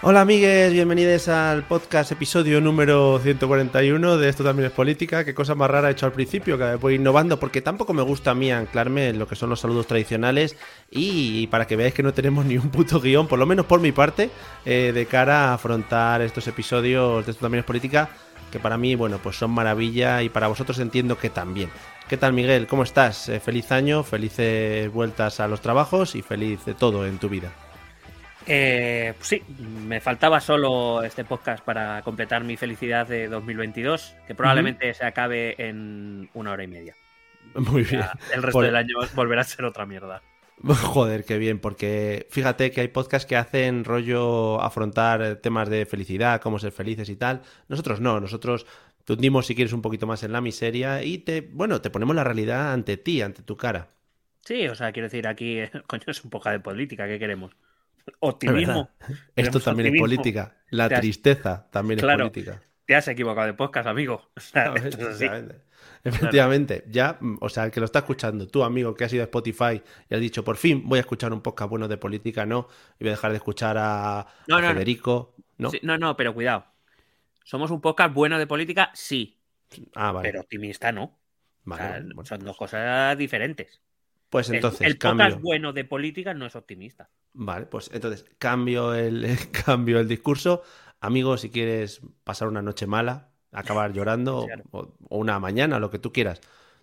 Hola amigues, bienvenidos al podcast episodio número 141 de Esto también es política. Qué cosa más rara he hecho al principio, que voy innovando porque tampoco me gusta a mí anclarme en lo que son los saludos tradicionales y para que veáis que no tenemos ni un puto guion, por lo menos por mi parte, eh, de cara a afrontar estos episodios de Esto también es política, que para mí, bueno, pues son maravilla y para vosotros entiendo que también. ¿Qué tal Miguel? ¿Cómo estás? Eh, feliz año, felices vueltas a los trabajos y feliz de todo en tu vida. Eh, pues sí, me faltaba solo este podcast para completar mi felicidad de 2022, que probablemente se acabe en una hora y media. Muy bien. el resto del año volverá a ser otra mierda. Joder, qué bien, porque fíjate que hay podcasts que hacen rollo afrontar temas de felicidad, cómo ser felices y tal. Nosotros no, nosotros te hundimos si quieres un poquito más en la miseria y te, bueno, te ponemos la realidad ante ti, ante tu cara. Sí, o sea, quiero decir, aquí, coño, es un poco de política, ¿qué queremos? Optimismo. Esto también es política. La tristeza también es política. Te has equivocado de podcast, amigo. Efectivamente, ya, mm, o sea, el que lo está escuchando, tú, amigo, que has ido a Spotify y has dicho, por fin voy a escuchar un podcast bueno de política, no, y voy a dejar de escuchar a, Federico, no. No. no, pero cuidado. Somos un podcast bueno de política, sí. Ah, vale. Pero optimista no. son dos cosas diferentes. Pues entonces. El, podcast bueno de política no es optimista. Vale, pues entonces cambio el, cambio el discurso. Amigo, si quieres pasar una noche mala, acabar llorando o, una mañana, lo que tú quieras,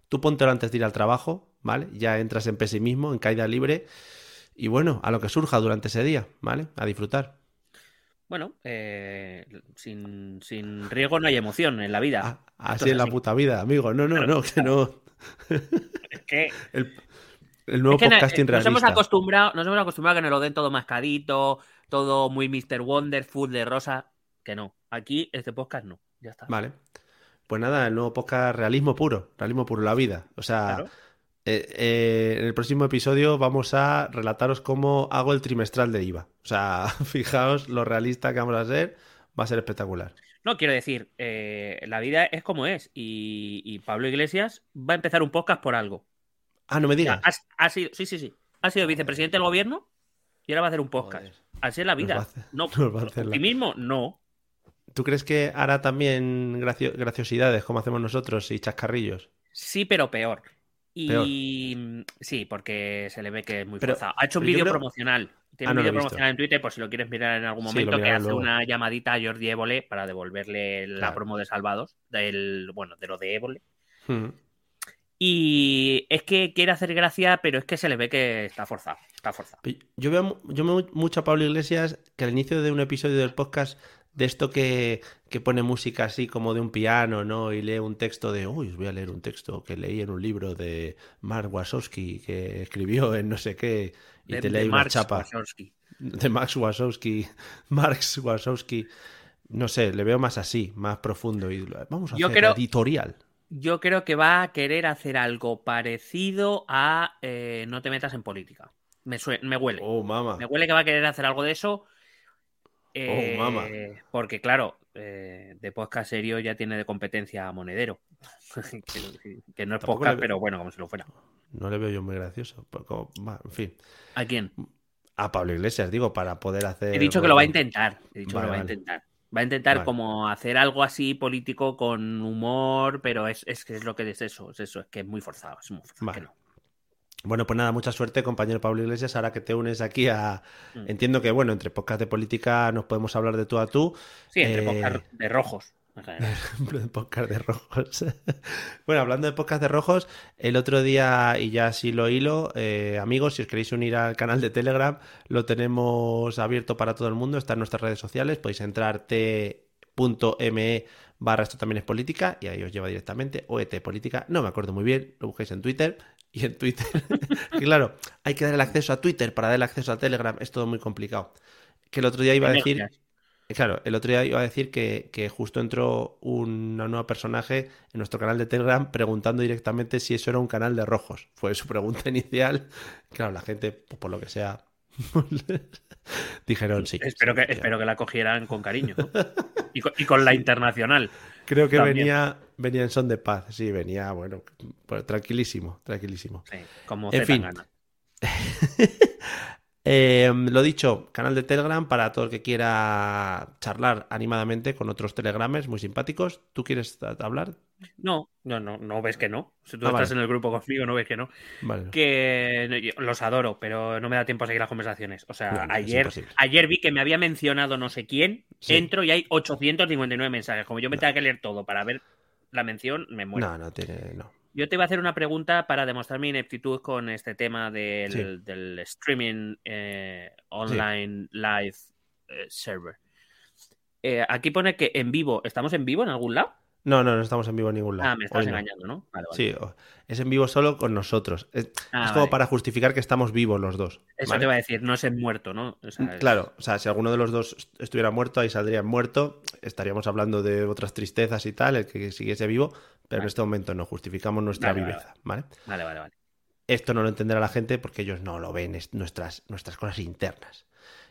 tú póntelo antes de ir al trabajo, ¿vale? Ya entras en pesimismo, en caída libre y bueno, a lo que surja durante ese día, ¿vale? A disfrutar. Bueno, eh, sin, sin, riesgo no hay emoción en la vida. Ah, así es la puta vida, amigo. No, no, no, que no. es que el nuevo podcasting nos Hemos acostumbrado, nos hemos acostumbrado a que nos lo den todo mascadito, todo muy Mr. Wonderful de rosa. Que no. Aquí, este podcast no. Ya está. Vale. Pues nada, el nuevo podcast realismo puro, realismo puro, la vida. O sea, eh, eh, en el próximo episodio vamos a relataros cómo hago el trimestral de IVA. O sea, fijaos lo realista que vamos a ser, va a ser espectacular. No, quiero decir, eh, la vida es como es y Pablo Iglesias va a empezar un podcast por algo. Ah, no me digas. Ha, sido, sí, sí, sí. Ha sido vicepresidente del gobierno y ahora va a hacer un podcast. Así es la vida. no, optimismo, no. ¿Tú crees que hará también graciosidades como hacemos nosotros y chascarrillos? Sí, pero peor. Y sí, porque se le ve que es muy forzado. Ha hecho un vídeo promocional. Tiene ah, un vídeo promocional en Twitter, por si lo quieres mirar en algún momento, que hace una llamadita a Jordi Évole para devolverle la promo de Salvados, del, bueno, de lo de Évole. Hmm. Y es que quiere hacer gracia, pero es que se le ve que está forzado. Está forzado. Yo veo, yo veo mucho a Pablo Iglesias que al inicio de un episodio del podcast, de esto que, que pone música así como de un piano, ¿no? Y lee un texto de, uy, os voy a leer un texto que leí en un libro de Mark Wasowski, que escribió en no sé qué, y te lee una chapa. De Max Wasowski. Marx Wasowski. No sé, le veo más así, más profundo. Y vamos a hacer editorial yo creo que va a querer hacer algo parecido a eh, No te metas en política. Me, me huele. Oh, mama. Me huele que va a querer hacer algo de eso. oh, mama. Eh, porque, claro, eh, de podcast serio ya tiene de competencia a Monedero. que, no es podcast, pero bueno, como si lo fuera. No le veo yo muy gracioso. en fin. ¿A quién? A Pablo Iglesias, digo, para poder hacer. He dicho que lo va a intentar. He dicho que lo va a intentar. Va a intentar como hacer algo así político con humor, pero es, que es lo que es eso, es eso, es que es muy forzado, es muy forzado. Bueno, pues nada, mucha suerte, compañero Pablo Iglesias, ahora que te unes aquí a... Mm. Entiendo que, bueno, entre podcast de política nos podemos hablar de tú a tú. Sí, entre eh... podcast de rojos. de podcast de rojos. bueno, hablando de podcast de rojos, el otro día, y ya sí lo hilo, eh, amigos, si os queréis unir al canal de Telegram, lo tenemos abierto para todo el mundo, está en nuestras redes sociales, podéis entrar t.me barra esto también es política y ahí os lleva directamente, o ET política, no me acuerdo muy bien, lo busquéis en Twitter y en Twitter. que claro, hay que dar el acceso a Twitter para dar el acceso a Telegram, es todo muy complicado. Que el otro día iba a decir... Claro, el otro día iba a decir que, justo entró un nuevo personaje en nuestro canal de Telegram preguntando directamente si eso era un canal de rojos. Fue su pregunta inicial. Claro, la gente, pues, por lo que sea, dijeron sí. Espero, que, espero que la cogieran con cariño. Y, con, la internacional. Creo que venía, venía en son de paz. Sí, venía, bueno, pues, tranquilísimo, tranquilísimo. Sí, como en fin. Eh, lo dicho, canal de Telegram para todo el que quiera charlar animadamente con otros telegrames muy simpáticos. ¿Tú quieres hablar? No, no, no, no ves que no. Si tú ah, estás en el grupo conmigo, no ves que no. Que los adoro, pero no me da tiempo a seguir las conversaciones. O sea, ayer, ayer vi que me había mencionado no sé quién, entro y hay 859 mensajes. Como yo me tenga que leer todo para ver la mención, me muero. No, no tiene, no. Yo te iba a hacer una pregunta para demostrar mi ineptitud con este tema del, streaming eh, online live eh, server. Eh, aquí pone que en vivo, ¿estamos en vivo en algún lado? No, no, no estamos en vivo en ningún lado. Ah, me estás engañando, ¿no? Sí, es en vivo solo con nosotros. Es, ah, como para justificar que estamos vivos los dos. Eso te iba a decir, no es en muerto, ¿no? Claro, o sea, si alguno de los dos estuviera muerto, ahí saldría muerto, estaríamos hablando de otras tristezas y tal, el que siguiese vivo, pero en este momento no, justificamos nuestra viveza, ¿vale? Vale, vale, vale. Esto no lo entenderá la gente porque ellos no lo ven, es nuestras, nuestras cosas internas.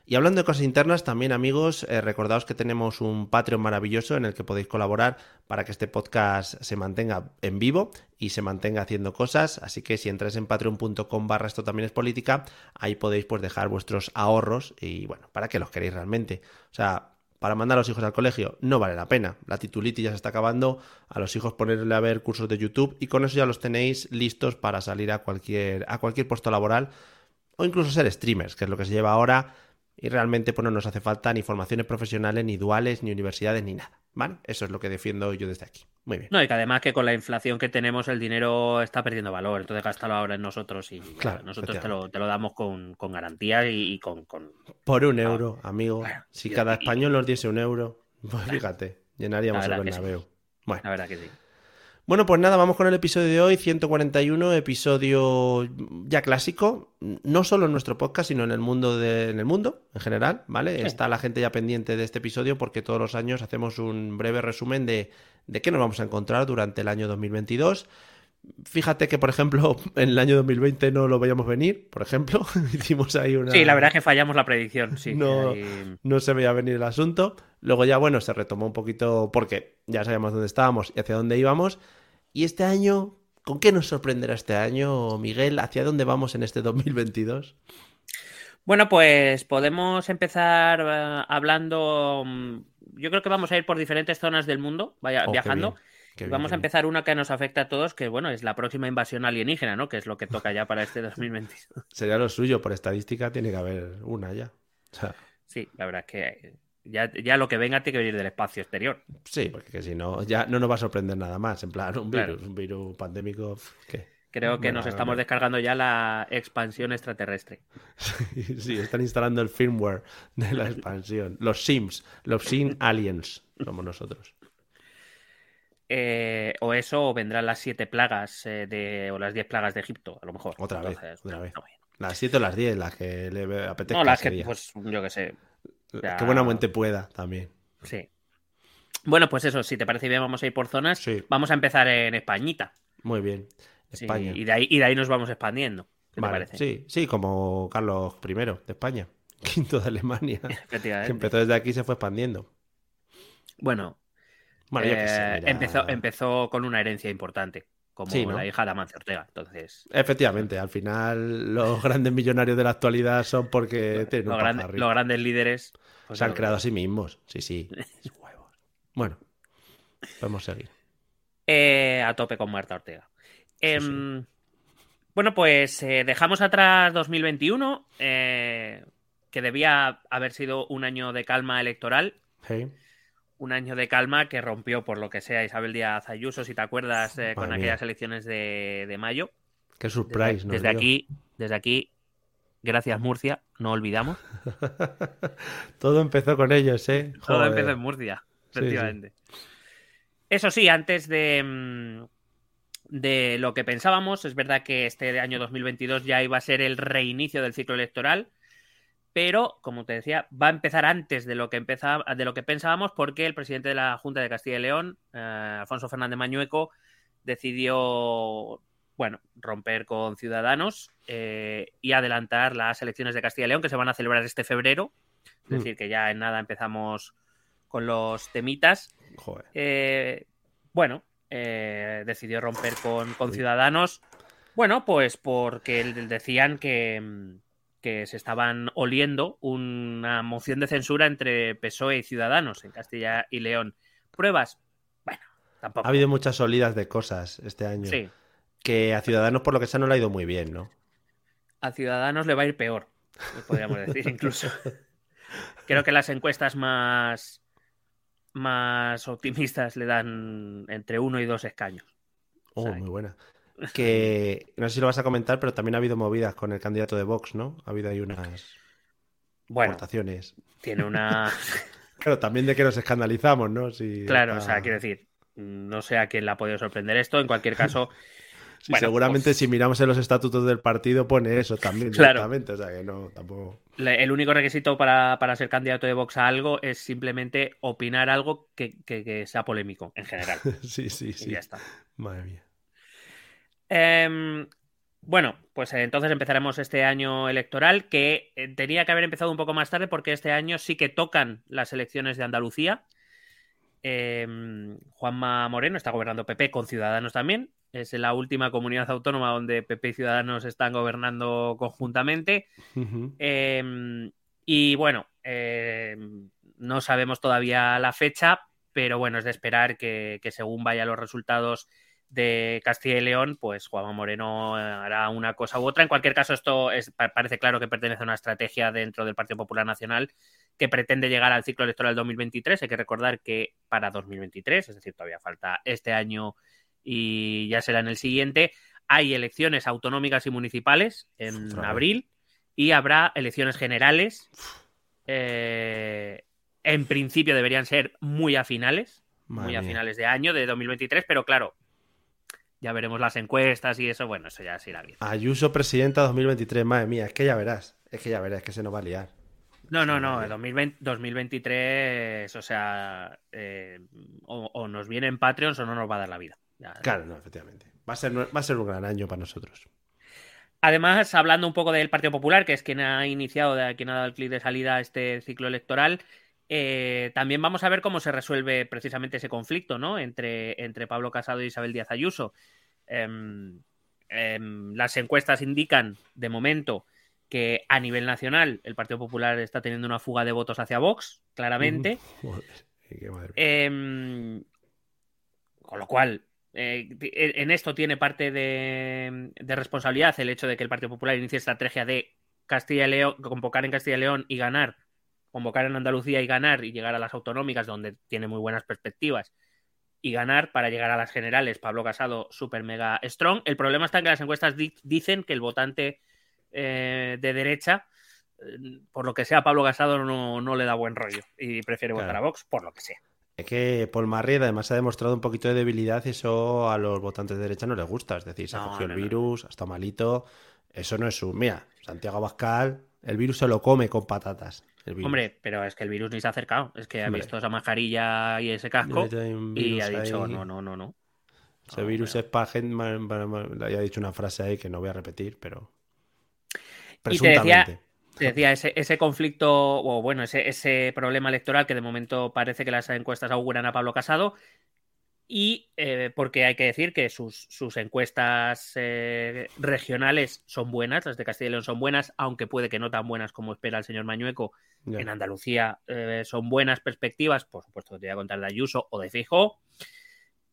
Y hablando de cosas internas, también amigos, eh, recordaos que tenemos un Patreon maravilloso en el que podéis colaborar para que este podcast se mantenga en vivo y se mantenga haciendo cosas. Así que si entráis en patreon.com barra esto también es política, ahí podéis pues dejar vuestros ahorros y bueno, para que los queréis realmente. O sea, para mandar a los hijos al colegio no vale la pena. La titulitis ya se está acabando, a los hijos ponerle a ver cursos de YouTube y con eso ya los tenéis listos para salir a cualquier, a cualquier puesto laboral o incluso ser streamers, que es lo que se lleva ahora y realmente pues, no nos hace falta ni formaciones profesionales, ni duales, ni universidades, ni nada. ¿Vale? Eso es lo que defiendo yo desde aquí. Muy bien. No, y que además que con la inflación que tenemos el dinero está perdiendo valor, entonces gástalo ahora en nosotros y claro, nosotros te lo, te lo, damos con, con garantía y, con, Por un euro, amigo. si cada español nos diese un euro, pues fíjate, llenaríamos el Bernabéu. Bueno. La verdad que sí. Bueno, pues nada, vamos con el episodio de hoy, 141, episodio ya clásico, no solo en nuestro podcast, sino en el mundo de, en el mundo en general, ¿vale? Está la gente ya pendiente de este episodio porque todos los años hacemos un breve resumen de, de qué nos vamos a encontrar durante el año 2022. Fíjate que, por ejemplo, en el año 2020 no lo veíamos venir, por ejemplo. Hicimos ahí una. Sí, la verdad es que fallamos la predicción, sí. No, no se veía venir el asunto. Luego ya, bueno, se retomó un poquito porque ya sabíamos dónde estábamos y hacia dónde íbamos. Y este año, ¿con qué nos sorprenderá este año, Miguel? ¿Hacia dónde vamos en este 2022? Bueno, pues podemos empezar eh, hablando. Mm, yo creo que vamos a ir por diferentes zonas del mundo, vaya, oh, viajando. vamos a empezar una que nos afecta a todos, que bueno, es la próxima invasión alienígena, ¿no? Que es lo que toca ya para este 2022. Sería lo suyo, por estadística tiene que haber una ya. Sí, la verdad es que ya, lo que venga tiene que venir del espacio exterior. Sí, porque si no, ya no nos va a sorprender nada más. En plan, un virus, un virus pandémico. Creo que nos estamos descargando ya la expansión extraterrestre. Sí, están instalando el firmware de la expansión. Los Sims, los Sim Aliens, somos nosotros. Eh, o eso, o vendrán las siete plagas eh, de, o las diez plagas de Egipto, a lo mejor. Otra vez, otra vez. las siete o las diez, las que le apetezca. No, las que, pues yo qué sé, que buena mente pueda también. Sí. Bueno, pues eso, si te parece bien, vamos a ir por zonas. Vamos a empezar en Españita. Muy bien. España. y, de ahí, y de ahí nos vamos expandiendo. parece? Sí, sí, como Carlos I de España, quinto de Alemania. que empezó desde aquí y se fue expandiendo. Bueno, eh, empezó, empezó con una herencia importante como la hija de Amancio Ortega. Entonces, efectivamente, al final los grandes millonarios de la actualidad son porque los, grandes líderes pues se han creado a sí mismos. Sí, sí. bueno, podemos seguir. Eh, a tope con Marta Ortega. Em, Bueno, pues eh, dejamos atrás 2021, eh, que debía haber sido un año de calma electoral. Un año de calma que rompió, por lo que sea, Isabel Díaz Ayuso, si te acuerdas, con aquellas elecciones de, mayo. Qué surprise, Desde, desde aquí, desde aquí, gracias Murcia, no olvidamos. Todo empezó con ellos, ¿eh? Todo empezó en Murcia, efectivamente. Eso sí, antes de, mm, de lo que pensábamos, es verdad que este año 2022 ya iba a ser el reinicio del ciclo electoral, pero como te decía, va a empezar antes de lo que de lo que pensábamos, porque el presidente de la Junta de Castilla y León, eh, Alfonso Fernández Mañueco, decidió bueno, romper con Ciudadanos eh, y adelantar las elecciones de Castilla y León que se van a celebrar este febrero. Es mm. decir, que ya en nada empezamos con los temitas. Eh, bueno, eh, decidió romper con, Ciudadanos. Bueno, pues porque decían que, que, se estaban oliendo una moción de censura entre PSOE y Ciudadanos en Castilla y León. ¿Pruebas? Bueno, tampoco. Ha habido muchas olidas de cosas este año. Sí. Que a Ciudadanos, por lo que sea, no le ha ido muy bien, ¿no? A Ciudadanos le va a ir peor, podríamos decir incluso. Creo que las encuestas más, más optimistas le dan entre uno y dos escaños. Oh, muy buena. Que no sé si lo vas a comentar, pero también ha habido movidas con el candidato de Vox, ¿no? Ha habido ahí unas bueno, Tiene una. claro, también de que nos escandalizamos, ¿no? claro, o sea, quiero decir, no sé a quién le ha podido sorprender esto. En cualquier caso. Seguramente pues si miramos en los estatutos del partido pone eso también. Claro. O sea que no, tampoco. El único requisito para, ser candidato de Vox a algo es simplemente opinar algo que, sea polémico en general. sí, sí, sí. Y ya está. Madre mía. Em, bueno, pues entonces empezaremos este año electoral que eh, tenía que haber empezado un poco más tarde porque este año sí que tocan las elecciones de Andalucía. Em, Juanma Moreno está gobernando PP con Ciudadanos también. Es la última comunidad autónoma donde PP y Ciudadanos están gobernando conjuntamente. Em, y bueno, em, no sabemos todavía la fecha, pero bueno, es de esperar que, según vayan los resultados de Castilla y León, pues Juanma Moreno hará una cosa u otra. En cualquier caso, esto es, parece claro que pertenece a una estrategia dentro del Partido Popular Nacional que pretende llegar al ciclo electoral 2023. Hay que recordar que para 2023, es decir, todavía falta este año y ya será en el siguiente, hay elecciones autonómicas y municipales en abril y habrá elecciones generales. Eh, en principio deberían ser muy a finales, muy a finales de año de 2023, pero claro, ya veremos las encuestas y eso, bueno, eso ya se irá bien. Ayuso presidenta 2023, madre mía, es que ya verás, es que ya verás, es que se nos va a liar. No, no, no, 2023, o sea, eh, o, nos viene en Patreon o no nos va a dar la vida. Claro, no, efectivamente. Va a, ser, va a ser un gran año para nosotros. Además, hablando un poco del Partido Popular, que es quien ha iniciado, quien ha dado el clic de salida a este ciclo electoral, eh, también vamos a ver cómo se resuelve precisamente ese conflicto, ¿no? Entre, entre Pablo Casado y Isabel Díaz Ayuso. Em, em, las encuestas indican, de momento, que a nivel nacional el Partido Popular está teniendo una fuga de votos hacia Vox, claramente. Em, con lo cual, eh, en esto tiene parte de, responsabilidad el hecho de que el Partido Popular inicie estrategia de Castilla y León, convocar en Castilla y León y ganar, convocar en Andalucía y ganar y llegar a las autonómicas donde tiene muy buenas perspectivas y ganar para llegar a las generales. Pablo Casado, super mega strong. El problema está en que las encuestas dicen que el votante eh, de derecha, eh, por lo que sea, Pablo Casado no, le da buen rollo y prefiere votar a Vox, por lo que sea. Es que Paul Marriott además ha demostrado un poquito de debilidad y eso a los votantes de derecha no les gusta. Es decir, se ha cogido el virus, ha estado malito. Eso no es su. Mira, Santiago Abascal, el virus se lo come con patatas. Hombre, pero es que el virus ni se ha acercado. Es que ha visto esa mascarilla y ese casco y ha dicho, no, no, no, no. Ese virus es para gente. Ha dicho una frase ahí que no voy a repetir, pero. Y te decía, te decía ese, ese, conflicto, o bueno, ese, ese, problema electoral que de momento parece que las encuestas auguran a Pablo Casado. Y eh, porque hay que decir que sus, sus encuestas eh, regionales son buenas, las de Castilla y León son buenas, aunque puede que no tan buenas como espera el señor Mañueco. En Andalucía eh, son buenas perspectivas, por supuesto, te voy a contar de Ayuso o de Fijo.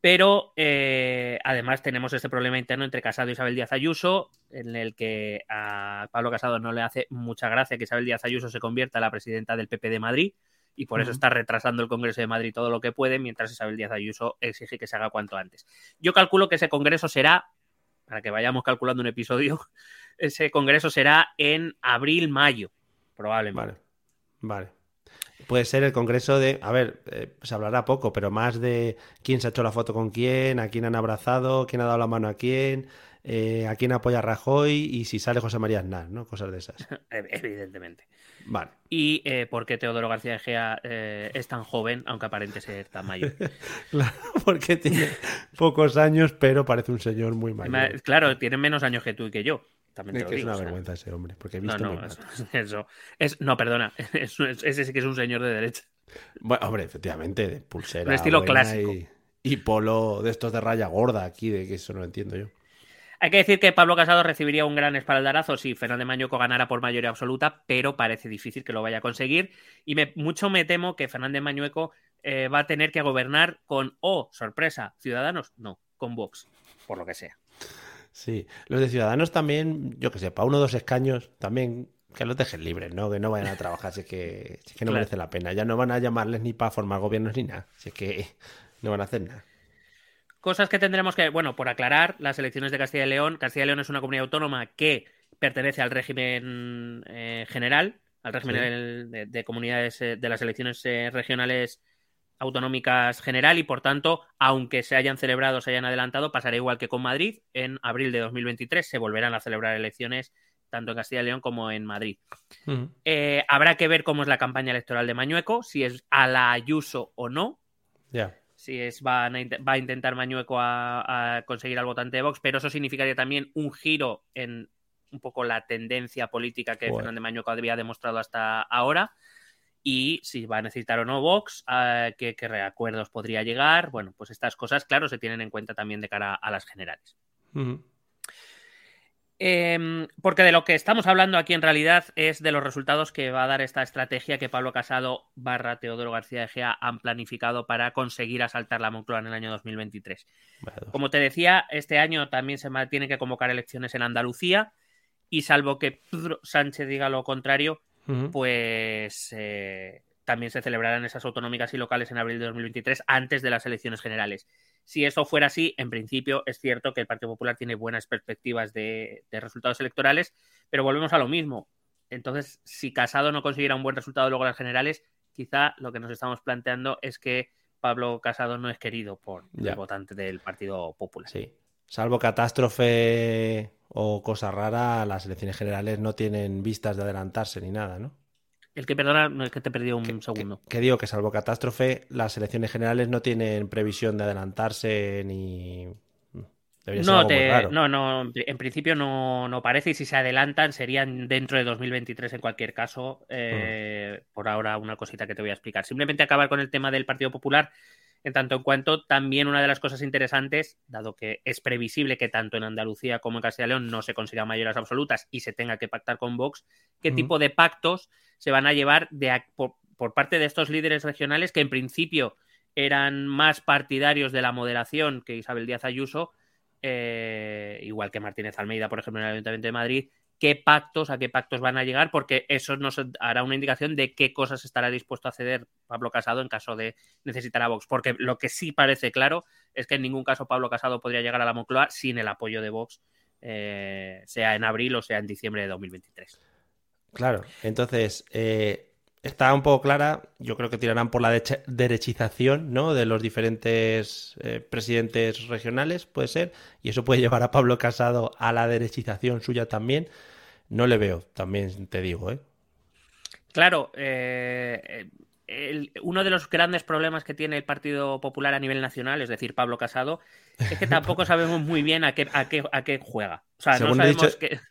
Pero eh, además tenemos este problema interno entre Casado y Isabel Díaz Ayuso, en el que a Pablo Casado no le hace mucha gracia que Isabel Díaz Ayuso se convierta en la presidenta del PP de Madrid y por eso está retrasando el Congreso de Madrid todo lo que puede, mientras Isabel Díaz Ayuso exige que se haga cuanto antes. Yo calculo que ese Congreso será, para que vayamos calculando un episodio, ese Congreso será en abril-mayo, probablemente. Vale, vale. Puede ser el congreso de, a ver, eh, se hablará poco, pero más de quién se ha hecho la foto con quién, a quién han abrazado, quién ha dado la mano a quién, eh, a quién apoya Rajoy y si sale José María Aznar, ¿no? Cosas de esas. Evidentemente. Vale. Y eh, por qué Teodoro García Egea es tan joven, aunque aparente ser tan mayor. claro, porque tiene pocos años, pero parece un señor muy mayor. Claro, tiene menos años que tú y que yo. También es una vergüenza ese hombre, porque he visto no, no, eso, es, no, perdona, ese sí que es un señor de derecha. Bueno, hombre, efectivamente, de pulsera. Un estilo clásico. Y, polo de estos de raya gorda aquí, de que eso no entiendo yo. Hay que decir que Pablo Casado recibiría un gran espaldarazo si Fernández Mañueco ganara por mayoría absoluta, pero parece difícil que lo vaya a conseguir. Y me, mucho me temo que Fernández Mañueco eh, va a tener que gobernar con, oh, sorpresa, Ciudadanos, no, con Vox, por lo que sea. Sí, los de Ciudadanos también, yo que sé, para uno o dos escaños, también que los dejen libres, ¿no? Que no vayan a trabajar, si es que, que no merece la pena. Ya no van a llamarles ni para formar gobiernos ni nada, si es que no van a hacer nada. Cosas que tendremos que, bueno, por aclarar, las elecciones de Castilla y León. Castilla y León es una comunidad autónoma que pertenece al régimen eh, general, al régimen de, comunidades eh, de las elecciones eh, regionales autonómicas general y por tanto, aunque se hayan celebrado, se hayan adelantado, pasará igual que con Madrid. En abril de 2023 se volverán a celebrar elecciones tanto en Castilla y León como en Madrid. Eh, habrá que ver cómo es la campaña electoral de Mañueco, si es a la Ayuso o no. Si es, va, a, intentar Mañueco a, conseguir al votante de Vox, pero eso significaría también un giro en un poco la tendencia política que Fernández Mañueco había demostrado hasta ahora y si va a necesitar o no Vox, uh, qué, reacuerdos podría llegar. Bueno, pues estas cosas, claro, se tienen en cuenta también de cara a las generales. Em, porque de lo que estamos hablando aquí en realidad es de los resultados que va a dar esta estrategia que Pablo Casado barra Teodoro García de Gea han planificado para conseguir asaltar la Moncloa en el año 2023. Como te decía, este año también se tiene que convocar elecciones en Andalucía y salvo que Pedro Sánchez diga lo contrario, pues eh, también se celebrarán esas autonómicas y locales en abril de 2023 antes de las elecciones generales. Si eso fuera así, en principio es cierto que el Partido Popular tiene buenas perspectivas de, resultados electorales, pero volvemos a lo mismo. Entonces, si Casado no consiguiera un buen resultado luego en las generales, quizá lo que nos estamos planteando es que Pablo Casado no es querido por el votante del Partido Popular. Sí. Salvo catástrofe o cosa rara, las elecciones generales no tienen vistas de adelantarse ni nada, ¿no? El que perdona, no es que te perdí un segundo. Que, digo que salvo catástrofe, las elecciones generales no tienen previsión de adelantarse ni. no, no, no, en principio no, no, parece y si se adelantan serían dentro de 2023 en cualquier caso. Eh, por ahora una cosita que te voy a explicar. Simplemente acabar con el tema del Partido Popular. En tanto en cuanto también una de las cosas interesantes, dado que es previsible que tanto en Andalucía como en Castilla y León no se consigan mayorías absolutas y se tenga que pactar con Vox, qué tipo de pactos se van a llevar de, por, parte de estos líderes regionales que en principio eran más partidarios de la moderación que Isabel Díaz Ayuso, eh, igual que Martínez Almeida, por ejemplo, en el Ayuntamiento de Madrid, qué pactos, a qué pactos van a llegar, porque eso nos hará una indicación de qué cosas estará dispuesto a ceder Pablo Casado en caso de necesitar a Vox. Porque lo que sí parece claro es que en ningún caso Pablo Casado podría llegar a la Moncloa sin el apoyo de Vox, eh, sea en abril o sea en diciembre de 2023. Claro, entonces eh, está un poco clara, yo creo que tirarán por la derechización ¿no? de los diferentes eh, presidentes regionales, puede ser, y eso puede llevar a Pablo Casado a la derechización suya también. No le veo, también te digo, ¿eh? Claro, eh, uno de los grandes problemas que tiene el Partido Popular a nivel nacional, es decir, Pablo Casado, es que tampoco sabemos muy bien a qué, a qué, a qué juega. O sea, no sabemos que...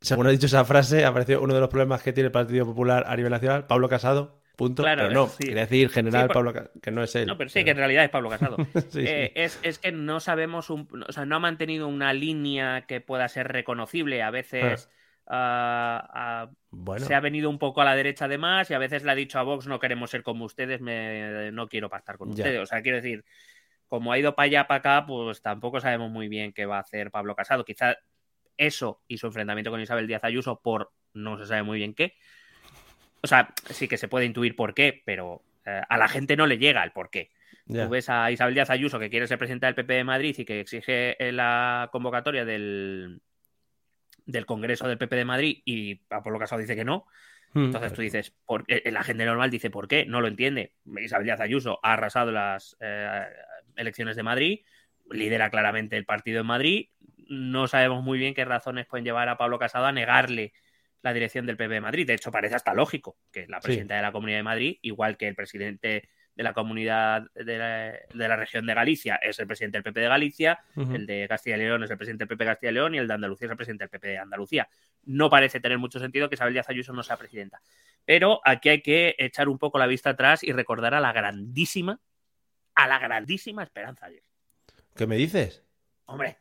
Según ha dicho esa frase, apareció uno de los problemas que tiene el Partido Popular a nivel nacional, Pablo Casado, Punto. Claro, pero no, quiere decir general Pablo que no es él. No, pero sí, que en realidad es Pablo Casado. Eh, es, es, que no sabemos, un, o sea, no ha mantenido una línea que pueda ser reconocible. A veces ah. Se ha venido un poco a la derecha de más y a veces le ha dicho a Vox no queremos ser como ustedes, me, no quiero pactar con ustedes. O sea, quiero decir, como ha ido para allá, para acá, pues tampoco sabemos muy bien qué va a hacer Pablo Casado. Quizá eso y su enfrentamiento con Isabel Díaz Ayuso por no se sabe muy bien qué. O sea, sí que se puede intuir por qué, pero eh, a la gente no le llega el por qué. Tú ves a Isabel Díaz Ayuso que quiere ser presidenta del PP de Madrid y que exige la convocatoria del, del Congreso del PP de Madrid y Pablo Casado dice que no. Hmm. Entonces tú dices, por, la gente normal dice, ¿por qué? No lo entiende. Isabel Díaz Ayuso ha arrasado las eh, elecciones de Madrid, lidera claramente el partido en Madrid. No sabemos muy bien qué razones pueden llevar a Pablo Casado a negarle la dirección del PP de Madrid. De hecho, parece hasta lógico que la presidenta de la Comunidad de Madrid, igual que el presidente de la comunidad de la, región de Galicia es el presidente del PP de Galicia, el de Castilla y León es el presidente del PP de Castilla y León y el de Andalucía es el presidente del PP de Andalucía. No parece tener mucho sentido que Isabel Díaz Ayuso no sea presidenta. Pero aquí hay que echar un poco la vista atrás y recordar a la grandísima, a la grandísima Esperanza Aguirre. ¿Qué me dices? Hombre,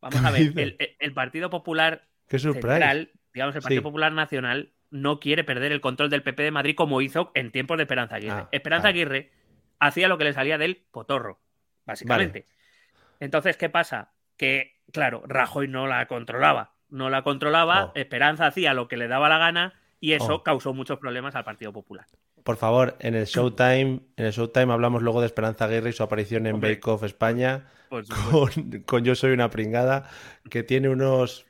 vamos a ver, el, Partido Popular ¿Qué Central, digamos, el Partido Popular Nacional no quiere perder el control del PP de Madrid como hizo en tiempos de Esperanza Aguirre. Ah, Esperanza Aguirre hacía lo que le salía del potorro, básicamente. Entonces, ¿qué pasa? Que, claro, Rajoy no la controlaba. No la controlaba, oh. Esperanza hacía lo que le daba la gana y eso oh. causó muchos problemas al Partido Popular. Por favor, en el Showtime, en el Showtime hablamos luego de Esperanza Aguirre y su aparición en Bake Off España con, con Yo Soy una pringada, que tiene unos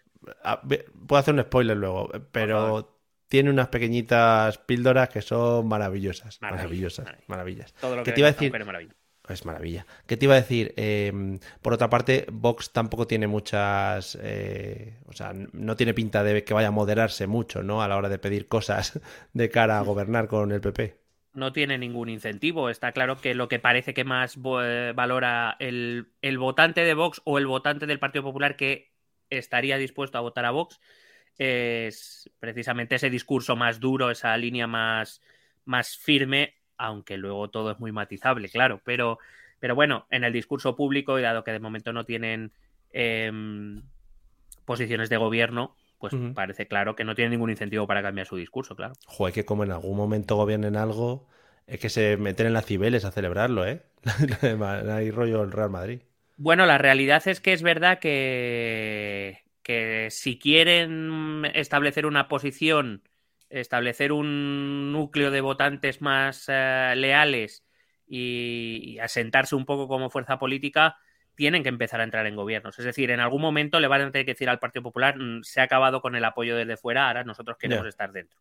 puedo hacer un spoiler luego, pero tiene unas pequeñitas píldoras que son maravillosas. maravillosas, maravillas. Todo lo que te iba a decir? Es maravilla. ¿Qué te iba a decir? Em, por otra parte, Vox tampoco tiene muchas. Eh, o sea, no tiene pinta de que vaya a moderarse mucho, ¿no? A la hora de pedir cosas de cara a gobernar con el PP. No tiene ningún incentivo. Está claro que lo que parece que más eh, valora el, el votante de Vox o el votante del Partido Popular que estaría dispuesto a votar a Vox es precisamente ese discurso más duro, esa línea más, más firme, aunque luego todo es muy matizable, claro, pero, pero bueno, en el discurso público, y dado que de momento no tienen em, posiciones de gobierno, pues parece claro que no tienen ningún incentivo para cambiar su discurso, claro. Joder, que como en algún momento gobiernen algo, es que se meten en las cibeles a celebrarlo, ¿eh? Hay rollo el Real Madrid. Bueno, la realidad es que es verdad que, que si quieren establecer una posición, establecer un núcleo de votantes más eh, leales y, asentarse un poco como fuerza política, tienen que empezar a entrar en gobiernos. Es decir, en algún momento le van a tener que decir al Partido Popular, mm, se ha acabado con el apoyo desde fuera, ahora nosotros queremos estar dentro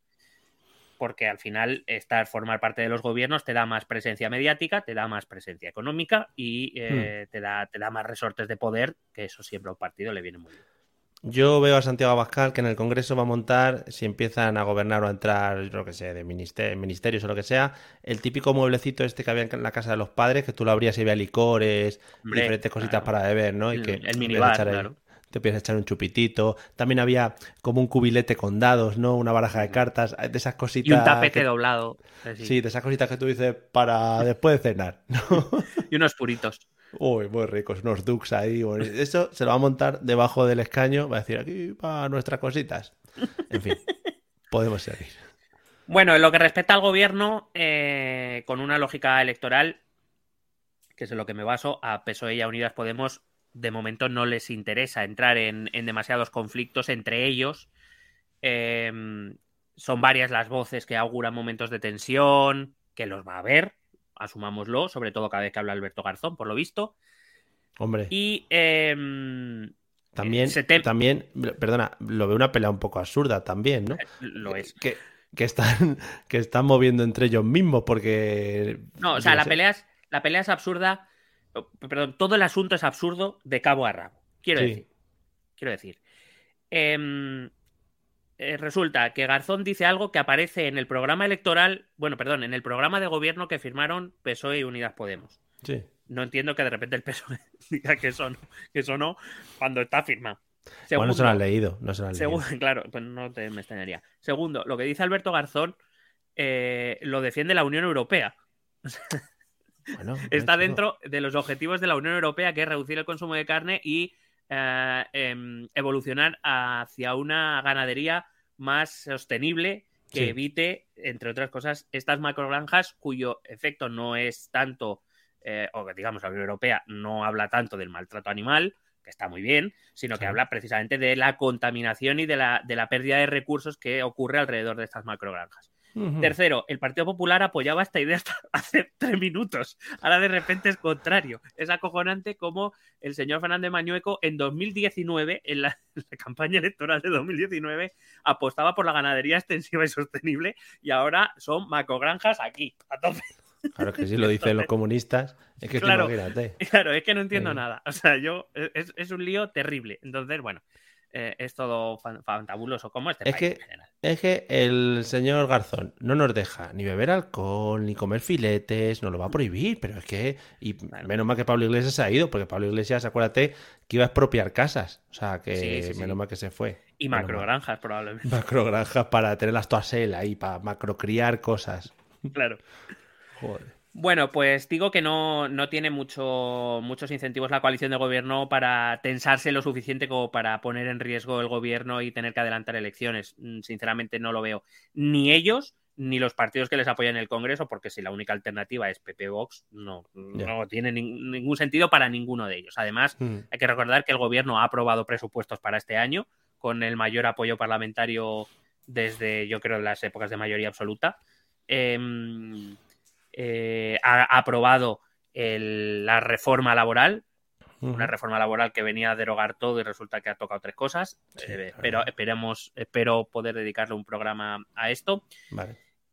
porque al final estar formar parte de los gobiernos te da más presencia mediática, te da más presencia económica y eh, hmm. te, da, te da más resortes de poder, que eso siempre a un partido le viene muy bien. Yo veo a Santiago Abascal que en el Congreso va a montar, si empiezan a gobernar o a entrar, yo que sé, de ministerios o lo que sea, el típico mueblecito este que había en la casa de los padres, que tú lo abrías y había licores, diferentes cositas para beber, ¿no? Y que el minibar, claro te empiezas a echar un chupitito. También había como un cubilete con dados, ¿no? Una baraja de cartas, de esas cositas. Y un tapete doblado. Sí. de esas cositas que tú dices para después de cenar, ¿no? y unos puritos. Uy, muy ricos, unos ducks ahí. Eso se lo va a montar debajo del escaño, va a decir aquí para nuestras cositas. En fin, podemos seguir. Bueno, en lo que respecta al gobierno, eh, con una lógica electoral, que es en lo que me baso, a PSOE y a Unidas Podemos de momento no les interesa entrar en, demasiados conflictos entre ellos. Em, son varias las voces que auguran momentos de tensión, que los va a haber, asumámoslo, sobre todo cada vez que habla Alberto Garzón, por lo visto. Hombre. Y em, también, también, perdona, lo veo una pelea un poco absurda también, ¿no? Lo es. Que, están, que están moviendo entre ellos mismos porque... No, o sea, la pelea, la pelea es absurda perdón, todo el asunto es absurdo de cabo a rabo. Quiero decir. Quiero decir. Em, eh, resulta que Garzón dice algo que aparece en el programa electoral, bueno, perdón, en el programa de gobierno que firmaron PSOE y Unidas Podemos. Sí. No entiendo que de repente el PSOE diga que eso no, que eso no cuando está firmado. Segundo, no se lo han leído, no se lo han leído. claro, pues no te, me extrañaría. Segundo, lo que dice Alberto Garzón eh, lo defiende la Unión Europea. está dentro de los objetivos de la Unión Europea, que es reducir el consumo de carne y eh, em, evolucionar hacia una ganadería más sostenible que evite, entre otras cosas, estas macrogranjas cuyo efecto no es tanto eh, o digamos la Unión Europea no habla tanto del maltrato animal, que está muy bien, sino que habla precisamente de la contaminación y de la, de la pérdida de recursos que ocurre alrededor de estas macrogranjas. Tercero, el Partido Popular apoyaba esta idea hasta hace tres minutos. Ahora de repente es contrario. Es acojonante como el señor Fernández Mañueco en 2019, en la, campaña electoral de 2019, apostaba por la ganadería extensiva y sostenible y ahora son macogranjas aquí, a tope. Claro que sí lo dicen los comunistas. Es que claro, claro, es que no entiendo nada. O sea, yo es, es un lío terrible. Entonces, bueno, eh, es todo fantabuloso como este es Que, es que el señor Garzón no nos deja ni beber alcohol, ni comer filetes, no lo va a prohibir, pero es que, y menos mal que Pablo Iglesias se ha ido, porque Pablo Iglesias, acuérdate, que iba a expropiar casas, o sea, que menos mal que se fue. Y macrogranjas, probablemente. Macrogranjas para tenerlas todas él ahí, para macrocriar cosas. Claro. Joder. Bueno, pues digo que no, no tiene mucho, muchos incentivos la coalición de gobierno para tensarse lo suficiente como para poner en riesgo el gobierno y tener que adelantar elecciones. Mm, sinceramente no lo veo. Ni ellos ni los partidos que les apoyan en el Congreso, porque si la única alternativa es PP Vox, no, no tiene ningún sentido para ninguno de ellos. Además, mm. hay que recordar que el gobierno ha aprobado presupuestos para este año con el mayor apoyo parlamentario desde, yo creo, las épocas de mayoría absoluta. Em, eh, ha, aprobado la reforma laboral, una reforma laboral que venía a derogar todo y resulta que ha tocado tres cosas. Eh, pero esperemos, espero poder dedicarle un programa a esto.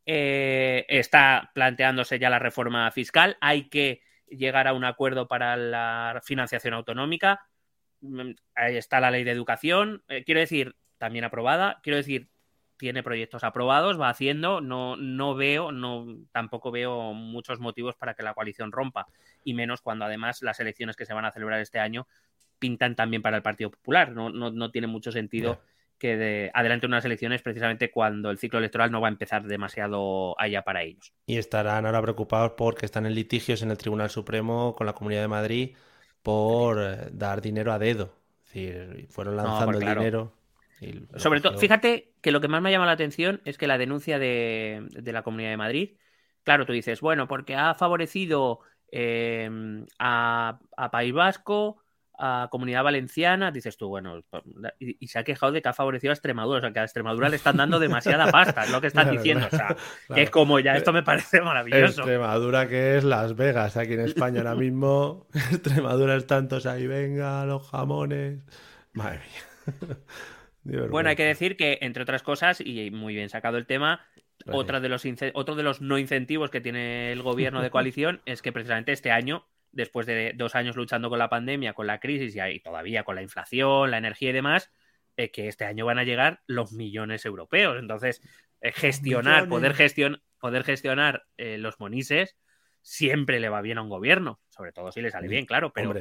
Eh, está planteándose ya la reforma fiscal. Hay que llegar a un acuerdo para la financiación autonómica. Mm, ahí está la ley de educación. quiero decir, también aprobada. Quiero decir, tiene proyectos aprobados, va haciendo, no, no veo, no, tampoco veo muchos motivos para que la coalición rompa, y menos cuando además las elecciones que se van a celebrar este año pintan también para el Partido Popular. No, no, tiene mucho sentido que de, adelante unas elecciones precisamente cuando el ciclo electoral no va a empezar demasiado allá para ellos. Y estarán ahora preocupados porque están en litigios en el Tribunal Supremo con la Comunidad de Madrid por eh, dar dinero a dedo. Es decir, fueron lanzando el dinero. Sobre todo, fíjate que lo que más me ha llamado la atención es que la denuncia de, la Comunidad de Madrid, claro, tú dices, bueno, porque ha favorecido em, a, País Vasco, a Comunidad Valenciana, dices tú, bueno, y, se ha quejado de que ha favorecido a Extremadura, o sea, que a Extremadura le están dando demasiada pasta, es lo que están diciendo, o sea, que es como ya, esto me parece maravilloso. Extremadura que es Las Vegas, aquí en España ahora mismo, Extremadura es tantos ahí, venga, los jamones, madre mía. Bueno, hay que decir que, entre otras cosas, y muy bien sacado el tema, otra de los otro de los no incentivos que tiene el gobierno de coalición es que precisamente este año, después de dos años luchando con la pandemia, con la crisis y, todavía con la inflación, la energía y demás, eh, que este año van a llegar los millones europeos. Entonces, eh, gestionar, poder, poder gestionar eh, los monises siempre le va bien a un gobierno, sobre todo si le sale bien, claro, pero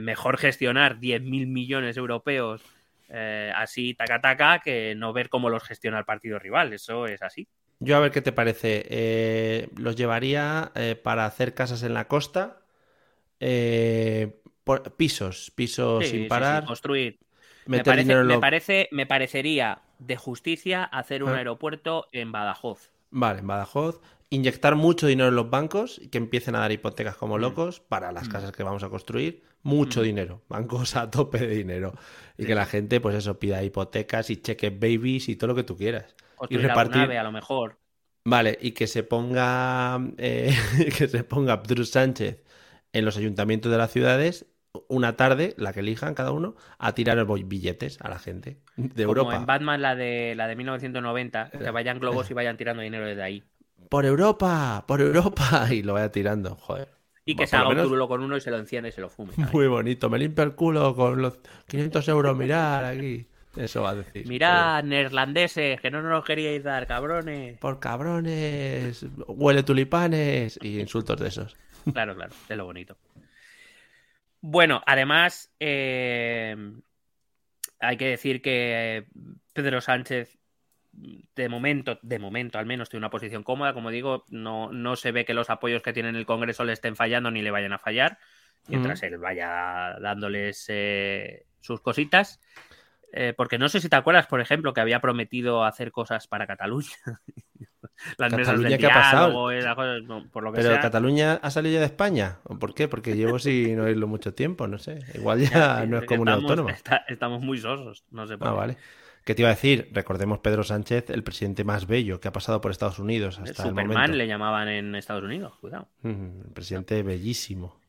mejor gestionar 10.000 millones europeos eh, así taca taca que no ver cómo los gestiona el partido rival. Eso es así. Yo a ver qué te parece. Eh, los llevaría eh, para hacer casas en la costa, por, pisos, pisos sin parar. construir. Me, parece, me, parecería de justicia hacer un ah. aeropuerto en Badajoz. Vale, en Badajoz. Inyectar mucho dinero en los bancos y que empiecen a dar hipotecas como mm. locos para las mm. casas que vamos a construir mucho dinero, bancos a tope de dinero. Y que la gente, pues eso, pida hipotecas y cheques babies y todo lo que tú quieras. y repartir. Nave, a lo mejor. Vale, y que se ponga eh, que se ponga Abdul Sánchez en los ayuntamientos de las ciudades una tarde, la que elijan cada uno, a tirar billetes a la gente de Como Europa. en Batman la de la de 1990, que vayan globos y vayan tirando dinero desde ahí. Por Europa, por Europa y lo vaya tirando, joder. Y que se haga un turulo con uno y se lo enciende y se lo fume. Muy bonito. Me limpia el culo con los 500 euros. Mirar aquí. Eso va a decir. Mirad, neerlandeses, que no nos queríais dar, cabrones. Por cabrones, huele tulipanes y insultos de esos. Claro, claro, es lo bonito. Bueno, además, eh, hay que decir que Pedro Sánchez de momento, de momento al menos, tiene una posición cómoda. Como digo, no, no se ve que los apoyos que tiene en el Congreso le estén fallando ni le vayan a fallar, mientras él vaya dándoles eh, sus cositas. Eh, porque no sé si te acuerdas, por ejemplo, que había prometido hacer cosas para Cataluña. las mesas de ¿qué ha pasado? por lo que Pero Cataluña ha salido ya de España. ¿Por qué? Porque llevo sin oírlo mucho tiempo, no sé. Igual ya, no es comunidad autónoma. estamos muy sosos, no sé por ah, vale. ¿Qué te iba a decir? Recordemos Pedro Sánchez, el presidente más bello que ha pasado por Estados Unidos hasta Superman el momento. le llamaban en Estados Unidos, cuidado. el presidente bellísimo.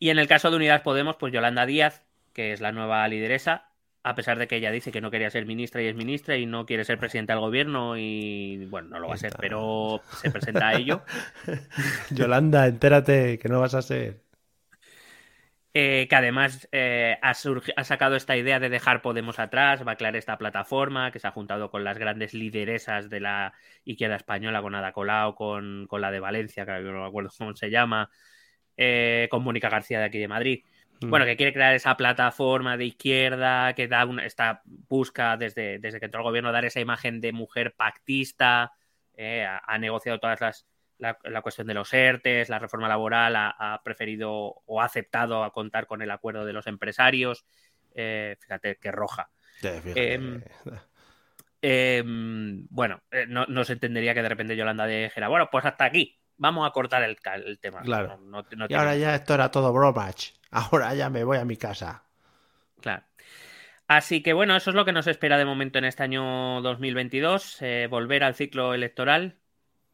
Y en el caso de Unidas Podemos, pues Yolanda Díaz, que es la nueva lideresa, a pesar de que ella dice que no quería ser ministra y es ministra y no quiere ser presidenta del gobierno y bueno, no lo va a ser, pero se presenta a ello. Yolanda, entérate que no vas a ser. Eh, que además eh, ha, sacado esta idea de dejar Podemos atrás, va a crear esta plataforma que se ha juntado con las grandes lideresas de la izquierda española, con Ada Colau, con, con la de Valencia, que no me acuerdo cómo se llama, eh, con Mónica García de aquí de Madrid. Mm. Bueno, que quiere crear esa plataforma de izquierda, que da una, esta, busca desde, desde que entró el gobierno dar esa imagen de mujer pactista, eh, ha, negociado todas las, la, cuestión de los ERTES, la reforma laboral, ha, preferido o ha aceptado a contar con el acuerdo de los empresarios. Eh, fíjate qué roja. Em, em, bueno, eh, no, no, se entendería que de repente Yolanda dijera, bueno, pues hasta aquí, vamos a cortar el, tema. Claro. y ahora ya esto era todo bromach. Ahora ya me voy a mi casa. Claro. Así que bueno, eso es lo que nos espera de momento en este año 2022. Eh, volver al ciclo electoral.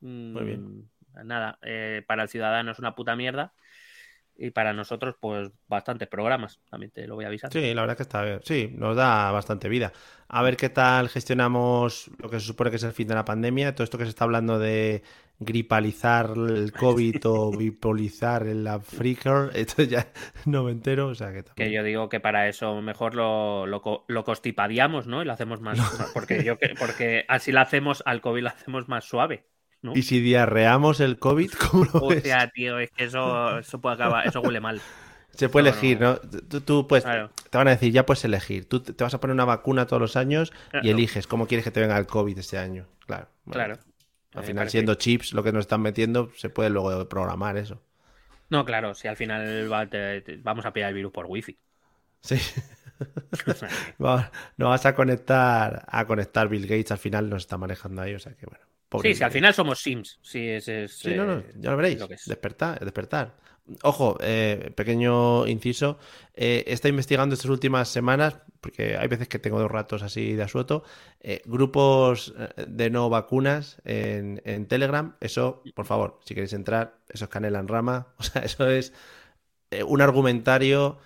Muy bien. Nada, eh, para el ciudadano es una puta mierda y para nosotros, pues bastantes programas, también te lo voy a avisar. Sí, la verdad que está bien. Sí, nos da bastante vida. A ver qué tal gestionamos lo que se supone que es el fin de la pandemia, todo esto que se está hablando de gripalizar el COVID o bipolizar el Flickr, esto ya no me entero, o sea que Que yo digo que para eso mejor lo, lo, lo costipadiamos, ¿no? Y lo hacemos más... Porque, yo, porque así lo hacemos, al COVID lo hacemos más suave. Y si diarreamos el COVID, ¿cómo lo o sea, tío, es que eso, eso puede acabar, eso huele mal. Se puede elegir, ¿no? Tú, pues, te van a decir, ya puedes elegir. Tú te vas a poner una vacuna todos los años y eliges cómo quieres que te venga el COVID este año. Claro. claro. Al final, siendo chips lo que nos están metiendo, se puede luego programar eso. No, claro, si al final vamos a pillar el virus por wifi. Sí. no vas a conectar a conectar Bill Gates, al final nos está manejando ahí, o sea que bueno sí, si al final somos Sims. Sí, es, sí no, no, ya lo veréis. despertar, despertar. Ojo, eh, pequeño inciso. Eh, está investigando estas últimas semanas, porque hay veces que tengo dos ratos así de asueto, eh, grupos eh, de no vacunas en, en, Telegram. Eso, por favor, si queréis entrar, eso es canela en rama. O sea, eso es un argumentario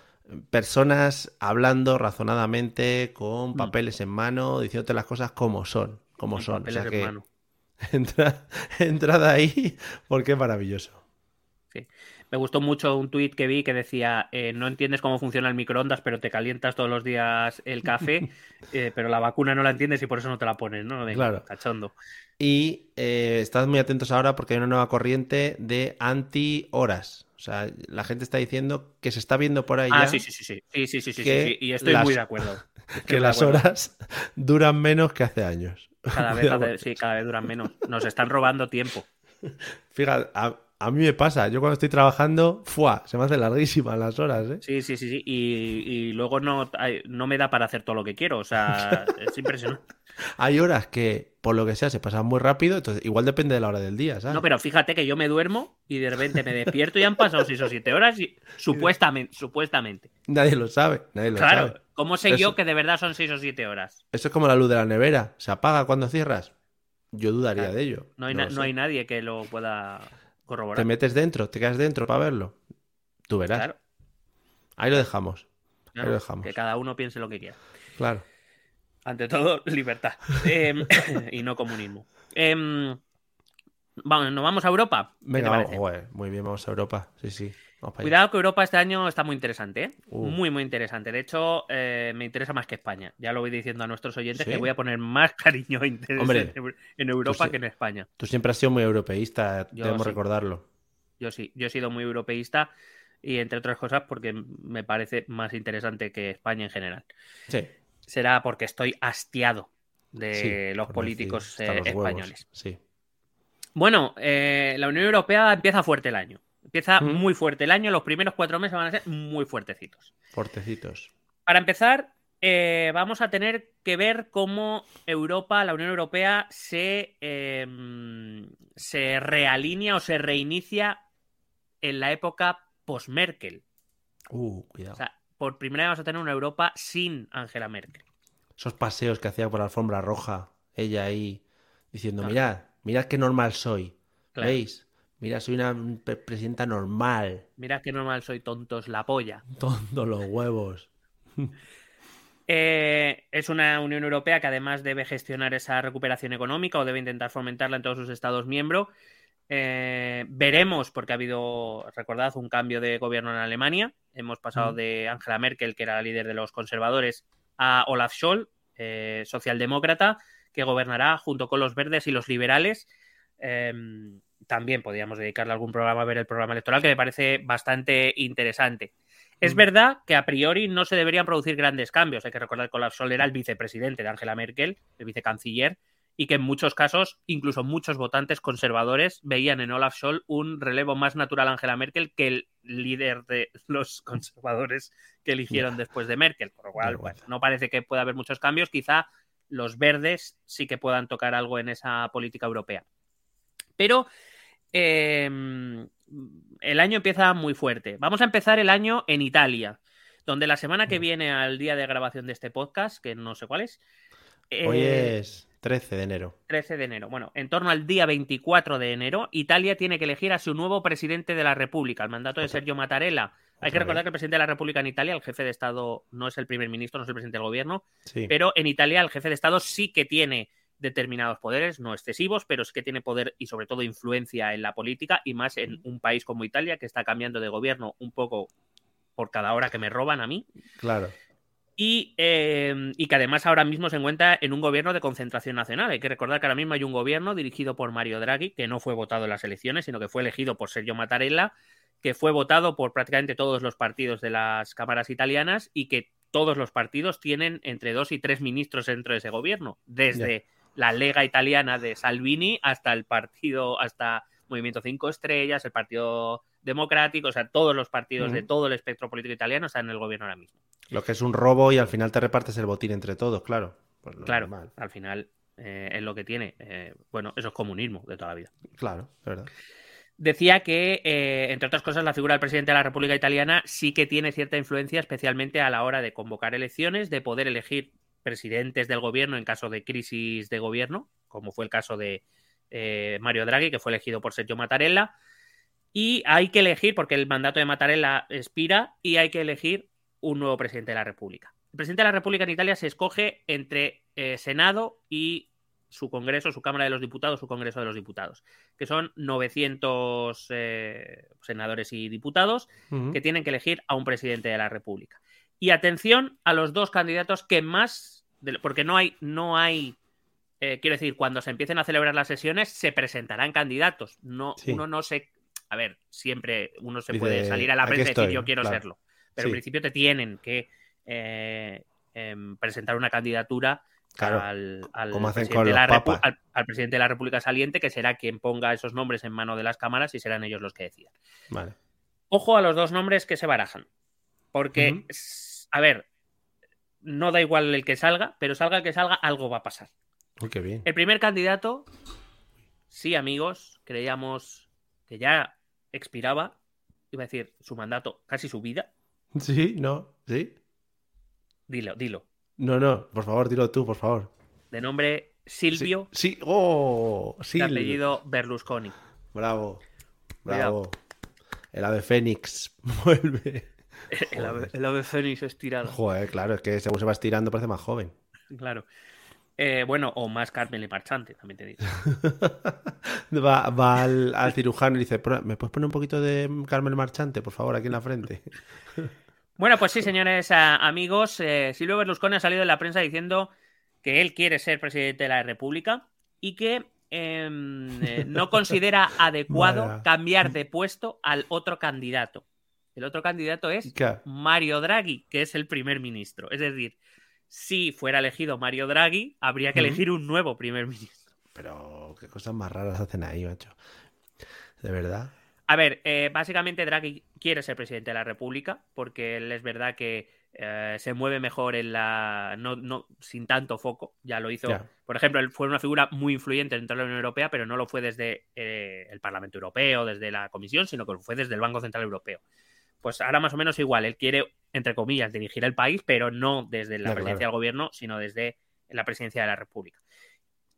personas hablando razonadamente con mm. papeles en mano, diciéndote las cosas como son, como son. O sea que, Entra, entrad ahí porque es maravilloso. Sí. Me gustó mucho un tuit que vi que decía, eh, no entiendes cómo funciona el microondas, pero te calientas todos los días el café, eh, pero la vacuna no la entiendes y por eso no te la pones, ¿no? Claro. Y eh, estad muy atentos ahora porque hay una nueva corriente de anti-horas. O sea, la gente está diciendo que se está viendo por ahí. Ah, sí, sí, sí, sí. Sí, sí, sí, sí. Y estoy muy de acuerdo. que las horas duran menos que hace años. Cada vez, sí, cada vez duran menos. Nos están robando tiempo. Fíjate, a, mí me pasa. Yo cuando estoy trabajando, ¡fua! Se me hacen larguísimas las horas, ¿eh? Sí, sí, sí, sí. Y, luego no, no me da para hacer todo lo que quiero. O sea, es impresionante. Hay horas que, por lo que sea, se pasan muy rápido. Entonces, igual depende de la hora del día, ¿sabes? No, pero fíjate que yo me duermo y de repente me despierto y han pasado 6 o 7 horas y supuestamente, supuestamente. Nadie lo sabe, nadie lo claro, ¿cómo sé yo que de verdad son 6 o 7 horas? Eso es como la luz de la nevera. ¿Se apaga cuando cierras? Yo dudaría de ello. No hay, no, hay nadie que lo pueda corroborar. Te metes dentro, te quedas dentro para verlo. Tú verás. Claro. Ahí lo dejamos. Ahí lo dejamos. Que cada uno piense lo que quiera. Claro. Ante todo, libertad. Em, y no comunismo. Eh, vamos, ¿Nos vamos a Europa? Venga, muy bien, vamos a Europa. Sí, sí. Cuidado que Europa este año está muy interesante, ¿eh? Uh. Muy, muy interesante. De hecho, eh, me interesa más que España. Ya lo voy diciendo a nuestros oyentes que voy a poner más cariño e interés en, Europa que en España. Tú siempre has sido muy europeísta, debemos recordarlo. Yo sí, yo he sido muy europeísta y entre otras cosas porque me parece más interesante que España en general. Sí será porque estoy hastiado de los políticos eh, españoles. Sí. Bueno, la Unión Europea empieza fuerte el año. Empieza mm. muy fuerte el año. Los primeros cuatro meses van a ser muy fuertecitos. Fuertecitos. Para empezar, eh, vamos a tener que ver cómo Europa, la Unión Europea, se, em, se realinea o se reinicia en la época post-Merkel. Uh, cuidado. O sea, por primera vez vamos a tener una Europa sin Angela Merkel. Esos paseos que hacía por la alfombra roja, ella ahí diciendo, mirad, mirad qué normal soy. ¿Veis? Mira, soy una presidenta normal. Mira qué normal soy, tontos, la polla. Tontos los huevos. Eh, es una Unión Europea que además debe gestionar esa recuperación económica o debe intentar fomentarla en todos sus Estados miembros. Eh, veremos, porque ha habido, recordad, un cambio de gobierno en Alemania. Hemos pasado de Angela Merkel, que era la líder de los conservadores, a Olaf Scholz, eh, socialdemócrata, que gobernará junto con los verdes y los liberales. También podríamos dedicarle algún programa a ver el programa electoral, que me parece bastante interesante. Es mm. verdad que a priori no se deberían producir grandes cambios. Hay que recordar que Olaf Scholz era el vicepresidente de Angela Merkel, el vicecanciller, y que en muchos casos, incluso muchos votantes conservadores veían en Olaf Scholz un relevo más natural a Angela Merkel que el líder de los conservadores que eligieron después de Merkel. Por lo cual, no parece que pueda haber muchos cambios. Quizá los verdes sí que puedan tocar algo en esa política europea. Pero em, el año empieza muy fuerte. Vamos a empezar el año en Italia, donde la semana que viene, al día de grabación de este podcast, que no sé cuál es. Hoy eh, es 13 de enero. 13 de enero. Bueno, en torno al día 24 de enero, Italia tiene que elegir a su nuevo presidente de la República. El mandato de Sergio Mattarella. Hay que recordar que el presidente de la República en Italia, el jefe de Estado, no es el primer ministro, no es el presidente del gobierno, pero en Italia el jefe de Estado sí que tiene determinados poderes, no excesivos, pero sí que tiene poder y sobre todo influencia en la política y más en un país como Italia que está cambiando de gobierno un poco por cada hora que me roban a mí. Claro. Y, em, y, que además ahora mismo se encuentra en un gobierno de concentración nacional. Hay que recordar que ahora mismo hay un gobierno dirigido por Mario Draghi, que no fue votado en las elecciones, sino que fue elegido por Sergio Mattarella, que fue votado por prácticamente todos los partidos de las cámaras italianas y que todos los partidos tienen entre dos y tres ministros dentro de ese gobierno, desde la Lega italiana de Salvini hasta el partido, hasta Movimiento Cinco Estrellas, el Partido Democrático, o sea, todos los partidos de todo el espectro político italiano están en el gobierno ahora mismo. Lo que es un robo y al final te repartes el botín entre todos, claro. Pues claro, al final eh, es lo que tiene. Eh, bueno, eso es comunismo de toda la vida. Claro, es verdad. Decía que, eh, entre otras cosas, la figura del presidente de la República Italiana sí que tiene cierta influencia, especialmente a la hora de convocar elecciones, de poder elegir presidentes del gobierno en caso de crisis de gobierno, como fue el caso de eh, Mario Draghi, que fue elegido por Sergio Mattarella. Y hay que elegir, porque el mandato de Mattarella expira, y hay que elegir un nuevo presidente de la República. El presidente de la República en Italia se escoge entre eh, Senado y su Congreso, su Cámara de los Diputados, su Congreso de los Diputados, que son 900 eh, senadores y diputados que tienen que elegir a un presidente de la República. Y atención a los dos candidatos que más, porque no hay, no hay, eh, quiero decir, cuando se empiecen a celebrar las sesiones se presentarán candidatos. No, uno no se, a ver, siempre uno se puede salir a la prensa y decir yo quiero serlo, pero en principio te tienen que eh, em, presentar una candidatura al, presidente al, presidente de la República saliente, que será quien ponga esos nombres en mano de las cámaras y serán ellos los que decidan. Ojo a los dos nombres que se barajan. Porque a ver, no da igual el que salga, pero salga el que salga, algo va a pasar. Uy, qué bien. El primer candidato, sí, amigos, creíamos que ya expiraba, iba a decir, su mandato, casi su vida. Sí, no, sí. Dilo, dilo. No, no, por favor, dilo tú, por favor. De nombre Silvio. Sí, oh, sí. De apellido Berlusconi. Bravo, bravo. El ave Fénix vuelve. El ave, el ave, fénix estirado. Joder, claro, es que según se va estirando parece más joven. Claro. Eh, bueno, o más Carmen y Marchante, también te digo. va, al, cirujano y dice, ¿me puedes poner un poquito de Carmen Marchante, por favor, aquí en la frente? bueno, pues sí, señores amigos, eh, Silvio Berlusconi ha salido en la prensa diciendo que él quiere ser presidente de la República y que em, eh, no considera adecuado cambiar de puesto al otro candidato. El otro candidato es Mario Draghi, que es el primer ministro. Es decir, si fuera elegido Mario Draghi, habría que elegir un nuevo primer ministro. Pero qué cosas más raras hacen ahí, macho. De verdad. A ver, eh, básicamente Draghi quiere ser presidente de la República, porque él es verdad que eh, se mueve mejor en la. No, no, sin tanto foco. Ya lo hizo. Por ejemplo, él fue una figura muy influyente dentro de la Unión Europea, pero no lo fue desde eh, el Parlamento Europeo, desde la Comisión, sino que lo fue desde el Banco Central Europeo. Pues ahora más o menos igual. Él quiere, entre comillas, dirigir el país, pero no desde la presidencia del gobierno, sino desde la presidencia de la República.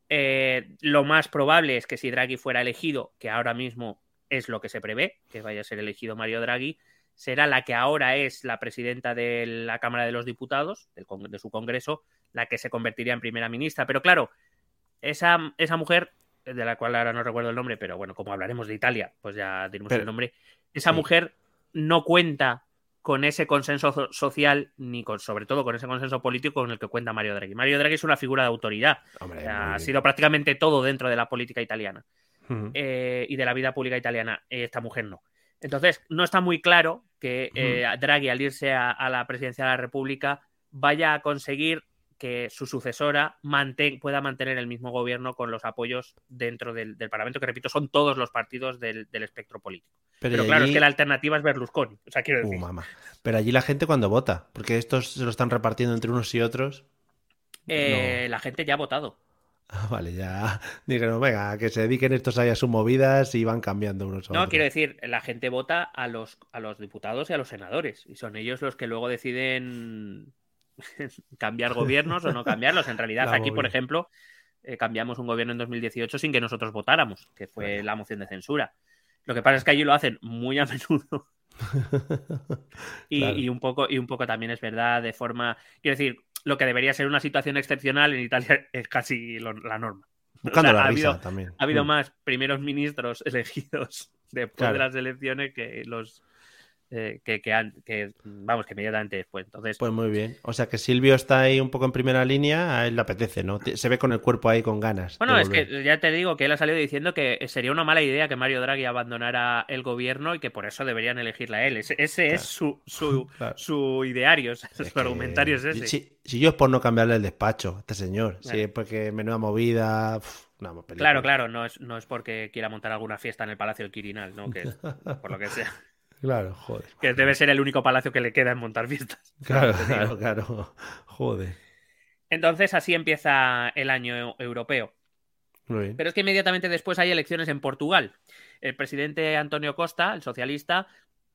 Eh, lo más probable es que si Draghi fuera elegido, que ahora mismo es lo que se prevé, que vaya a ser elegido Mario Draghi, será la que ahora es la presidenta de la Cámara de los Diputados, de su Congreso, la que se convertiría en primera ministra. Pero claro, esa, esa mujer, de la cual ahora no recuerdo el nombre, pero bueno, como hablaremos de Italia, pues ya diremos el nombre, esa mujer no cuenta con ese consenso social ni con, sobre todo con ese consenso político con el que cuenta Mario Draghi. Mario Draghi es una figura de autoridad, ha sido prácticamente todo dentro de la política italiana eh, y de la vida pública italiana. Esta mujer no. Entonces, no está muy claro que eh, Draghi, al irse a, la presidencia de la República, vaya a conseguir que su sucesora pueda mantener el mismo gobierno con los apoyos dentro del, Parlamento, que repito, son todos los partidos del, espectro político. Pero, claro, es que la alternativa es Berlusconi. O sea, quiero uh, decir. Pero allí la gente cuando vota, porque estos se lo están repartiendo entre unos y otros. Eh, la gente ya ha votado. Ah, vale, ya. Dijeron, venga, que se dediquen estos ahí a sus movidas y van cambiando unos a No, quiero decir, la gente vota a los, a los diputados y a los senadores. Y son ellos los que luego deciden cambiar gobiernos o no cambiarlos. En realidad, aquí, por ejemplo, eh, cambiamos un gobierno en 2018 sin que nosotros votáramos, que fue la moción de censura. Lo que pasa es que allí lo hacen muy a menudo. y, un poco, y un poco también es verdad, de forma. Quiero decir, lo que debería ser una situación excepcional en Italia es casi la norma. Buscando la ha risa habido, también. Ha habido mm. más primeros ministros elegidos después de las elecciones que los eh, que, que, vamos, que inmediatamente después. Entonces, pues muy bien. O sea que Silvio está ahí un poco en primera línea, a él le apetece, ¿no? Se ve con el cuerpo ahí con ganas. Bueno, es que ya te digo que él ha salido diciendo que sería una mala idea que Mario Draghi abandonara el gobierno y que por eso deberían elegirle a él. Ese, es su, su, su ideario, su argumentario es ese. Si, yo es por no cambiarle el despacho a este señor, si es porque menuda movida. claro, claro, no es, no es porque quiera montar alguna fiesta en el Palacio del Quirinal, ¿no? Que, por lo que sea. Claro, joder. Que debe ser el único palacio que le queda en montar fiestas. Claro, claro, claro. Joder. Entonces así empieza el año europeo. Pero es que inmediatamente después hay elecciones en Portugal. El presidente Antonio Costa, el socialista,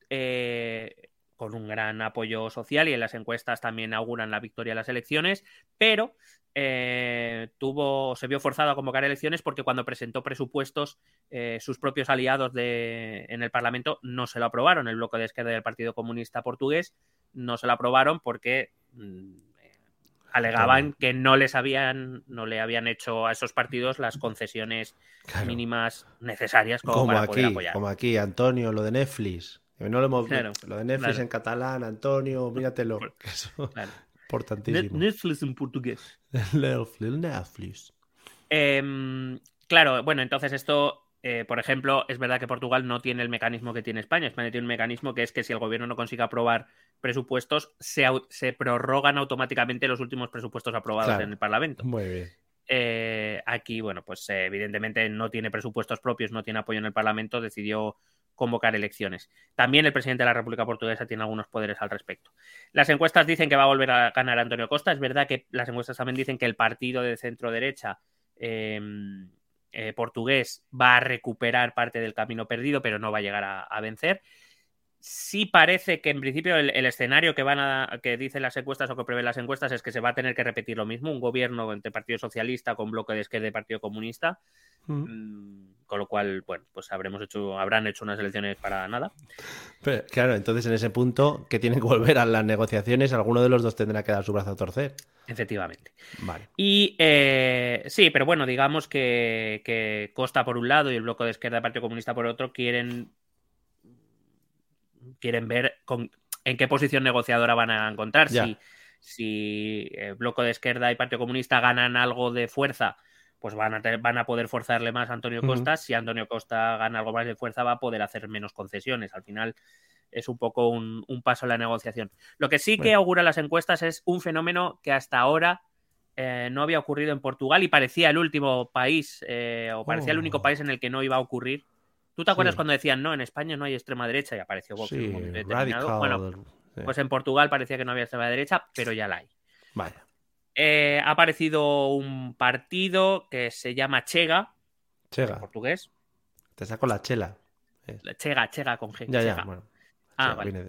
eh, con un gran apoyo social y en las encuestas también auguran la victoria de las elecciones, pero eh, tuvo, se vio forzado a convocar elecciones porque cuando presentó presupuestos, eh, sus propios aliados de, en el Parlamento no se lo aprobaron. El bloque de izquierda del Partido Comunista Portugués no se lo aprobaron porque mm, alegaban que no les habían, no le habían hecho a esos partidos las concesiones mínimas necesarias como, para aquí, poder apoyar. Como aquí, Antonio, lo de Netflix. No lo, hemos, lo de Netflix en catalán, Antonio, míratelo. Claro. Netflix en portugués. Netflix. Em, claro, bueno, entonces esto, eh, por ejemplo, es verdad que Portugal no tiene el mecanismo que tiene España. España tiene un mecanismo que es que si el gobierno no consigue aprobar presupuestos, se, prorrogan automáticamente los últimos presupuestos aprobados en el Parlamento. Muy bien. Eh, aquí, bueno, pues evidentemente no tiene presupuestos propios, no tiene apoyo en el Parlamento, decidió convocar elecciones. También el presidente de la República Portuguesa tiene algunos poderes al respecto. Las encuestas dicen que va a volver a ganar Antonio Costa. Es verdad que las encuestas también dicen que el partido de centro derecha em, eh, portugués va a recuperar parte del camino perdido, pero no va a llegar a, vencer. Sí parece que en principio el, escenario que van a que dicen las encuestas o que prevén las encuestas es que se va a tener que repetir lo mismo, un gobierno entre Partido Socialista con bloque de izquierda y Partido Comunista. Mm, con lo cual, bueno, pues habremos hecho, habrán hecho unas elecciones para nada. claro, entonces en ese punto que tienen que volver a las negociaciones, alguno de los dos tendrá que dar su brazo a torcer. Efectivamente. Vale. Y eh, sí, pero bueno, digamos que, Costa por un lado y el bloque de izquierda del Partido Comunista por otro quieren quieren ver en qué posición negociadora van a encontrar. Si, si el bloque de izquierda y Partido Comunista ganan algo de fuerza pues van a, van a poder forzarle más a Antonio Costa. Si Antonio Costa gana algo más de fuerza, va a poder hacer menos concesiones. Al final es un poco un, paso en la negociación. Lo que sí que augura las encuestas es un fenómeno que hasta ahora eh, no había ocurrido en Portugal y parecía el último país, eh, o parecía el único oh. país en el que no iba a ocurrir. ¿Tú te acuerdas cuando decían, no, en España no hay extrema derecha y apareció Vox sí, Radical, bueno, Pues en Portugal parecía que no había extrema derecha, pero ya la hay. Vaya. Eh, ha aparecido un partido que se llama Chega. Chega. En portugués. Te saco la chela. Chega, Chega con G. Ya, ya, bueno. Ah, vale.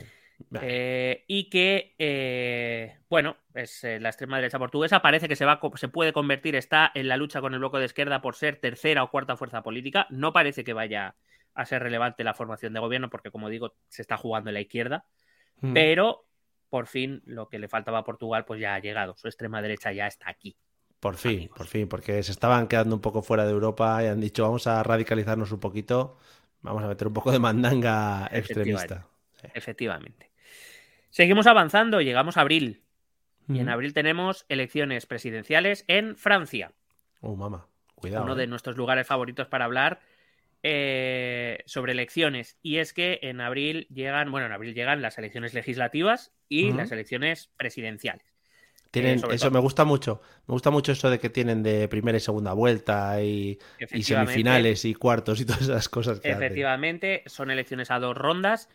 Eh, y que, eh, bueno, es la extrema derecha portuguesa. Parece que se, va, se puede convertir, está en la lucha con el bloque de izquierda por ser tercera o cuarta fuerza política. No parece que vaya a ser relevante la formación de gobierno, porque, como digo, se está jugando en la izquierda. Mm. Pero por fin lo que le faltaba a Portugal pues ya ha llegado. Su extrema derecha ya está aquí. Por fin, por fin, porque se estaban quedando un poco fuera de Europa y han dicho vamos a radicalizarnos un poquito, vamos a meter un poco de mandanga extremista. Efectivamente. Seguimos avanzando, llegamos a abril. Y en abril tenemos elecciones presidenciales en Francia. Oh, mamá, cuidado. Uno de eh. nuestros lugares favoritos para hablar eh, sobre elecciones. Y es que en abril llegan, bueno, en abril llegan las elecciones legislativas y las elecciones presidenciales. Tienen, eh, eso me gusta mucho. Me gusta mucho eso de que tienen de primera y segunda vuelta y, semifinales y cuartos y todas esas cosas. Que efectivamente, son elecciones a dos rondas.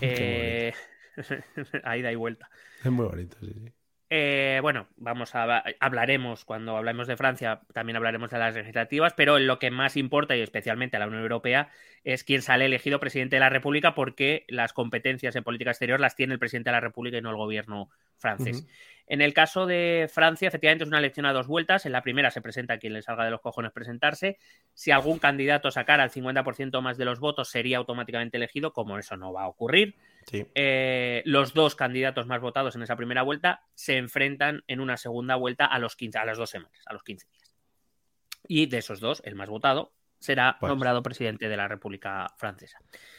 Eh, ahí da y vuelta. Es muy bonito, sí, sí. Eh, bueno, vamos a hablaremos cuando hablemos de Francia, también hablaremos de las legislativas, pero lo que más importa y especialmente a la Unión Europea es quién sale elegido presidente de la República porque las competencias en política exterior las tiene el presidente de la República y no el gobierno francés. En el caso de Francia, efectivamente es una elección a dos vueltas. En la primera se presenta quien le salga de los cojones presentarse. Si algún candidato sacara el 50% más de los votos, sería automáticamente elegido, como eso no va a ocurrir. Eh, los dos candidatos más votados en esa primera vuelta se enfrentan en una segunda vuelta a, los 15, a las dos semanas, a los 15 días. Y de esos dos, el más votado será pues nombrado presidente de la República Francesa.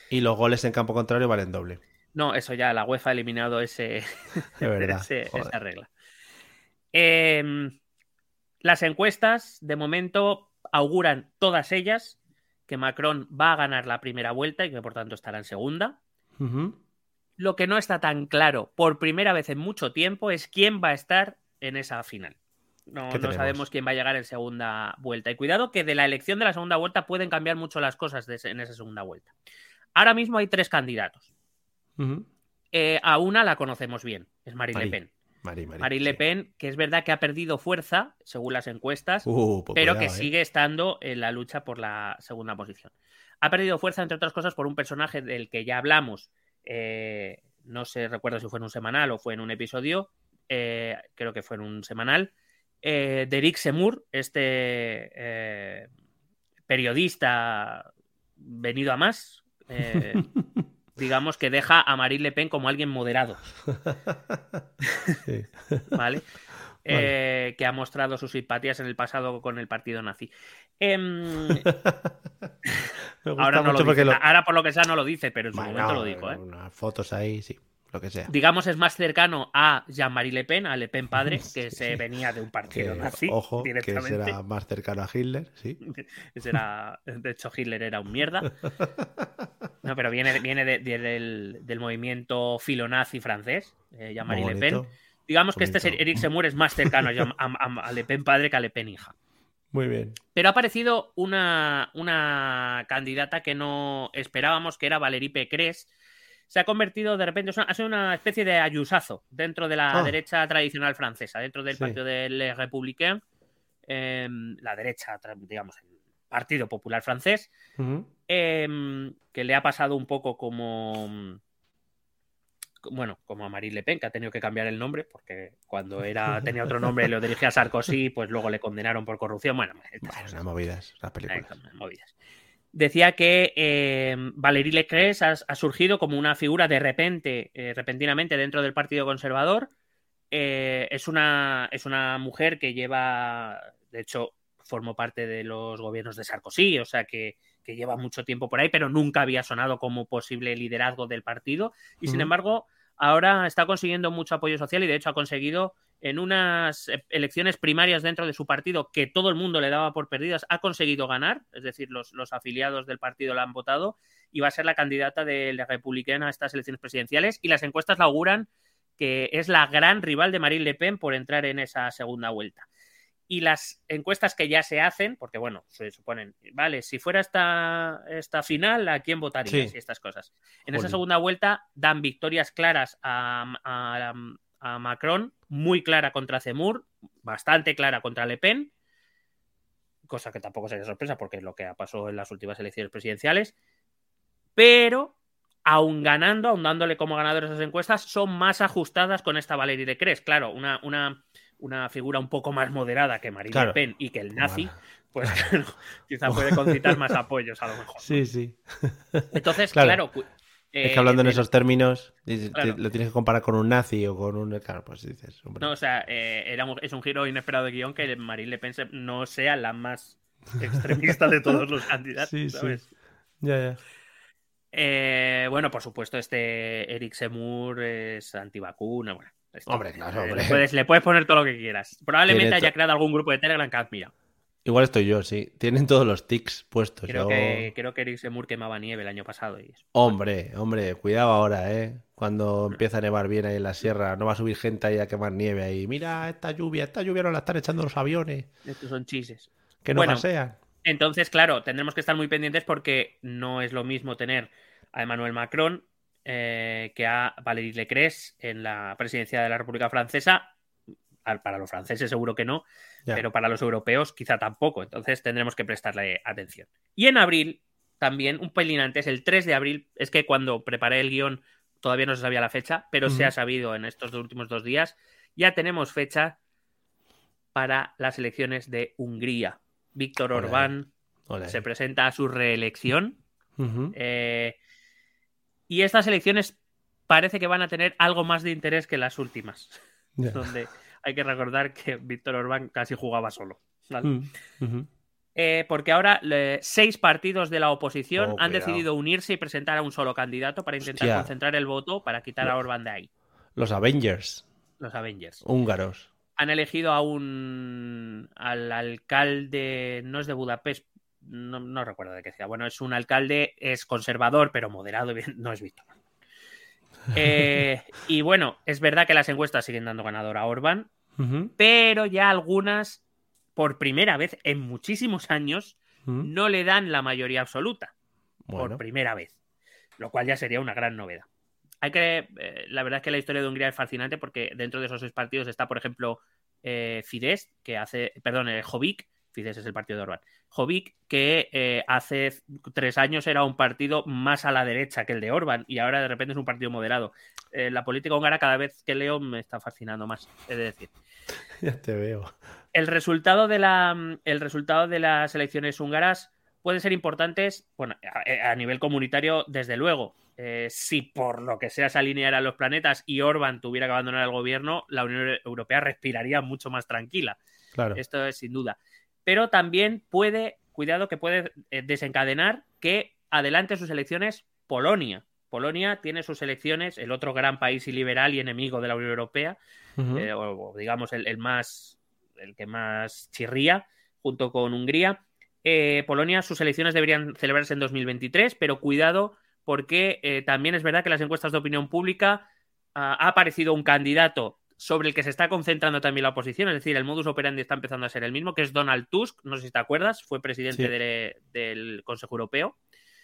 Y los goles en campo contrario valen doble. No, eso ya, la UEFA ha eliminado ese, esa regla. Em, las encuestas, de momento, auguran todas ellas que Macron va a ganar la primera vuelta y que por tanto estará en segunda. Lo que no está tan claro por primera vez en mucho tiempo es quién va a estar en esa final. No, no sabemos quién va a llegar en segunda vuelta. Y cuidado que de la elección de la segunda vuelta pueden cambiar mucho las cosas en esa segunda vuelta. Ahora mismo hay tres candidatos. Eh, a una la conocemos bien, es Marine Le Pen. Marine, Le Pen, que es verdad que ha perdido fuerza, según las encuestas, uh, pues pero que ¿eh? sigue estando en la lucha por la segunda posición. Ha perdido fuerza, entre otras cosas, por un personaje del que ya hablamos, eh, no sé, recuerdo si fue en un semanal o fue en un episodio, creo que fue en un semanal, de Eric Semur, este periodista venido a más, digamos que deja a Marine Le Pen como alguien moderado. ¿Vale? Eh, que ha mostrado sus simpatías en el pasado con el partido nazi. Em, ahora, no lo dice. ahora por lo que sea no lo dice, pero en su momento lo dijo. ¿eh? Unas fotos ahí, sí que sea. Digamos, es más cercano a Jean-Marie Le Pen, a Le Pen padre, que se venía de un partido nazi. Ojo, que será más cercano a Hitler, sí. de hecho, Hitler era un mierda. No, pero viene, viene del, movimiento filonazi francés, eh, Jean-Marie Le Pen. Digamos que este Eric Semur es más cercano a, Le Pen padre que a Le Pen hija. Muy bien. Pero ha aparecido una, una candidata que no esperábamos, que era Valérie Pécresse, se ha convertido de repente, ha sido una especie de ayusazo dentro de la ah. derecha tradicional francesa, dentro del partido del Républicain, em, la derecha, digamos, el Partido Popular francés, em, que le ha pasado un poco como bueno, como a Marine Le Pen, que ha tenido que cambiar el nombre, porque cuando era tenía otro nombre lo dirigía a Sarkozy, pues luego le condenaron por corrupción. Bueno, bueno movidas, las películas. movidas decía que eh, Valérie Leclerc ha, surgido como una figura de repente, eh, repentinamente dentro del Partido Conservador. Eh, es, una, es una mujer que lleva, de hecho, formó parte de los gobiernos de Sarkozy, o sea que, lleva mucho tiempo por ahí, pero nunca había sonado como posible liderazgo del partido. Y sin embargo, ahora está consiguiendo mucho apoyo social y de hecho ha conseguido en unas eh, elecciones primarias dentro de su partido que todo el mundo le daba por perdidas, ha conseguido ganar, es decir, los, afiliados del partido la han votado y va a ser la candidata de la republicana a estas elecciones presidenciales y las encuestas la auguran que es la gran rival de Marine Le Pen por entrar en esa segunda vuelta. Y las encuestas que ya se hacen, porque bueno, se suponen, vale, si fuera esta, esta final, ¿a quién votarías? Y estas cosas. En esa segunda vuelta dan victorias claras a, a, Macron, muy clara contra Zemmour, bastante clara contra Le Pen, cosa que tampoco sería sorpresa porque es lo que ha pasado en las últimas elecciones presidenciales, pero aún ganando, aún dándole como ganador esas encuestas, son más ajustadas con esta Valérie de Cres. Claro, una, una una figura un poco más moderada que Marine Le Pen y que el nazi, pues quizá puede concitar más apoyos a lo mejor. Sí, sí. Entonces, claro. es que eh, hablando en esos términos, lo tienes que comparar con un nazi o con un. Claro, pues dices. No, o sea, eh, es un giro inesperado de guion que Marine Le Pen no sea la más extremista de todos los candidatos. Sí, ¿sabes? sí. Ya, ya. Eh, bueno, por supuesto, este Eric Semur es antivacuna. Bueno, hombre, claro, hombre. Le puedes, poner todo lo que quieras. Probablemente haya creado algún grupo de Telegram que admira. Igual estoy yo, sí. Tienen todos los tics puestos. Creo, que, creo que Eric Semur quemaba nieve el año pasado. Y Hombre, hombre, cuidado ahora, ¿eh? Cuando empieza a nevar bien ahí en la sierra, no va a subir gente ahí a quemar nieve ahí. Mira esta lluvia, esta lluvia no la están echando los aviones. Estos son chises. Que no bueno, Entonces, claro, tendremos que estar muy pendientes porque no es lo mismo tener a Emmanuel Macron eh, que a Valéry Lecres en la presidencia de la República Francesa. Para los franceses seguro que no, pero para los europeos quizá tampoco. Entonces tendremos que prestarle atención. Y en abril, también un pelín antes, el 3 de abril, es que cuando preparé el guion todavía no se sabía la fecha, pero se ha sabido en estos últimos dos días, ya tenemos fecha para las elecciones de Hungría. Víctor Orbán se presenta a su reelección. Y estas elecciones parece que van a tener algo más de interés que las últimas, donde hay que recordar que Víctor Orbán casi jugaba solo. Mm, eh, porque ahora seis partidos de la oposición oh, han decidido unirse y presentar a un solo candidato para intentar concentrar el voto para quitar a Orbán de ahí. Los Avengers. Los Avengers. Húngaros. Han elegido a un al alcalde, no es de Budapest, no, recuerdo de qué ciudad. Bueno, es un alcalde, es conservador, pero moderado, no es Víctor. Eh, y bueno, es verdad que las encuestas siguen dando ganador a Orban, pero ya algunas, por primera vez en muchísimos años, no le dan la mayoría absoluta. Por primera vez. Lo cual ya sería una gran novedad. Hay que. Eh, la verdad es que la historia de Hungría es fascinante porque dentro de esos seis partidos está, por ejemplo, eh, Fidesz, que hace. Perdón, el Jovic, Fidesz es el partido de Orbán. Jovic, que eh, hace tres años era un partido más a la derecha que el de Orbán y ahora de repente es un partido moderado. Eh, la política húngara cada vez que leo me está fascinando más, es decir. Ya te veo. El resultado de, la, el resultado de las elecciones húngaras pueden ser importantes, bueno, a, nivel comunitario, desde luego. Eh, si por lo que sea se alinearan los planetas y Orbán tuviera que abandonar el gobierno, la Unión Europea respiraría mucho más tranquila. Claro. Esto es sin duda pero también puede, cuidado, que puede eh, desencadenar que adelante sus elecciones Polonia. Polonia tiene sus elecciones, el otro gran país liberal y enemigo de la Unión Europea, eh, o, digamos el, más, el que más chirría, junto con Hungría. Eh, Polonia, sus elecciones deberían celebrarse en 2023, pero cuidado porque también es verdad que las encuestas de opinión pública ah, ha aparecido un candidato sobre el que se está concentrando también la oposición, es decir, el modus operandi está empezando a ser el mismo, que es Donald Tusk, no sé si te acuerdas, fue presidente del Consejo Europeo,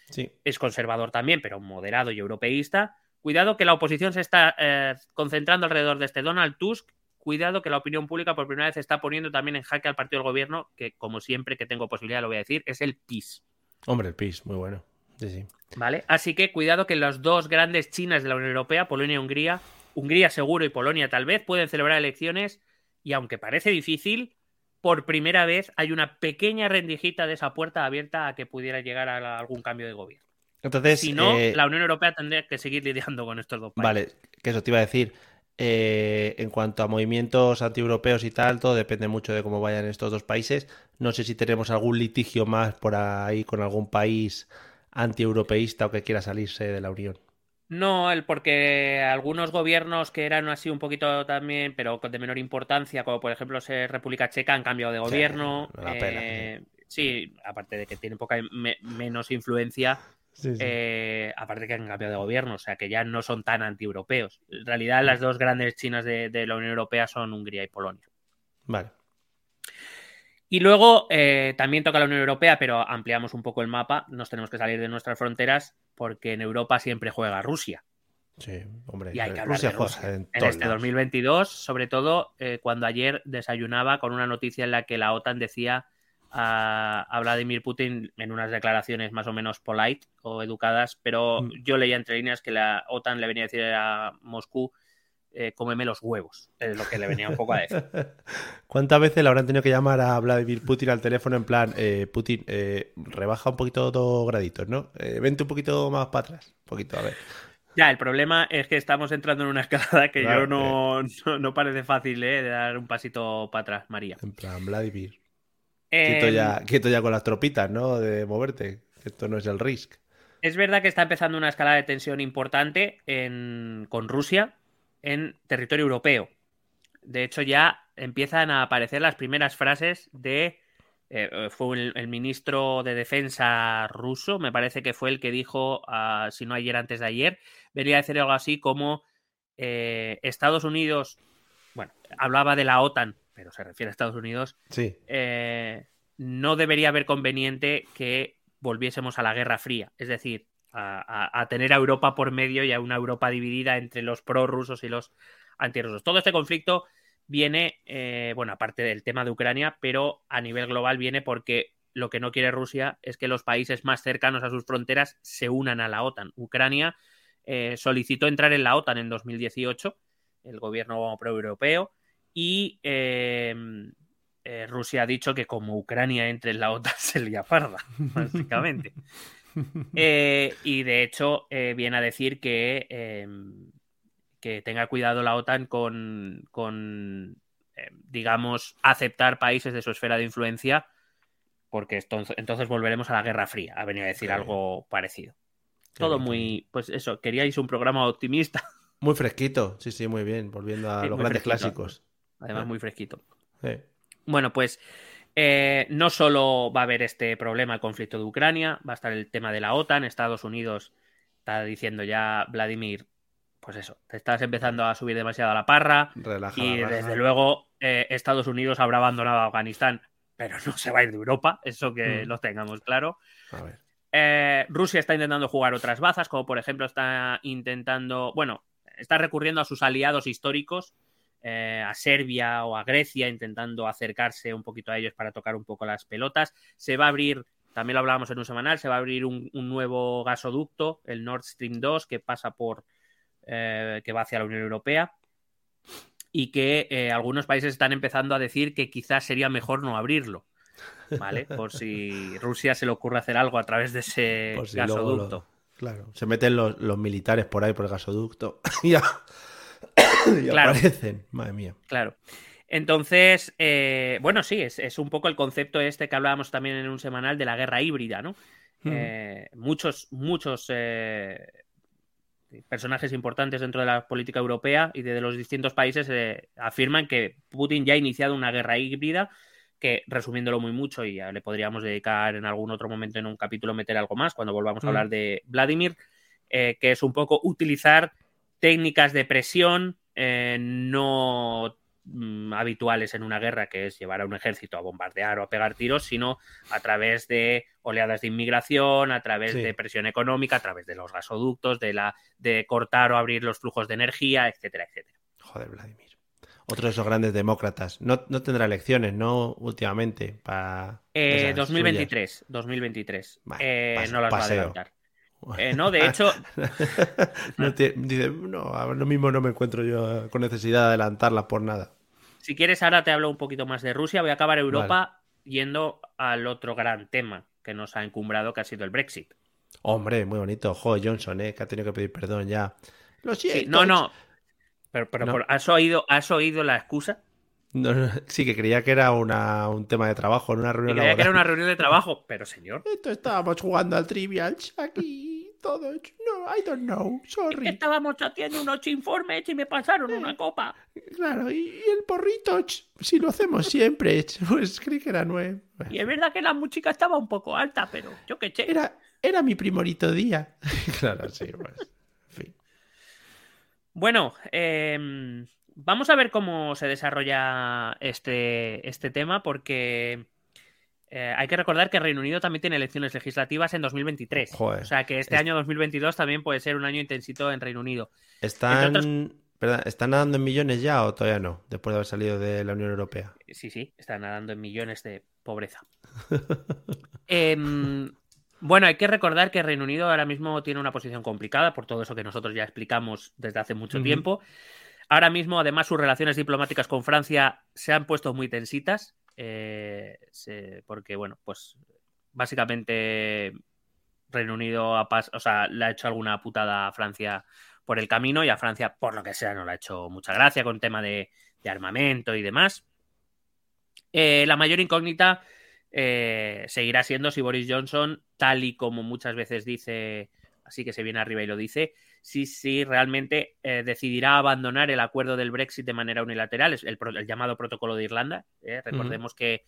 sí. es conservador también, pero moderado y europeísta. Cuidado que la oposición se está eh, concentrando alrededor de este Donald Tusk, cuidado que la opinión pública por primera vez está poniendo también en jaque al partido del gobierno, que como siempre que tengo posibilidad lo voy a decir, es el PIS. Hombre, el PIS, muy bueno. Sí, sí. ¿Vale? Así que cuidado que las dos grandes chinas de la Unión Europea, Polonia y Hungría, Hungría seguro y Polonia tal vez pueden celebrar elecciones y aunque parece difícil, por primera vez hay una pequeña rendijita de esa puerta abierta a que pudiera llegar a algún cambio de gobierno. Entonces, si no, eh, la Unión Europea tendría que seguir lidiando con estos dos países. Vale, que eso te iba a decir. Eh, en cuanto a movimientos antieuropeos y tal, todo depende mucho de cómo vayan estos dos países. No sé si tenemos algún litigio más por ahí con algún país antieuropeísta o que quiera salirse de la Unión. No, el porque algunos gobiernos que eran así un poquito también, pero de menor importancia, como por ejemplo ser República Checa, han cambiado de gobierno. Eh, sí, aparte de que tienen poca menos influencia, eh, aparte de que han cambiado de gobierno, o sea que ya no son tan antieuropeos. En realidad, las dos grandes chinas de, la Unión Europea son Hungría y Polonia. Vale. Y luego eh, también toca la Unión Europea, pero ampliamos un poco el mapa. Nos tenemos que salir de nuestras fronteras porque en Europa siempre juega Rusia. Sí, hombre. Y hay que hablar de Rusia. En, este 2022, sobre todo eh, cuando ayer desayunaba con una noticia en la que la OTAN decía a, Vladimir Putin en unas declaraciones más o menos polite o educadas, pero mm. yo leía entre líneas que la OTAN le venía a decir a Moscú eh, cómeme los huevos, es lo que le venía un poco a decir. ¿Cuántas veces le habrán tenido que llamar a Vladimir Putin al teléfono en plan, eh, Putin, eh, rebaja un poquito dos graditos, ¿no? Eh, vente un poquito más para atrás, un poquito, a ver. Ya, el problema es que estamos entrando en una escalada que yo no, no, parece fácil de dar un pasito para atrás, María. En plan, Vladimir. Quieto, ya, em, quieto ya con las tropitas, ¿no? De moverte. Esto no es el risk. Es verdad que está empezando una escalada de tensión importante en, con Rusia, en territorio europeo. De hecho, ya empiezan a aparecer las primeras frases de. Eh, fue el, ministro de Defensa ruso, me parece que fue el que dijo, ah, si no ayer, antes de ayer, venía a decir algo así como eh, Estados Unidos, bueno, hablaba de la OTAN, pero se refiere a Estados Unidos, sí. Eh, no debería haber conveniente que volviésemos a la Guerra Fría. Es decir, a, tener a Europa por medio y a una Europa dividida entre los prorrusos y los antirrusos. Todo este conflicto viene, eh, bueno, aparte del tema de Ucrania, pero a nivel global viene porque lo que no quiere Rusia es que los países más cercanos a sus fronteras se unan a la OTAN. Ucrania eh, solicitó entrar en la OTAN en 2018, el gobierno pro-europeo, y eh, Rusia ha dicho que como Ucrania entre en la OTAN se le parda, básicamente. Eh, y de hecho, eh, viene a decir que, em, que tenga cuidado la OTAN con, con em, digamos, aceptar países de su esfera de influencia, porque entonces, entonces volveremos a la Guerra Fría. Ha venido a decir algo parecido. Todo muy, pues eso, queríais un programa optimista. Muy fresquito, sí, sí, muy bien, volviendo a los grandes clásicos. Además, muy fresquito. Bueno, pues eh, no solo va a haber este problema, el conflicto de Ucrania, va a estar el tema de la OTAN. Estados Unidos está diciendo ya, Vladimir, pues eso, te estás empezando a subir demasiado a la parra. y desde luego, eh, Estados Unidos habrá abandonado Afganistán, pero no se va a ir de Europa, eso que mm. lo tengamos claro. Eh, Rusia está intentando jugar otras bazas, como por ejemplo está intentando, bueno, está recurriendo a sus aliados históricos eh, a Serbia o a Grecia, intentando acercarse un poquito a ellos para tocar un poco las pelotas. Se va a abrir, también lo hablábamos en un semanal, se va a abrir un, nuevo gasoducto, el Nord Stream 2, que pasa por, eh, que va hacia la Unión Europea y que eh, algunos países están empezando a decir que quizás sería mejor no abrirlo. ¿Vale? Por si Rusia se le ocurre hacer algo a través de ese gasoducto. claro, se meten los, los, militares por ahí por el gasoducto. ya y claro. aparecen, madre mía. Claro. Entonces, eh, bueno, sí, es, un poco el concepto este que hablábamos también en un semanal de la guerra híbrida, ¿no? Hmm. Eh, muchos, muchos eh, personajes importantes dentro de la política europea y de los distintos países afirman que Putin ya ha iniciado una guerra híbrida que, resumiéndolo muy mucho, y ya le podríamos dedicar en algún otro momento en un capítulo meter algo más cuando volvamos a hmm. hablar de Vladimir, que es un poco utilizar técnicas de presión eh, no mm, habituales en una guerra, que es llevar a un ejército a bombardear o a pegar tiros, sino a través de oleadas de inmigración, a través de presión económica, a través de los gasoductos, de la de cortar o abrir los flujos de energía, etcétera, etcétera. Joder, Vladimir. Otro de esos grandes demócratas. No, tendrá elecciones, ¿no? Últimamente. Para 2023. 2023. no las va a adelantar. Eh, no, de hecho. no dice, no, lo mismo no me encuentro yo con necesidad de adelantarla por nada. Si quieres, ahora te hablo un poquito más de Rusia. Voy a acabar Europa yendo al otro gran tema que nos ha encumbrado, que ha sido el Brexit. Hombre, muy bonito. Joder, Johnson, ¿eh? que ha tenido que pedir perdón ya. Lo siento. no, no. Pero, pero ¿has, oído, ¿has oído la excusa? sí, que creía que era una, un tema de trabajo, en una reunión. Creía que era una reunión de trabajo, pero señor. Esto estábamos jugando al Trivial aquí todo. No, I don't know, sorry. Estábamos haciendo unos informes y me pasaron eh, una copa. Claro, y, el porrito, si lo hacemos siempre, pues creí que era nueve. Y es verdad que la música estaba un poco alta, pero yo qué sé. Era, era mi primorito día. claro, sí, pues. En fin. Bueno, em, vamos a ver cómo se desarrolla este, este tema, porque eh, hay que recordar que Reino Unido también tiene elecciones legislativas en 2023. O sea que este año 2022 también puede ser un año intensito en Reino Unido. ¿Están, ¿Están nadando en millones ya o todavía no? Después de haber salido de la Unión Europea. Sí, sí, están nadando en millones de pobreza. Em, bueno, hay que recordar que Reino Unido ahora mismo tiene una posición complicada por todo eso que nosotros ya explicamos desde hace mucho tiempo. Ahora mismo, además, sus relaciones diplomáticas con Francia se han puesto muy tensitas. Eh, porque, bueno, pues básicamente Reino Unido ha o sea, le ha hecho alguna putada a Francia por el camino y a Francia, por lo que sea, no le ha hecho mucha gracia con tema de, armamento y demás. Eh, la mayor incógnita eh, seguirá siendo si Boris Johnson, tal y como muchas veces dice, así que se viene arriba y lo dice, si, si realmente decidirá abandonar el acuerdo del Brexit de manera unilateral, el, el llamado protocolo de Irlanda. recordemos que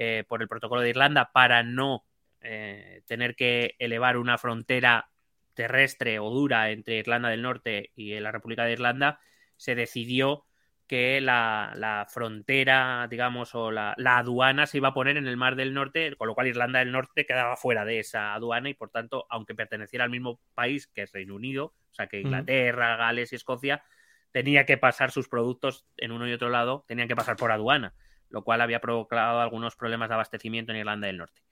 eh, por el protocolo de Irlanda para no eh, tener que elevar una frontera terrestre o dura entre Irlanda del Norte y la República de Irlanda, se decidió que la, frontera, digamos, o la, aduana se iba a poner en el Mar del Norte, con lo cual Irlanda del Norte quedaba fuera de esa aduana y, por tanto, aunque perteneciera al mismo país que es Reino Unido, o sea que Inglaterra, Gales y Escocia, tenía que pasar sus productos en uno y otro lado, tenían que pasar por aduana lo cual había provocado algunos problemas de abastecimiento en Irlanda del Norte.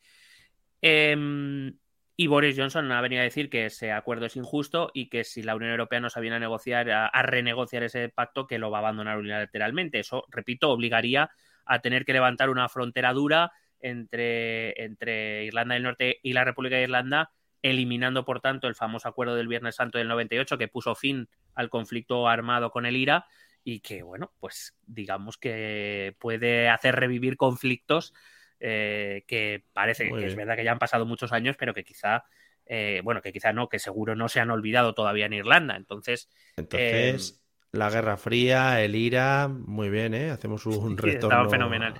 Em, y Boris Johnson ha venido a decir que ese acuerdo es injusto y que si la Unión Europea no sabía negociar, a, renegociar ese pacto, que lo va a abandonar unilateralmente. Eso, repito, obligaría a tener que levantar una frontera dura entre, entre Irlanda del Norte y la República de Irlanda, eliminando, por tanto, el famoso acuerdo del Viernes Santo del 98 que puso fin al conflicto armado con el IRA y que, bueno, pues digamos que puede hacer revivir conflictos eh, que parece que es verdad que ya han pasado muchos años, pero que quizá, eh, bueno, que quizá no, que seguro no se han olvidado todavía en Irlanda. Entonces, entonces em, la Guerra Fría, el IRA, muy bien, ¿eh? Hacemos un retorno fenomenal.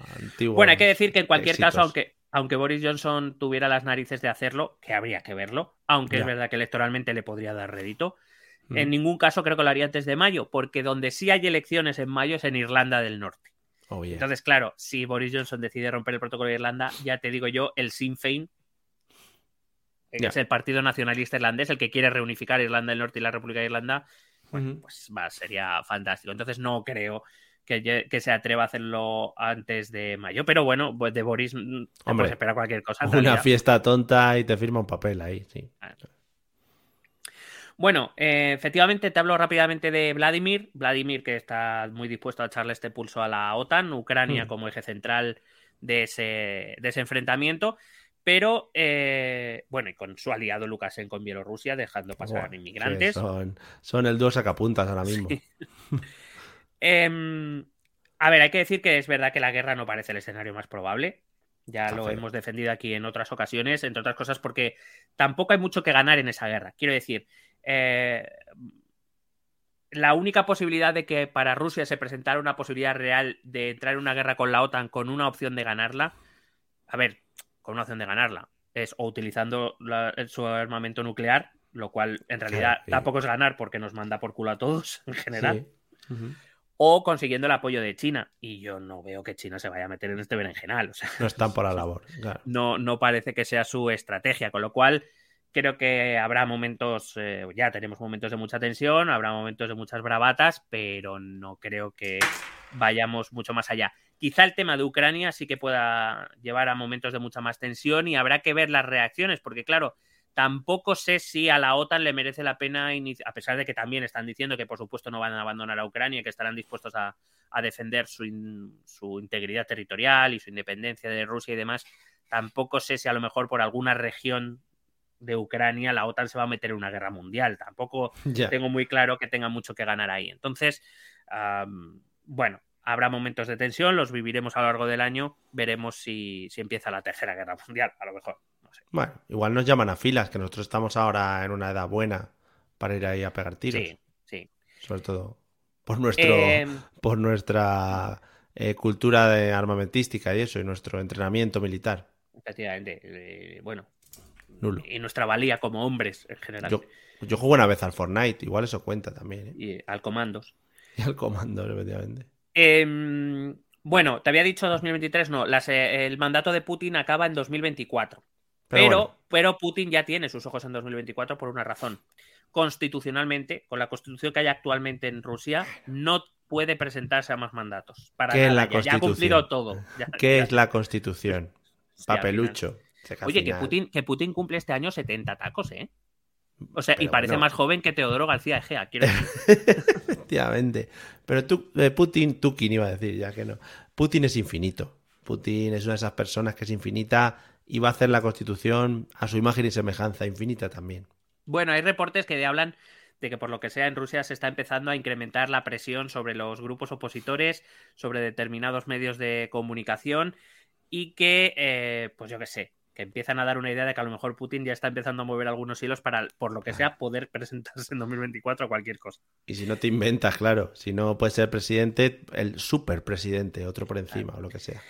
Bueno, hay que decir que en cualquier caso, aunque, aunque Boris Johnson tuviera las narices de hacerlo, que habría que verlo, aunque es verdad que electoralmente le podría dar rédito, en ningún caso creo que lo haría antes de mayo, porque donde sí hay elecciones en mayo es en Irlanda del Norte. Oh, Entonces, claro, si Boris Johnson decide romper el protocolo de Irlanda, ya te digo yo, el Sinn Féin, que es el Partido Nacionalista Irlandés, el que quiere reunificar Irlanda del Norte y la República de Irlanda, pues va, sería fantástico. Entonces no creo que, se atreva a hacerlo antes de mayo. Pero bueno, pues de Boris mm, Hombre, espera cualquier cosa. Una fiesta tonta y te firma un papel ahí, sí. Bueno, eh, efectivamente te hablo rápidamente de Vladimir. Vladimir que está muy dispuesto a echarle este pulso a la OTAN, Ucrania hmm. como eje central de ese, de ese enfrentamiento. Pero, eh, bueno, y con su aliado Lukashenko en Bielorrusia, dejando pasar a inmigrantes. son, son, el dúo sacapuntas ahora mismo. Em, a ver, hay que decir que es verdad que la guerra no parece el escenario más probable. Ya lo hemos defendido aquí en otras ocasiones, entre otras cosas porque tampoco hay mucho que ganar en esa guerra. Quiero decir, eh, la única posibilidad de que para Rusia se presentara una posibilidad real de entrar en una guerra con la OTAN con una opción de ganarla, a ver, con una opción de ganarla, es o utilizando su armamento nuclear, lo cual en realidad tampoco es ganar porque nos manda por culo a todos en general, o consiguiendo el apoyo de China. Y yo no veo que China se vaya a meter en este berenjenal. O sea, no están por la labor. No, no parece que sea su estrategia, con lo cual Creo que habrá momentos, eh, ya tenemos momentos de mucha tensión, habrá momentos de muchas bravatas, pero no creo que vayamos mucho más allá. Quizá el tema de Ucrania sí que pueda llevar a momentos de mucha más tensión y habrá que ver las reacciones, porque claro, tampoco sé si a la OTAN le merece la pena, a pesar de que también están diciendo que por supuesto no van a abandonar a Ucrania, que estarán dispuestos a, defender su, su, integridad territorial y su independencia de Rusia y demás, tampoco sé si a lo mejor por alguna región de Ucrania, la OTAN se va a meter en una guerra mundial. Tampoco tengo muy claro que tenga mucho que ganar ahí. Entonces, bueno, habrá momentos de tensión, los viviremos a lo largo del año, veremos si, empieza la tercera guerra mundial, a lo mejor. Bueno, igual nos llaman a filas, que nosotros estamos ahora en una edad buena para ir ahí a pegar tiros. Sí, sí. Sobre todo por nuestro, em, por nuestra eh, cultura de armamentística y eso, y nuestro entrenamiento militar. Efectivamente. Eh, bueno, y nuestra valía como hombres en general. Yo, juego una vez al Fortnite, igual eso cuenta también. ¿eh? Y al Comandos. Y al comando, efectivamente. Em, bueno, te había dicho 2023, no. El mandato de Putin acaba en 2024. Pero, pero, Putin ya tiene sus ojos en 2024 por una razón. Constitucionalmente, con la constitución que hay actualmente en Rusia, no puede presentarse a más mandatos. Para ¿Qué es la ya, ha cumplido todo. ¿Qué es la constitución? Papelucho. Oye, que Putin, que Putin cumple este año 70 tacos, ¿eh? O sea, y parece más joven que Teodoro García Egea, quiero Efectivamente. Pero tú, eh, Putin, Tukin iba a decir, ya que no. Putin es infinito. Putin es una de esas personas que es infinita y va a hacer la constitución a su imagen y semejanza, infinita también. Bueno, hay reportes que hablan de que por lo que sea en Rusia se está empezando a incrementar la presión sobre los grupos opositores, sobre determinados medios de comunicación y que, eh, pues yo qué sé, que empiezan a dar una idea de que a lo mejor Putin ya está empezando a mover algunos hilos para, por lo que sea, poder presentarse en 2024 a cualquier cosa. Y si no te inventas, claro, si no puede ser presidente, el superpresidente, otro por encima o lo que sea.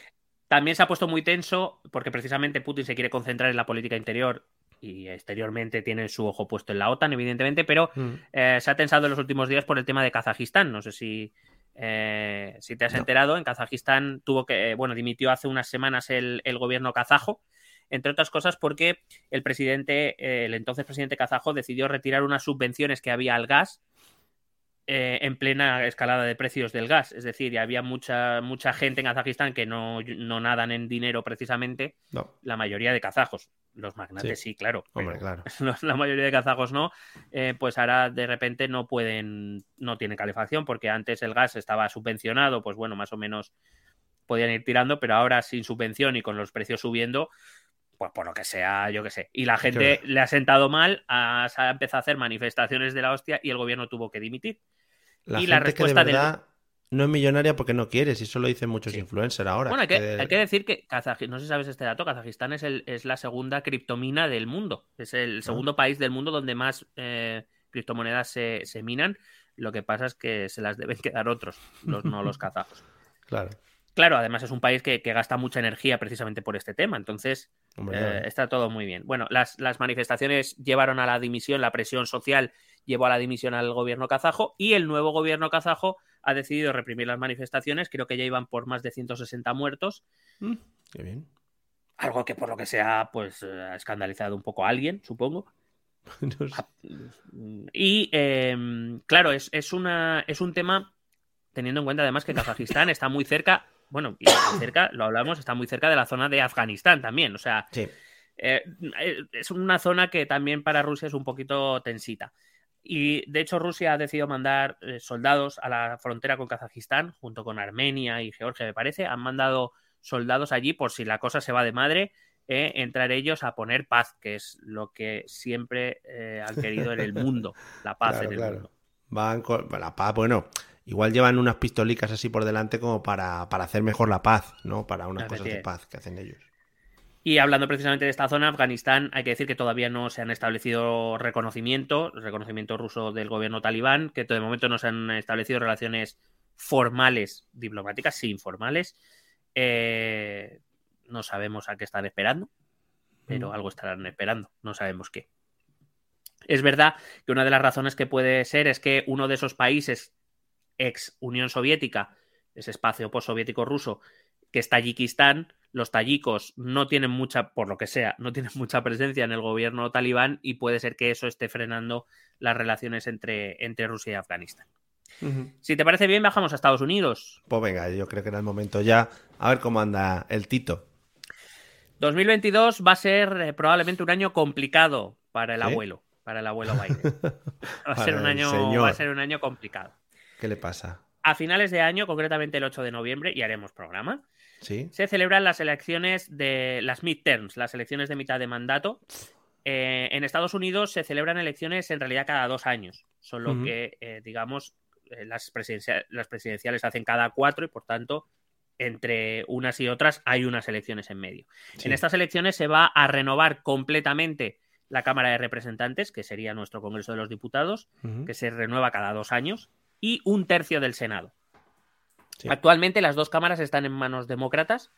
También se ha puesto muy tenso porque precisamente Putin se quiere concentrar en la política interior y exteriormente tiene su ojo puesto en la OTAN, evidentemente, pero mm. eh, se ha tensado en los últimos días por el tema de Kazajistán. No sé si, eh, si te has enterado, en Kazajistán tuvo que, bueno, dimitió hace unas semanas el, el gobierno kazajo entre otras cosas porque el presidente, el entonces presidente kazajo, decidió retirar unas subvenciones que había al gas eh, en plena escalada de precios del gas. Es decir, y había mucha, mucha gente en Kazajistán que no, no nadan en dinero precisamente. La mayoría de kazajos. Los magnates sí, claro. Hombre, claro. La mayoría de kazajos no. Eh, pues ahora de repente no pueden, no tienen calefacción porque antes el gas estaba subvencionado, pues bueno, más o menos podían ir tirando, pero ahora sin subvención y con los precios subiendo, pues por lo que sea, yo qué sé. Y la gente le ha sentado mal, ha, empezado a hacer manifestaciones de la hostia y el gobierno tuvo que dimitir. La y la respuesta que de verdad no es millonaria porque no quiere, y eso lo dicen muchos influencers ahora. Bueno, hay que, decir que Kazajistán, no sé si sabes este dato, Kazajistán es, el, es la segunda criptomina del mundo. Es el ah. segundo país del mundo donde más eh, criptomonedas se, se, minan. Lo que pasa es que se las deben quedar otros, los, no los kazajos. Claro. Claro, además es un país que, gasta mucha energía precisamente por este tema, entonces eh, está todo muy bien. Bueno, las, manifestaciones llevaron a la dimisión, la presión social llevó a la dimisión al gobierno kazajo y el nuevo gobierno kazajo ha decidido reprimir las manifestaciones, creo que ya iban por más de 160 muertos. Mm, qué bien. Algo que por lo que sea, pues eh, ha escandalizado un poco a alguien, supongo. Y em, claro, es, es, una, es un tema, teniendo en cuenta además que Kazajistán está muy cerca bueno, y cerca, lo hablamos, está muy cerca de la zona de Afganistán también. O sea, eh, eh, es una zona que también para Rusia es un poquito tensita. Y de hecho Rusia ha decidido mandar eh, soldados a la frontera con Kazajistán, junto con Armenia y Georgia, me parece. Han mandado soldados allí por si la cosa se va de madre, entrar ellos a poner paz, que es lo que siempre han querido en el mundo, la paz en el mundo. Van con la paz, bueno, igual llevan unas pistolicas así por delante como para, hacer mejor la paz, ¿no? Para unas cosas de paz que hacen ellos. Y hablando precisamente de esta zona, Afganistán, hay que decir que todavía no se han establecido reconocimiento, reconocimiento ruso del gobierno talibán, que de momento no se han establecido relaciones formales diplomáticas, sí informales. Eh, no sabemos a qué están esperando, pero mm. algo estarán esperando, no sabemos qué. Es verdad que una de las razones que puede ser es que uno de esos países ex Unión Soviética, ese espacio postsoviético ruso, que es Tayikistán, los tayikos no tienen mucha, por lo que sea, no tienen mucha presencia en el gobierno talibán y puede ser que eso esté frenando las relaciones entre, entre Rusia y Afganistán. Si te parece bien, bajamos a Estados Unidos. Pues venga, yo creo que era el momento ya. A ver cómo anda el Tito. 2022 va a ser eh, probablemente un año complicado para el abuelo, para el abuelo Biden. Va a, ser un año, va a ser un año complicado. ¿Qué le pasa? A finales de año, concretamente el 8 de noviembre, y haremos programa, ¿Sí? se celebran las elecciones de las midterms, las elecciones de mitad de mandato. Eh, en Estados Unidos se celebran elecciones en realidad cada dos años, solo que, eh, digamos, eh, las, las presidenciales hacen cada cuatro y por tanto entre unas y otras hay unas elecciones en medio. En estas elecciones se va a renovar completamente la Cámara de Representantes, que sería nuestro Congreso de los Diputados, que se renueva cada dos años y un tercio del Senado. Actualmente las dos cámaras están en manos demócratas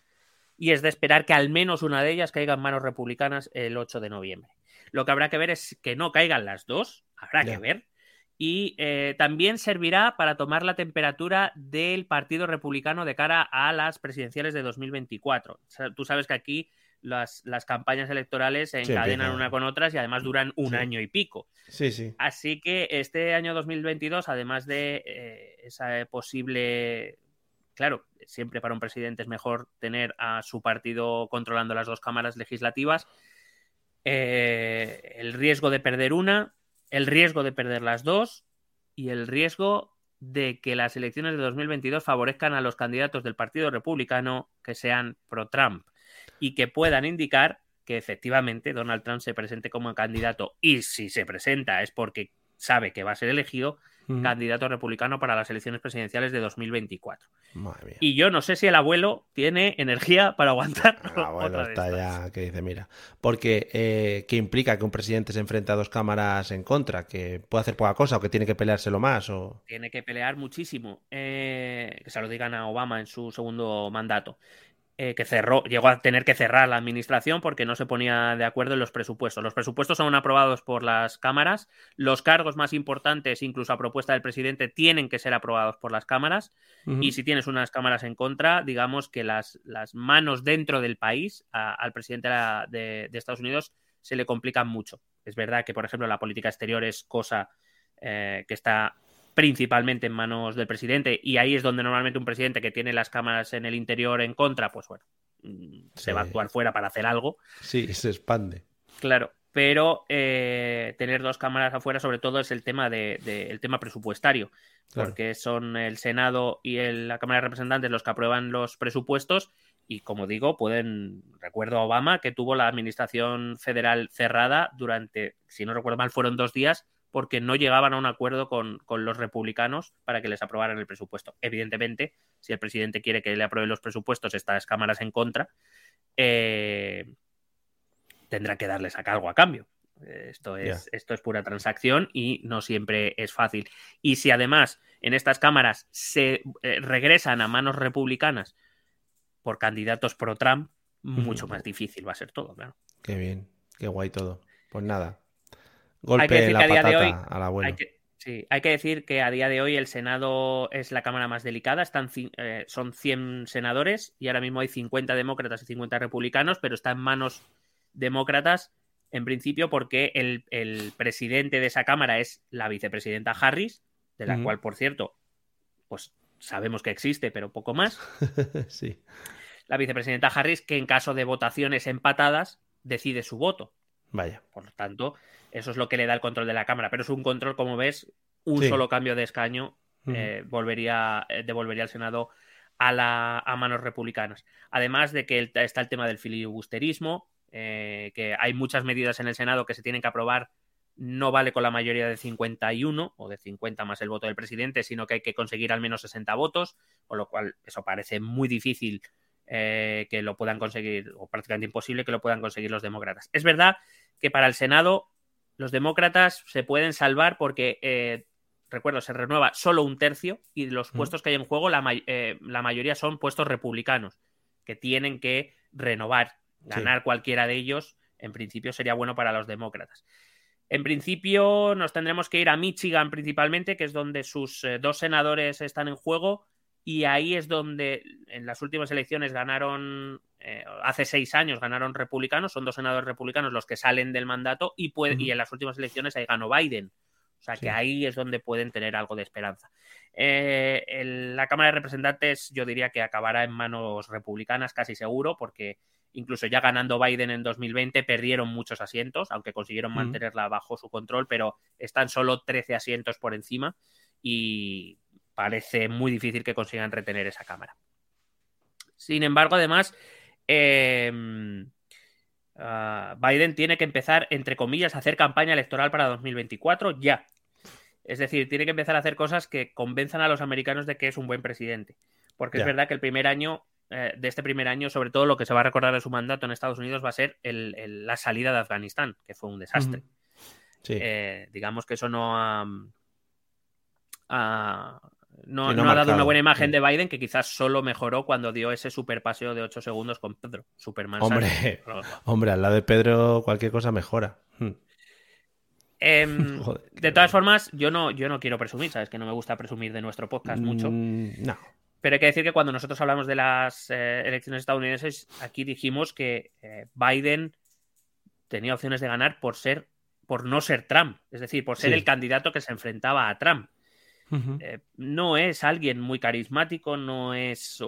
y es de esperar que al menos una de ellas caiga en manos republicanas el 8 de noviembre. Lo que habrá que ver es que no caigan las dos, habrá que ver, y eh, también servirá para tomar la temperatura del Partido Republicano de cara a las presidenciales de 2024. tú sabes que aquí las, campañas electorales se encadenan una con otras y además duran un año y pico. Sí, sí. Así que este año 2022, además de eh, esa posible... Claro, siempre para un presidente es mejor tener a su partido controlando las dos cámaras legislativas. Eh, el riesgo de perder una, el riesgo de perder las dos y el riesgo de que las elecciones de 2022 favorezcan a los candidatos del Partido Republicano que sean pro-Trump y que puedan indicar que efectivamente Donald Trump se presente como candidato y si se presenta es porque sabe que va a ser elegido candidato republicano para las elecciones presidenciales de 2024. Y yo no sé si el abuelo tiene energía para aguantar. El abuelo está ya que dice, mira, porque eh, ¿qué implica que un presidente se enfrente a dos cámaras en contra? ¿Que puede hacer poca cosa o que tiene que peleárselo más? O... Tiene que pelear muchísimo. Eh, que se lo digan a Obama en su segundo mandato. Eh, que cerró, llegó a tener que cerrar la administración porque no se ponía de acuerdo en los presupuestos. Los presupuestos son aprobados por las cámaras, los cargos más importantes, incluso a propuesta del presidente, tienen que ser aprobados por las cámaras y si tienes unas cámaras en contra, digamos que las, las manos dentro del país al presidente de, Estados Unidos se le complican mucho. Es verdad que, por ejemplo, la política exterior es cosa eh, que está principalmente en manos del presidente y ahí es donde normalmente un presidente que tiene las cámaras en el interior en contra, pues bueno, mm, se va a actuar fuera para hacer algo. Sí, se expande. Claro, pero eh, tener dos cámaras afuera sobre todo es el tema de, el tema presupuestario, porque son el Senado y la Cámara de Representantes los que aprueban los presupuestos y como digo, pueden, recuerdo a Obama que tuvo la administración federal cerrada durante, si no recuerdo mal, fueron dos días porque no llegaban a un acuerdo con, los republicanos para que les aprobaran el presupuesto. Evidentemente, si el presidente quiere que le aprueben los presupuestos, estas cámaras en contra, eh, tendrá que darles a algo a cambio. Esto es, esto es pura transacción y no siempre es fácil. Y si además en estas cámaras se eh, regresan a manos republicanas por candidatos pro Trump, mucho más difícil va a ser todo, claro. Qué bien, qué guay todo. Pues nada, Golpe hay que la patata de hoy, Hay que, sí, hay que decir que a día de hoy el Senado es la Cámara más delicada. Están, eh, son 100 senadores y ahora mismo hay 50 demócratas y 50 republicanos, pero está en manos demócratas en principio porque el, presidente de esa Cámara es la vicepresidenta Harris, de la cual, por cierto, pues sabemos que existe, pero poco más. sí. La vicepresidenta Harris, que en caso de votaciones empatadas, decide su voto. Vaya. Por lo tanto, eso es lo que le da el control de la cámara. Pero es un control, como ves, un solo cambio de escaño eh, volvería, eh, devolvería al Senado a, la, a manos republicanas. Además de que está el tema del filibusterismo, eh, que hay muchas medidas en el Senado que se tienen que aprobar. No vale con la mayoría de 51 o de 50 más el voto del presidente, sino que hay que conseguir al menos 60 votos, con lo cual eso parece muy difícil que lo puedan conseguir, o prácticamente imposible que lo puedan conseguir los demócratas. Es verdad que para el Senado los demócratas se pueden salvar porque, eh, recuerdo, se renueva solo un tercio y los puestos que hay en juego, eh, la, mayoría son puestos republicanos, que tienen que renovar. Ganar cualquiera de ellos, en principio, sería bueno para los demócratas. En principio, nos tendremos que ir a Michigan principalmente, que es donde sus eh, dos senadores están en juego y ahí es donde en las últimas elecciones ganaron, eh, hace seis años ganaron republicanos, son dos senadores republicanos los que salen del mandato y, y en las últimas elecciones ahí ganó Biden. O sea que ahí es donde pueden tener algo de esperanza. Eh, la Cámara de Representantes yo diría que acabará en manos republicanas casi seguro porque incluso ya ganando Biden en 2020 perdieron muchos asientos, aunque consiguieron mantenerla bajo su control, pero están solo 13 asientos por encima y parece muy difícil que consigan retener esa cámara. Sin embargo, además, em, ah, Biden tiene que empezar, entre comillas, a hacer campaña electoral para 2024 ya. Es decir, tiene que empezar a hacer cosas que convenzan a los americanos de que es un buen presidente. Porque es verdad que el primer año, eh, de este primer año, sobre todo lo que se va a recordar de su mandato en Estados Unidos va a ser la salida de Afganistán, que fue un desastre. Eh, digamos que eso no ha, no, ha dado una buena imagen de Biden que quizás solo mejoró cuando dio ese super paseo de 8 segundos con Pedro. Superman. Hombre, hombre, al lado de Pedro cualquier cosa mejora. Hmm. Em, de todas formas, yo no, yo no quiero presumir, sabes que no me gusta presumir de nuestro podcast mucho. Mm, no. Pero hay que decir que cuando nosotros hablamos de las eh, elecciones estadounidenses, aquí dijimos que eh, Biden tenía opciones de ganar por ser, por no ser Trump, es decir, por ser el candidato que se enfrentaba a Trump. Eh, no es alguien muy carismático, no es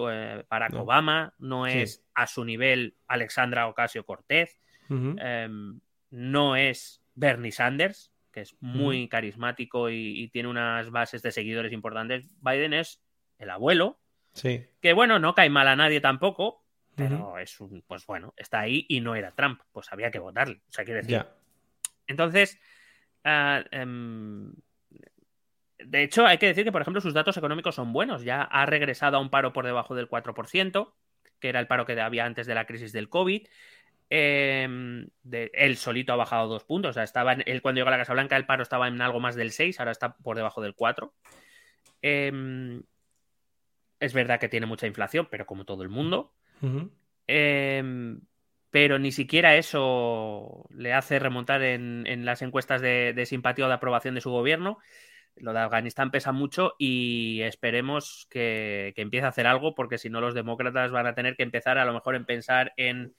Barack Obama, no es a su nivel Alexandra Ocasio Cortez, em, no es Bernie Sanders, que es muy carismático y, tiene unas bases de seguidores importantes. Biden es el abuelo, sí. que bueno, no cae mal a nadie tampoco, pero es un, pues bueno, está ahí y no era Trump, pues había que votarle. O sea, quiere decir. Entonces, ah, em, de hecho, hay que decir que, por ejemplo, sus datos económicos son buenos. Ya ha regresado a un paro por debajo del 4%, que era el paro que había antes de la crisis del COVID. Em, él solito ha bajado dos puntos. O sea, estaba él cuando llegó a la Casa Blanca, el paro estaba en algo más del 6, ahora está por debajo del 4. Em, es verdad que tiene mucha inflación, pero como todo el mundo. Em, pero ni siquiera eso le hace remontar en, las encuestas de, simpatía o de aprobación de su gobierno. Lo de Afganistán pesa mucho y esperemos que, que empiece a hacer algo, porque si no, los demócratas van a tener que empezar a lo mejor en pensar en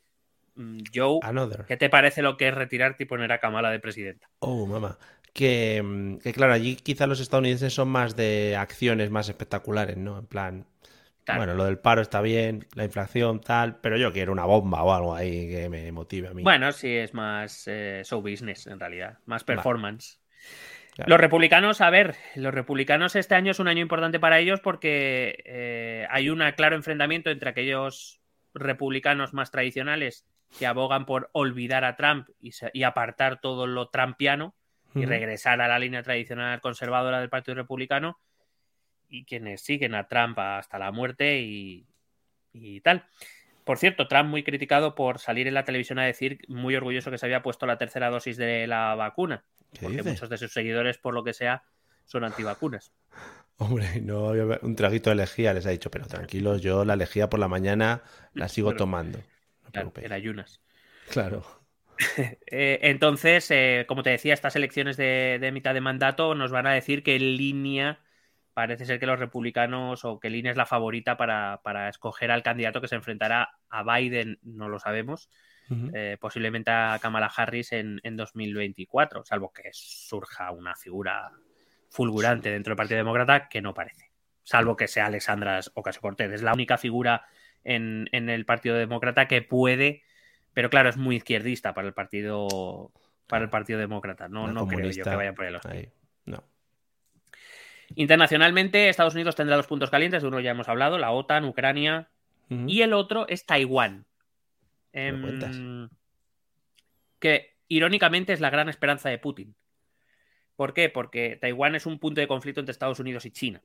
Mm, Joe, ¿qué te parece lo que es retirarte y poner a Kamala de presidenta? Oh, mamá. Que, mm, que, claro, allí quizás los estadounidenses son más de acciones más espectaculares, ¿no? En plan, bueno, lo del paro está bien, la inflación tal, pero yo quiero una bomba o algo ahí que me motive a mí. Bueno, sí, es más eh, show business en realidad, más performance. Los republicanos, a ver, los republicanos este año es un año importante para ellos porque eh, hay un claro enfrentamiento entre aquellos republicanos más tradicionales que abogan por olvidar a Trump y, apartar todo lo trumpiano y regresar a la línea tradicional conservadora del Partido Republicano y quienes siguen a Trump hasta la muerte y, tal. Por cierto, Trump muy criticado por salir en la televisión a decir, muy orgulloso que se había puesto la tercera dosis de la vacuna, porque muchos de sus seguidores, por lo que sea, son antivacunas. Hombre, no había un traguito de lejía, les ha dicho, pero tranquilos, yo la lejía por la mañana la sigo tomando en ayunas. Claro. Eh, entonces, eh, como te decía, estas elecciones de, mitad de mandato nos van a decir que línea parece ser que los republicanos o que línea es la favorita para, escoger al candidato que se enfrentará a Biden, no lo sabemos, eh, posiblemente a Kamala Harris en, 2024, salvo que surja una figura fulgurante dentro del Partido Demócrata que no parece, salvo que sea Alexandra Ocasio-Cortez. Es la única figura en, el Partido Demócrata que puede, pero claro, es muy izquierdista para el Partido para el Partido Demócrata. No, no creo yo que vaya por el No. Internacionalmente, Estados Unidos tendrá dos puntos calientes, de uno ya hemos hablado, la OTAN, Ucrania, y el otro es Taiwán. Em, que irónicamente es la gran esperanza de Putin. ¿Por qué? Porque Taiwán es un punto de conflicto entre Estados Unidos y China.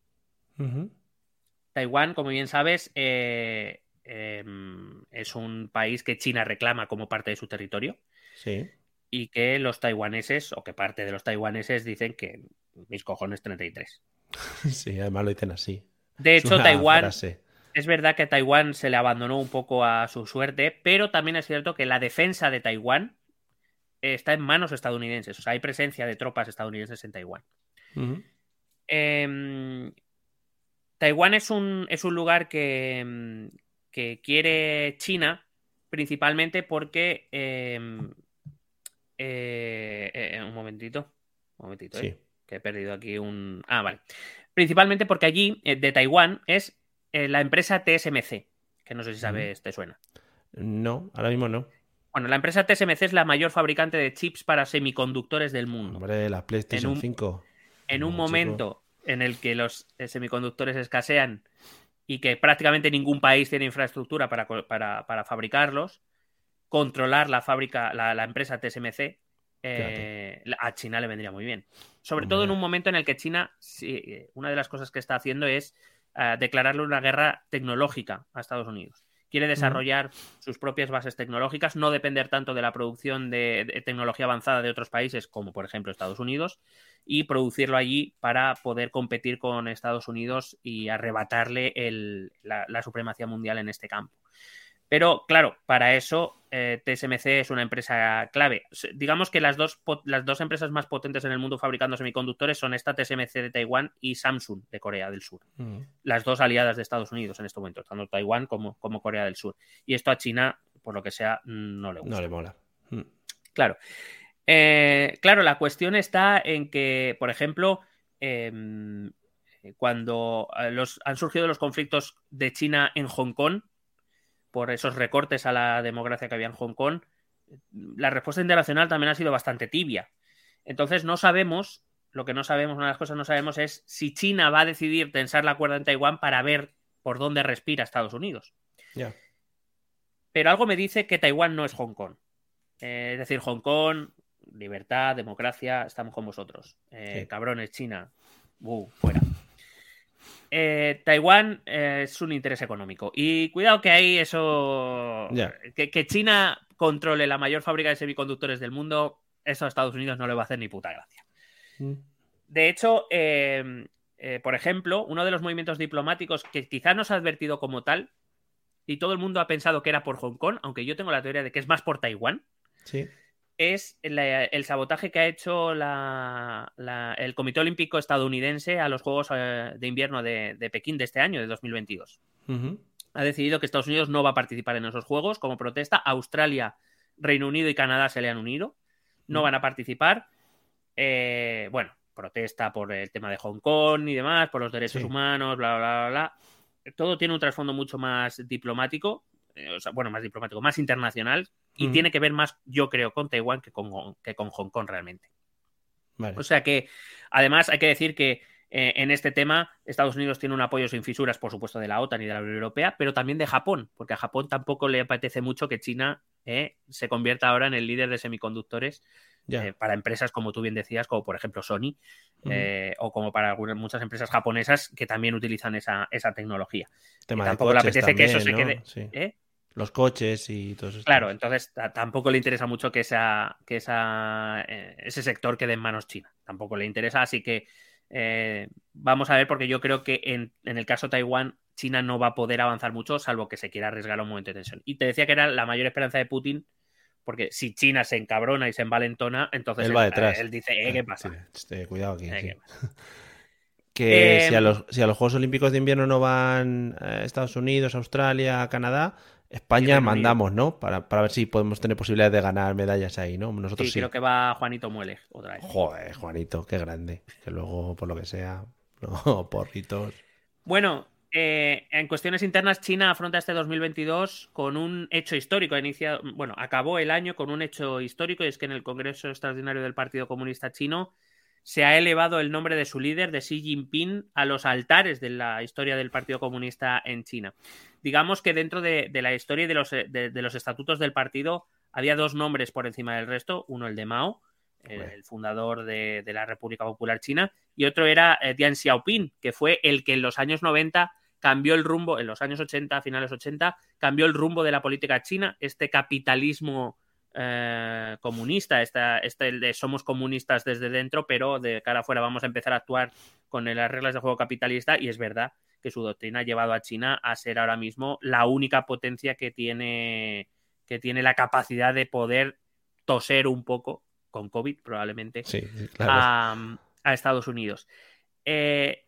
Taiwán, como bien sabes, eh, Em, es un país que China reclama como parte de su territorio. Sí. Y que los taiwaneses, o que parte de los taiwaneses, dicen que mis cojones 33. Sí, además lo dicen así. De hecho, Taiwán. Es verdad que Taiwán se le abandonó un poco a su suerte, pero también es cierto que la defensa de Taiwán está en manos estadounidenses. O sea, hay presencia de tropas estadounidenses en Taiwán. Em, Taiwán es un, es un lugar que, em, que quiere China principalmente porque... Em, eh, eh, un momentito, un momentito, ¿eh? que he perdido aquí un... Ah, vale. Principalmente porque allí, de Taiwán, es la empresa TSMC, que no sé si sabes, te suena. No, ahora mismo no. Bueno, la empresa TSMC es la mayor fabricante de chips para semiconductores del mundo. Hombre, la PlayStation 5. En un momento en el que los semiconductores escasean y que prácticamente ningún país tiene infraestructura para, fabricarlos, controlar la fábrica, la, empresa TSMC, eh, a China le vendría muy bien. Sobre todo en un momento en el que China, una de las cosas que está haciendo es eh, declararle una guerra tecnológica a Estados Unidos. Quiere desarrollar sus propias bases tecnológicas, no depender tanto de la producción de tecnología avanzada de otros países, como por ejemplo Estados Unidos, y producirlo allí para poder competir con Estados Unidos y arrebatarle la, supremacía mundial en este campo. Pero claro, para eso eh, TSMC es una empresa clave. Digamos que las dos, las dos empresas más potentes en el mundo fabricando semiconductores son esta TSMC de Taiwán y Samsung de Corea del Sur. Mm. Las dos aliadas de Estados Unidos en este momento, tanto Taiwán como, como Corea del Sur. Y esto a China, por lo que sea, no le gusta. No le mola. Mm. Claro. Eh, claro, la cuestión está en que, por ejemplo, em, cuando eh, los, han surgido los conflictos de China en Hong Kong, por esos recortes a la democracia que había en Hong Kong, la respuesta internacional también ha sido bastante tibia. Entonces no sabemos, lo que no sabemos, una de las cosas que no sabemos es si China va a decidir tensar la cuerda en Taiwán para ver por dónde respira Estados Unidos. Pero algo me dice que Taiwán no es Hong Kong. Eh, es decir, Hong Kong, libertad, democracia, estamos con vosotros. Eh, cabrones, China, uh, fuera. Eh, Taiwán eh, es un interés económico. Y cuidado que hay eso. Que, China controle la mayor fábrica de semiconductores del mundo, eso a Estados Unidos no le va a hacer ni puta gracia. Mm. De hecho, em, eh, por ejemplo, uno de los movimientos diplomáticos que quizá no se ha advertido como tal, y todo el mundo ha pensado que era por Hong Kong, aunque yo tengo la teoría de que es más por Taiwán. Sí es el, sabotaje que ha hecho el Comité Olímpico estadounidense a los Juegos eh, de Invierno de, Pekín de este año, de 2022. Ha decidido que Estados Unidos no va a participar en esos Juegos como protesta. Australia, Reino Unido y Canadá se le han unido. No van a participar. Eh, bueno, protesta por el tema de Hong Kong y demás, por los derechos humanos, bla, bla, bla, bla. Todo tiene un trasfondo mucho más diplomático, eh, bueno, más diplomático, más internacional, y tiene que ver más, yo creo, con Taiwán que con, que con Hong Kong realmente. O sea que, además, hay que decir que eh, en este tema Estados Unidos tiene un apoyo sin fisuras, por supuesto, de la OTAN y de la Unión Europea, pero también de Japón, porque a Japón tampoco le apetece mucho que China eh, se convierta ahora en el líder de semiconductores eh, para empresas, como tú bien decías, como por ejemplo Sony, o como para algunas, muchas empresas japonesas que también utilizan esa, tecnología. tampoco le apetece que eso se quede los coches y todo eso. Claro, entonces tampoco le interesa mucho que, esa, que esa, eh, ese sector quede en manos chinas. Tampoco le interesa, así que eh, vamos a ver, porque yo creo que en, el caso de Taiwán, China no va a poder avanzar mucho, salvo que se quiera arriesgar un momento de tensión. Y te decía que era la mayor esperanza de Putin, porque si China se encabrona y se envalentona, entonces él, va detrás. él dice, eh, ¿qué pasa? cuidado aquí. que si, a los, si a los Juegos Olímpicos de Invierno no van Estados Unidos, Australia, Canadá, España mandamos, ¿no? Para, ver si podemos tener posibilidades de ganar medallas ahí, ¿no? Nosotros sí, creo que va Juanito Muele otra vez. Joder, Juanito, qué grande. Que luego, por lo que sea, no, porritos. Bueno, eh, en cuestiones internas, China afronta este 2022 con un hecho histórico. Iniciado, bueno, acabó el año con un hecho histórico y es que en el Congreso Extraordinario del Partido Comunista Chino se ha elevado el nombre de su líder, de Xi Jinping, a los altares de la historia del Partido Comunista en China. Digamos que dentro de, la historia y de los, de, los, estatutos del partido había dos nombres por encima del resto, uno el de Mao, el, fundador de, la República Popular China, y otro era eh, Deng Xiaoping, que fue el que en los años 90 cambió el rumbo, en los años 80, finales 80, cambió el rumbo de la política china, este capitalismo eh, comunista, esta, este el de somos comunistas desde dentro, pero de cara afuera vamos a empezar a actuar con las reglas de juego capitalista y es verdad que su doctrina ha llevado a China a ser ahora mismo la única potencia que tiene, que tiene la capacidad de poder toser un poco, con COVID probablemente, a, Estados Unidos. Eh,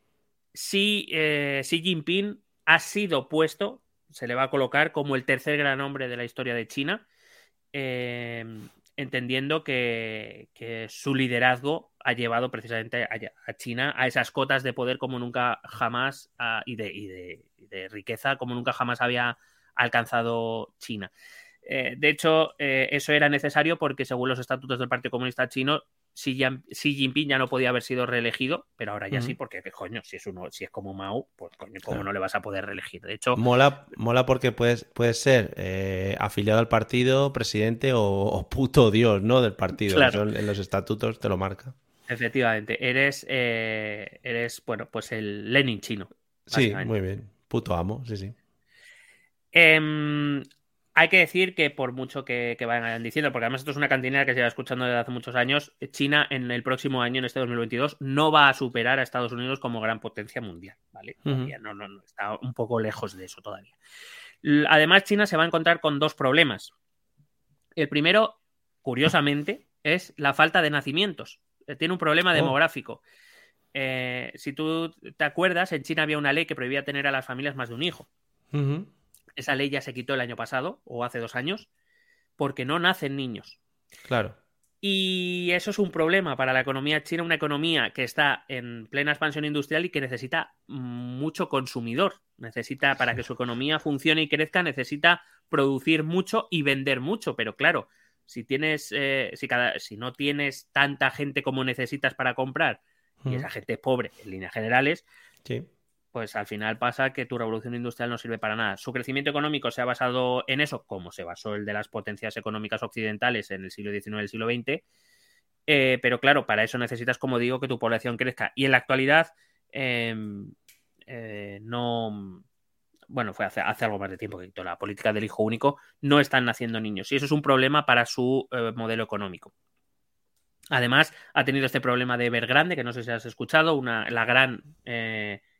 eh, Xi Jinping ha sido puesto, se le va a colocar como el tercer gran hombre de la historia de China Em, entendiendo que, su liderazgo ha llevado precisamente a, China a esas cotas de poder como nunca jamás y, de, riqueza como nunca jamás había alcanzado China. Eh, de hecho, eh, eso era necesario porque según los estatutos del Partido Comunista Chino, Xi, Jinping ya no podía haber sido reelegido, pero ahora ya sí, porque coño, si es uno, si es como Mao, pues coño, ¿cómo no le vas a poder reelegir? De hecho. Mola, mola porque puedes, puedes ser eh, afiliado al partido, presidente o, puto dios, ¿no? Del partido. en los estatutos te lo marca. Efectivamente. Eres, eh, eres, bueno, pues el Lenin chino. Sí, muy bien. Puto amo, sí, sí. Eh, hay que decir que por mucho que, vayan diciendo, porque además esto es una cantinera que se va escuchando desde hace muchos años, China en el próximo año, en este 2022, no va a superar a Estados Unidos como gran potencia mundial, ¿vale? no, no, no, está un poco lejos de eso todavía. Además, China se va a encontrar con dos problemas. El primero, curiosamente, es la falta de nacimientos. Eh, tiene un problema oh. demográfico. Eh, si tú te acuerdas, en China había una ley que prohibía tener a las familias más de un hijo. Esa ley ya se quitó el año pasado o hace dos años porque no nacen niños. Claro. Y eso es un problema para la economía china, una economía que está en plena expansión industrial y que necesita mucho consumidor. Necesita, para que su economía funcione y crezca, necesita producir mucho y vender mucho. Pero claro, si tienes, eh, si, cada, si no tienes tanta gente como necesitas para comprar, y esa gente es pobre en líneas generales, sí pues al final pasa que tu revolución industrial no sirve para nada. Su crecimiento económico se ha basado en eso, como se basó el de las potencias económicas occidentales en el siglo XIX y el siglo XX. Eh, pero claro, para eso necesitas, como digo, que tu población crezca. Y en la actualidad em, eh, no. Bueno, fue hace, algo más de tiempo que la política del hijo único. No están naciendo niños. Y eso es un problema para su eh, modelo económico. Además, ha tenido este problema de Evergrande, que no sé si has escuchado, una, la gran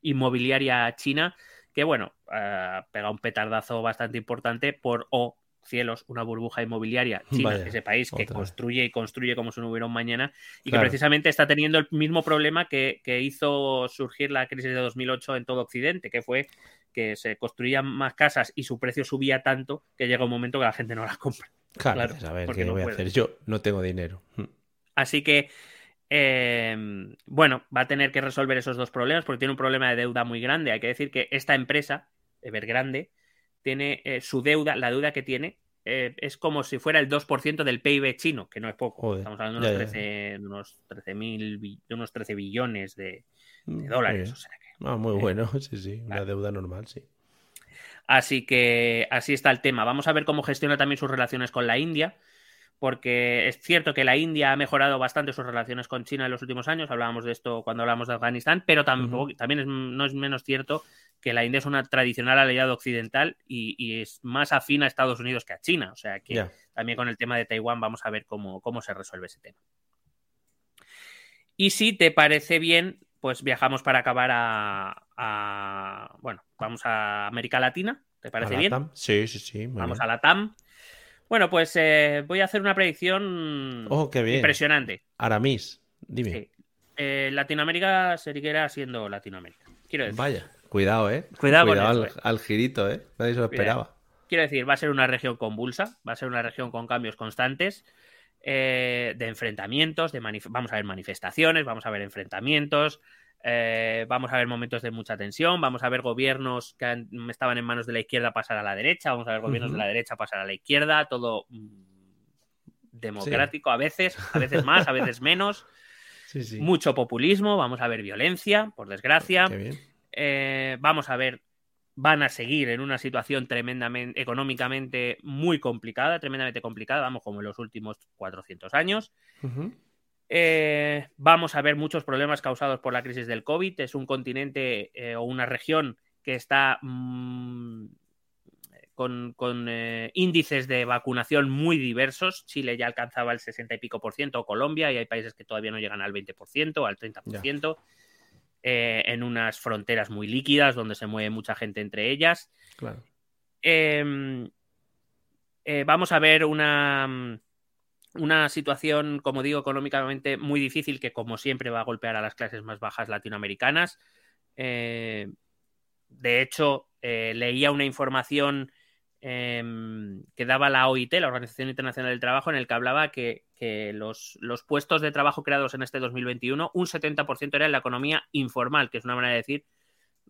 inmobiliaria china, que bueno, uh, pega un petardazo bastante importante por, o cielos, una burbuja inmobiliaria china, ese país que construye y construye como si no hubiera un mañana, y que precisamente está teniendo el mismo problema que, hizo surgir la crisis de 2008 en todo Occidente, que fue que se construían más casas y su precio subía tanto que llega un momento que la gente no las compra. Claro, a ver, ¿qué voy a hacer? Yo no tengo dinero. Así que Em, bueno, va a tener que resolver esos dos problemas porque tiene un problema de deuda muy grande. Hay que decir que esta empresa, Evergrande, tiene eh, su deuda, la deuda que tiene, eh, es como si fuera el 2% del PIB chino, que no es poco. Estamos hablando de unos, 13, mil, unos 13 billones de, mm, dólares. Ah, muy eh, bueno, sí, sí, una deuda normal, sí. Así que así está el tema. Vamos a ver cómo gestiona también sus relaciones con la India porque es cierto que la India ha mejorado bastante sus relaciones con China en los últimos años, hablábamos de esto cuando hablamos de Afganistán, pero tampoco, también no es menos cierto que la India es una tradicional aliada occidental y, es más afín a Estados Unidos que a China, o sea que también con el tema de Taiwán vamos a ver cómo, cómo se resuelve ese tema. Y si te parece bien, pues viajamos para acabar a, bueno, vamos a América Latina, ¿te parece bien? Sí, sí, sí. vamos a la TAM. Bueno, pues eh, voy a hacer una predicción oh, qué bien. impresionante. Aramis, dime. Eh, Latinoamérica seguirá siendo Latinoamérica. Quiero decir. Vaya, cuidado, ¿eh? Cuidado, al, girito, ¿eh? Nadie se lo esperaba. Quiero decir, va a ser una región convulsa, va a ser una región con cambios constantes, eh, de enfrentamientos, de vamos a ver manifestaciones, vamos a ver enfrentamientos, eh, vamos a ver momentos de mucha tensión, vamos a ver gobiernos que estaban en manos de la izquierda pasar a la derecha, vamos a ver gobiernos de la derecha pasar a la izquierda, todo mm, democrático a veces, a veces más, a veces menos. Mucho populismo, vamos a ver violencia, por desgracia. Eh, vamos a ver, van a seguir en una situación tremendamente, económicamente muy complicada, tremendamente complicada, vamos, como en los últimos 400 años. Eh, vamos a ver muchos problemas causados por la crisis del COVID. Es un continente eh, o una región que está mm, con, eh, índices de vacunación muy diversos. Chile ya alcanzaba el 60 y pico por ciento, Colombia, y hay países que todavía no llegan al 20 por ciento, al 30 por ciento. en unas fronteras muy líquidas donde se mueve mucha gente entre ellas. Em, vamos a ver una mm, una situación, como digo, económicamente muy difícil que, como siempre, va a golpear a las clases más bajas latinoamericanas. Eh, de hecho, eh, leía una información em, que daba la OIT, la Organización Internacional del Trabajo, en el que hablaba que, los, puestos de trabajo creados en este 2021, un 70% era en la economía informal, que es una manera de decir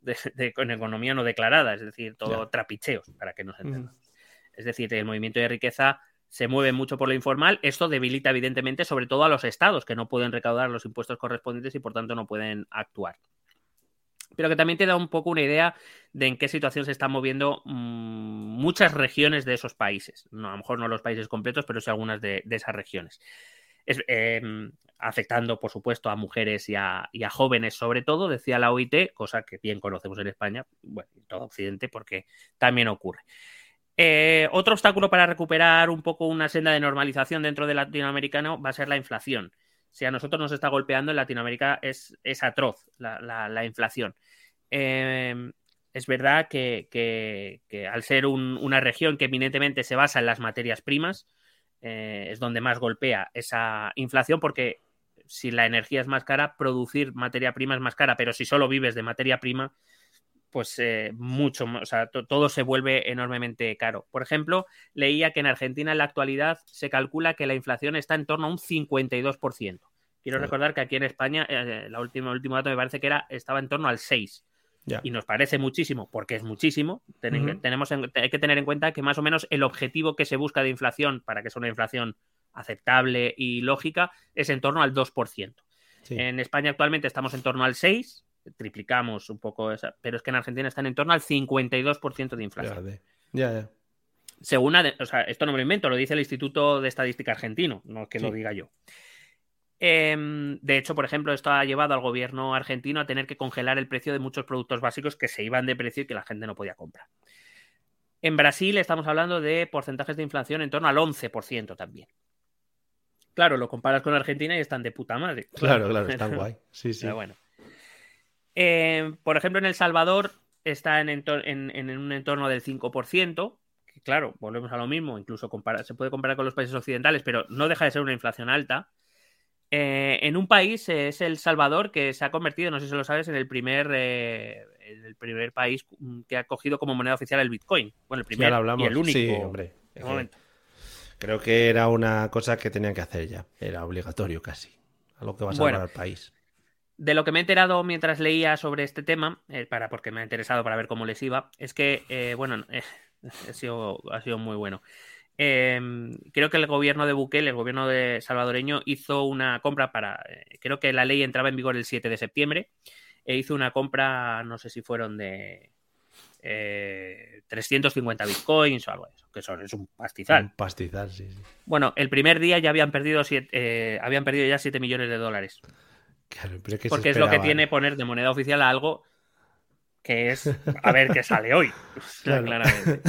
de, con economía no declarada, es decir, todo trapicheos, para que nos entendamos. Es decir, el movimiento de riqueza se mueve mucho por lo informal. Esto debilita, evidentemente, sobre todo a los estados que no pueden recaudar los impuestos correspondientes y por tanto no pueden actuar. Pero que también te da un poco una idea de en qué situación se están moviendo mm, muchas regiones de esos países. No, a lo mejor no los países completos, pero sí algunas de, esas regiones. Em, afectando, por supuesto, a mujeres y a, y a, jóvenes, sobre todo, decía la OIT, cosa que bien conocemos en España, bueno, en todo Occidente, porque también ocurre. Eh, otro obstáculo para recuperar un poco una senda de normalización dentro del latinoamericano va a ser la inflación. Si a nosotros nos está golpeando, en Latinoamérica es, atroz la, inflación. Eh, es verdad que, al ser una región que eminentemente se basa en las materias primas, eh, es donde más golpea esa inflación, porque si la energía es más cara, producir materia prima es más cara, pero si solo vives de materia prima, pues eh, mucho, o sea, todo se vuelve enormemente caro. Por ejemplo, leía que en Argentina en la actualidad se calcula que la inflación está en torno a un 52%. Quiero recordar que aquí en España, eh, la última, último dato me parece que era, estaba en torno al 6%. Y nos parece muchísimo, porque es muchísimo. tenemos hay que tener en cuenta que más o menos el objetivo que se busca de inflación, para que sea una inflación aceptable y lógica, es en torno al 2%. En España actualmente estamos en torno al 6%, triplicamos un poco esa, pero es que en Argentina están en torno al 52% de inflación. Ya, ya. Según, o sea, esto no me lo invento, lo dice el Instituto de Estadística Argentino, no es que lo diga yo. Em, de hecho, por ejemplo, esto ha llevado al gobierno argentino a tener que congelar el precio de muchos productos básicos que se iban de precio y que la gente no podía comprar. En Brasil estamos hablando de porcentajes de inflación en torno al 11% también. Claro, lo comparas con Argentina y están de puta madre. Claro, claro, están guay. Sí, sí. Pero bueno. Eh, por ejemplo, en El Salvador está en, un entorno del 5%, que claro, volvemos a lo mismo, incluso se puede comparar con los países occidentales, pero no deja de ser una inflación alta. Eh, en un país es El Salvador que se ha convertido, no sé si lo sabes, en el primer, eh, el primer país que ha cogido como moneda oficial el Bitcoin. Bueno, el primer y el único. Sí, hombre. Creo que era una cosa que tenían que hacer ya. Era obligatorio casi. A lo que va a salvar al país. De lo que me he enterado mientras leía sobre este tema, eh, para, porque me ha interesado para ver cómo les iba, es que, eh, bueno, eh, ha, sido, ha sido muy bueno. Em, creo que el gobierno de Bukele, el gobierno de salvadoreño, hizo una compra para. creo que la ley entraba en vigor el 7 de septiembre. E hizo una compra, no sé si fueron de 350 bitcoins o algo de eso, que son, es un pastizal. Un pastizal, sí, sí. Bueno, el primer día ya habían perdido, habían perdido ya 7 millones de dólares. Porque es lo que tiene poner de moneda oficial a algo que es a ver qué sale hoy. Claramente.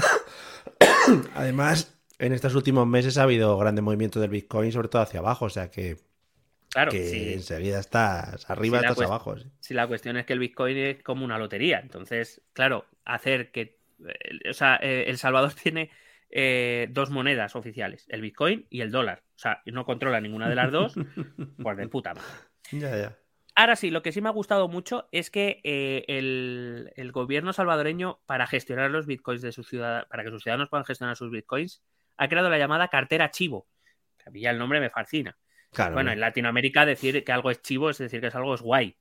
Además, en estos últimos meses ha habido grandes movimientos del Bitcoin, sobre todo hacia abajo, o sea que, claro, que enseguida estás arriba, estás abajo. Si la cuestión es que el Bitcoin es como una lotería, entonces, claro, hacer que. Eh, o sea, eh, El Salvador tiene eh, dos monedas oficiales, el Bitcoin y el dólar. O sea, no controla ninguna de las dos, pues de puta madre. Ya, ya. Ahora sí, lo que sí me ha gustado mucho es que eh, el, gobierno salvadoreño, para gestionar los bitcoins de su ciudad, para que sus ciudadanos puedan gestionar sus bitcoins, ha creado la llamada cartera chivo. a mí ya el nombre me fascina. bueno, en Latinoamérica decir que algo es chivo es decir que es algo es guay.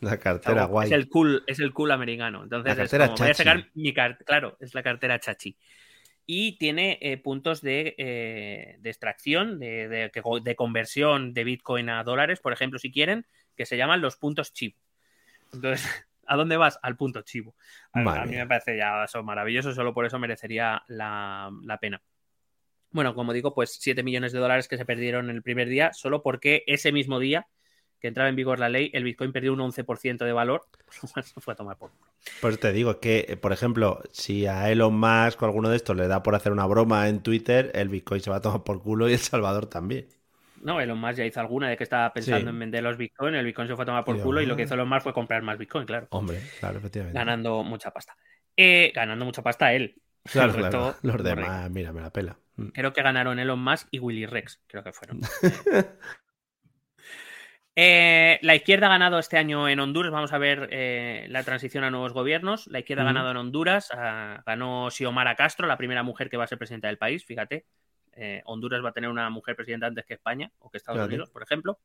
La cartera guay. Es el cool, es el cool americano. Entonces, es como, voy a sacar mi cartera. Claro, es la cartera chachi y tiene eh, puntos de, eh, extracción, de, conversión de Bitcoin a dólares, por ejemplo, si quieren, que se llaman los puntos chivo. Entonces, ¿a dónde vas? Al punto chivo. A, mí me parece ya eso maravilloso, solo por eso merecería la, la, pena. Bueno, como digo, pues 7 millones de dólares que se perdieron en el primer día, solo porque ese mismo día que entraba en vigor la ley, el Bitcoin perdió un 11% de valor, pues fue a tomar por culo. Pues te digo que, por ejemplo, si a Elon Musk o alguno de estos le da por hacer una broma en Twitter, el Bitcoin se va a tomar por culo y El Salvador también. No, Elon Musk ya hizo alguna de que estaba pensando en vender los Bitcoin, el Bitcoin se fue a tomar por culo y lo que hizo Elon Musk fue comprar más Bitcoin, claro. Hombre, claro, efectivamente. Ganando mucha pasta. Eh, ganando mucha pasta él. Claro, claro. Los demás, mira, me la pela. Mm. Creo que ganaron Elon Musk y Willy Rex, creo que fueron. Eh, la izquierda ha ganado este año en Honduras. Vamos a ver eh, la transición a nuevos gobiernos. La izquierda ha ganado en Honduras. Ah, ganó Xiomara Castro, la primera mujer que va a ser presidenta del país. Fíjate, eh, Honduras va a tener una mujer presidenta antes que España o que Estados Unidos, por ejemplo.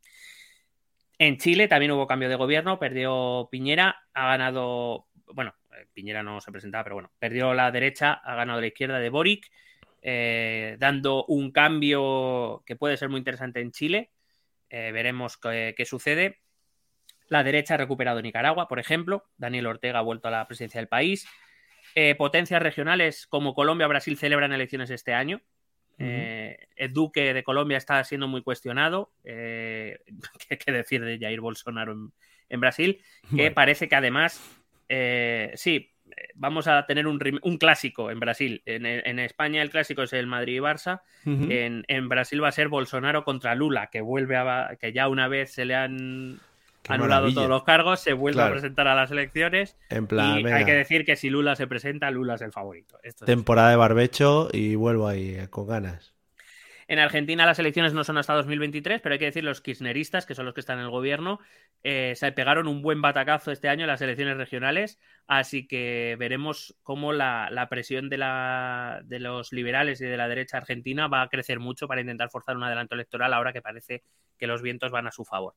En Chile también hubo cambio de gobierno. Perdió Piñera. Ha ganado. Bueno, Piñera no se presentaba, pero bueno, perdió la derecha. Ha ganado la izquierda de Boric. dando un cambio que puede ser muy interesante en Chile eh, veremos qué, sucede. La derecha ha recuperado Nicaragua, por ejemplo. Daniel Ortega ha vuelto a la presidencia del país. Eh, potencias regionales como Colombia o Brasil celebran elecciones este año. Eh, el duque de Colombia está siendo muy cuestionado. ¿qué, decir de Jair Bolsonaro en, Brasil? Que parece que además, sí, vamos a tener un, clásico en Brasil. En, España el clásico es el Madrid y Barça. en, Brasil va a ser Bolsonaro contra Lula, que vuelve a que ya una vez se le han ha anulado todos los cargos, se vuelve a presentar a las elecciones. En plan, y hay que decir que si Lula se presenta, Lula es el favorito. Temporada de barbecho y vuelvo ahí eh, con ganas. En Argentina las elecciones no son hasta 2023, pero hay que decir los kirchneristas, que son los que están en el gobierno, eh, se pegaron un buen batacazo este año en las elecciones regionales, así que veremos cómo la, presión de, la, de los liberales y de la derecha argentina va a crecer mucho para intentar forzar un adelanto electoral ahora que parece que los vientos van a su favor.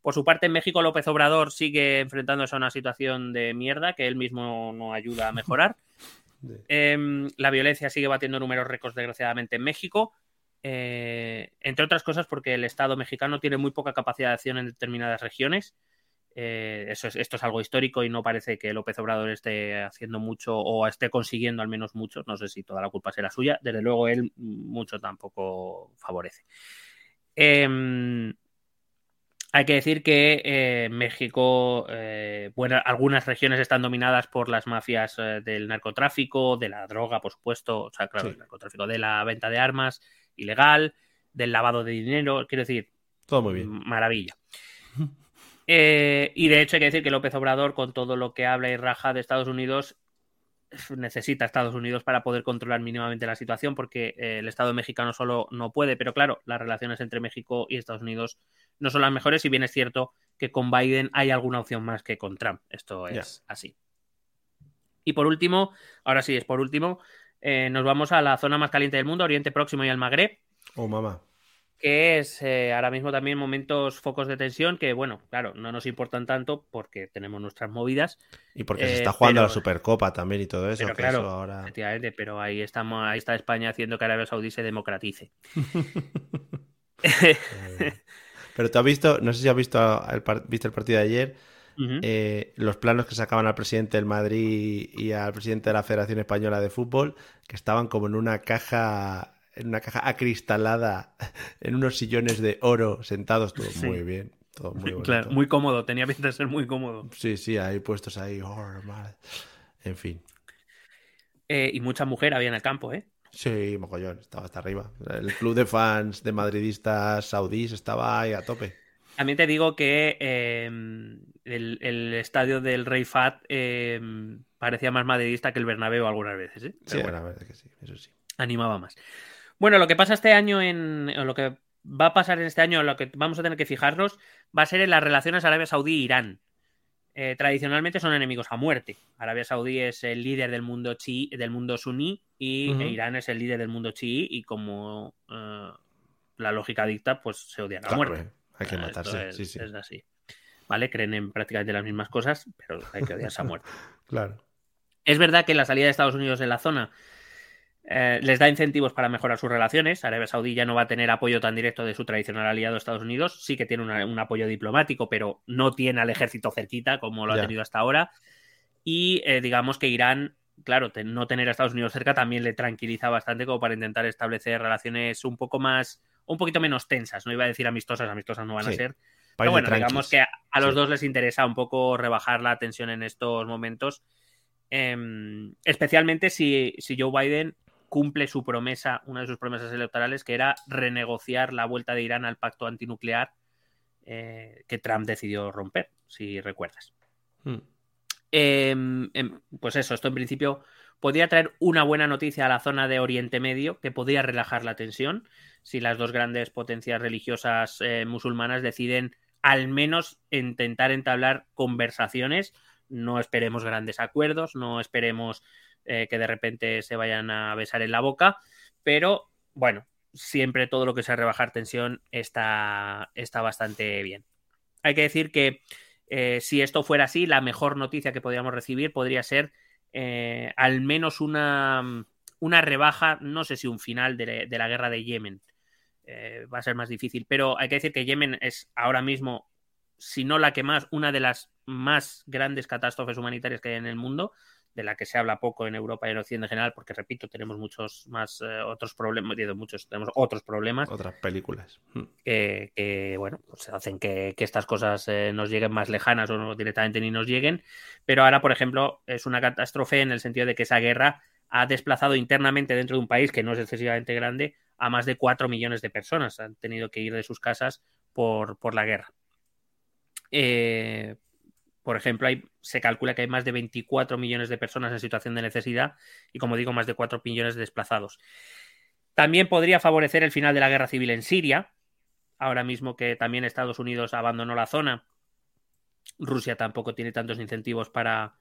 Por su parte, en México, López Obrador sigue enfrentándose a una situación de mierda que él mismo no ayuda a mejorar. Em, la violencia sigue batiendo números récords, desgraciadamente, en México. Eh, entre otras cosas porque el Estado mexicano tiene muy poca capacidad de acción en determinadas regiones. Eh, eso esto es algo histórico y no parece que López Obrador esté haciendo mucho o esté consiguiendo al menos mucho. No sé si toda la culpa será suya. Desde luego, él mucho tampoco favorece. Em, hay que decir que eh, México, bueno, algunas regiones están dominadas por las mafias del narcotráfico, de la droga, por supuesto, o sea, claro, el narcotráfico, de la venta de armas, ilegal, del lavado de dinero, quiero decir, todo muy bien. Maravilla. Eh, y de hecho hay que decir que López Obrador, con todo lo que habla y raja de Estados Unidos, necesita Estados Unidos para poder controlar mínimamente la situación, porque eh, el Estado mexicano solo no puede. Pero claro, las relaciones entre México y Estados Unidos no son las mejores, y bien es cierto que con Biden hay alguna opción más que con Trump. Esto es así. Y por último, ahora sí es por último, eh, nos vamos a la zona más caliente del mundo, Oriente Próximo y al Magreb. Oh, mamá. Que es eh, ahora mismo también momentos focos de tensión que, bueno, claro, no nos importan tanto porque tenemos nuestras movidas. Y porque se está eh, jugando la Supercopa también y todo eso. Pero claro, efectivamente, pero ahí, estamos, ahí está España haciendo que Arabia Saudí se democratice. pero tú has visto, no sé si has visto el, visto el partido de ayer, eh, los planos que sacaban al presidente del Madrid y al presidente de la Federación Española de Fútbol, que estaban como en una caja, en una caja acristalada, en unos sillones de oro, sentados, todo muy bien. Todo muy Claro, muy cómodo, tenía pinta de ser muy cómodo. Sí, sí, ahí puestos ahí. Oh, en fin. Eh, y mucha mujer había en el campo, ¿eh? Sí, mogollón, estaba hasta arriba. El club de fans de madridistas saudíes estaba ahí a tope. También te digo que em, el, estadio del Rey Fat em, parecía más madridista que el Bernabéu algunas veces. ¿eh? sí, bueno, verdad que sí, eso sí. Animaba más. Bueno, lo que pasa este año en. O lo que va a pasar en este año, lo que vamos a tener que fijarnos, va a ser en las relaciones Arabia Saudí-Irán. Eh, tradicionalmente son enemigos a muerte. Arabia Saudí es el líder del mundo chi, del mundo suní y Irán es el líder del mundo chií y como eh, la lógica dicta, pues se odian a muerte. Hay que matarse, es, sí, sí. Es así. ¿Vale? Creen en prácticamente las mismas cosas, pero hay que odiarse a muerte. claro. Es verdad que la salida de Estados Unidos de la zona eh, les da incentivos para mejorar sus relaciones. Arabia Saudí ya no va a tener apoyo tan directo de su tradicional aliado Estados Unidos. Sí que tiene un apoyo diplomático, pero no tiene al ejército cerquita como lo ha tenido hasta ahora. Y eh, digamos que Irán, claro, no tener a Estados Unidos cerca también le tranquiliza bastante como para intentar establecer relaciones un poco más un poquito menos tensas. No iba a decir amistosas, amistosas no van a ser. Pero bueno, digamos que a, los dos les interesa un poco rebajar la tensión en estos momentos. Em, especialmente si, Joe Biden cumple su promesa, una de sus promesas electorales, que era renegociar la vuelta de Irán al pacto antinuclear eh, que Trump decidió romper, si recuerdas. Hmm. Em, em, pues eso, esto en principio podría traer una buena noticia a la zona de Oriente Medio, que podría relajar la tensión si las dos grandes potencias religiosas eh, musulmanas deciden al menos intentar entablar conversaciones. No esperemos grandes acuerdos, no esperemos eh, que de repente se vayan a besar en la boca, pero bueno, siempre todo lo que sea rebajar tensión está, está bastante bien. Hay que decir que eh, si esto fuera así, la mejor noticia que podríamos recibir podría ser al menos una, una rebaja, no sé si un final de la guerra de Yemen. Eh, va a ser más difícil. Pero hay que decir que Yemen es ahora mismo, si no la que más, una de las más grandes catástrofes humanitarias que hay en el mundo, de la que se habla poco en Europa y en Occidente en general, porque repito, tenemos muchos más eh, otros problemas, muchos, tenemos otros problemas. Otras películas. Hmm. Que, bueno, pues hacen que, estas cosas eh, nos lleguen más lejanas o no, directamente ni nos lleguen. Pero ahora, por ejemplo, es una catástrofe en el sentido de que esa guerra ha desplazado internamente dentro de un país que no es excesivamente grande a más de 4 millones de personas. Han tenido que ir de sus casas por, por la guerra. Eh, por ejemplo, se calcula que hay más de 24 millones de personas en situación de necesidad y, como digo, más de 4 millones de desplazados. También podría favorecer el final de la guerra civil en Siria, ahora mismo que también Estados Unidos abandonó la zona. Rusia tampoco tiene tantos incentivos para,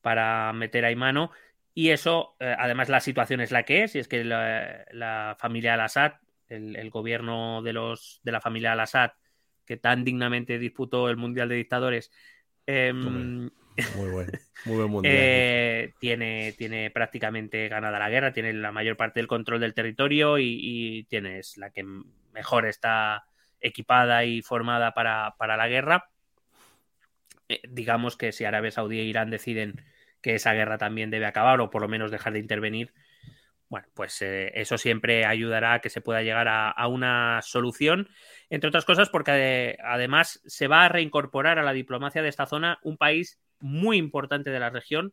para meter ahí mano. Y eso, eh, además, la situación es la que es, y es que la, familia Al-Assad, el, gobierno de, los, de la familia Al-Assad, que tan dignamente disputó el Mundial de Dictadores, em, muy bueno, muy buen mundial. Eh, tiene, tiene prácticamente ganada la guerra, tiene la mayor parte del control del territorio y, tienes la que mejor está equipada y formada para, la guerra. Eh, digamos que si Arabia Saudí e Irán deciden que esa guerra también debe acabar o por lo menos dejar de intervenir, bueno, pues eh, eso siempre ayudará a que se pueda llegar a, una solución, entre otras cosas porque además se va a reincorporar a la diplomacia de esta zona un país muy importante de la región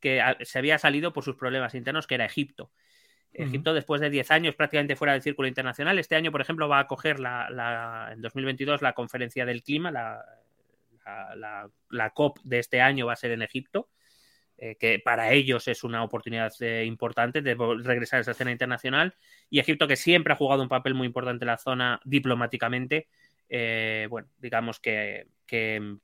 que se había salido por sus problemas internos, que era Egipto. Egipto, después de 10 años prácticamente fuera del círculo internacional, este año, por ejemplo, va a acoger la, en 2022 la conferencia del clima, la, la, COP de este año va a ser en Egipto, eh, que para ellos es una oportunidad eh, importante de regresar a esa escena internacional. Y Egipto, que siempre ha jugado un papel muy importante en la zona diplomáticamente, eh, bueno, digamos que,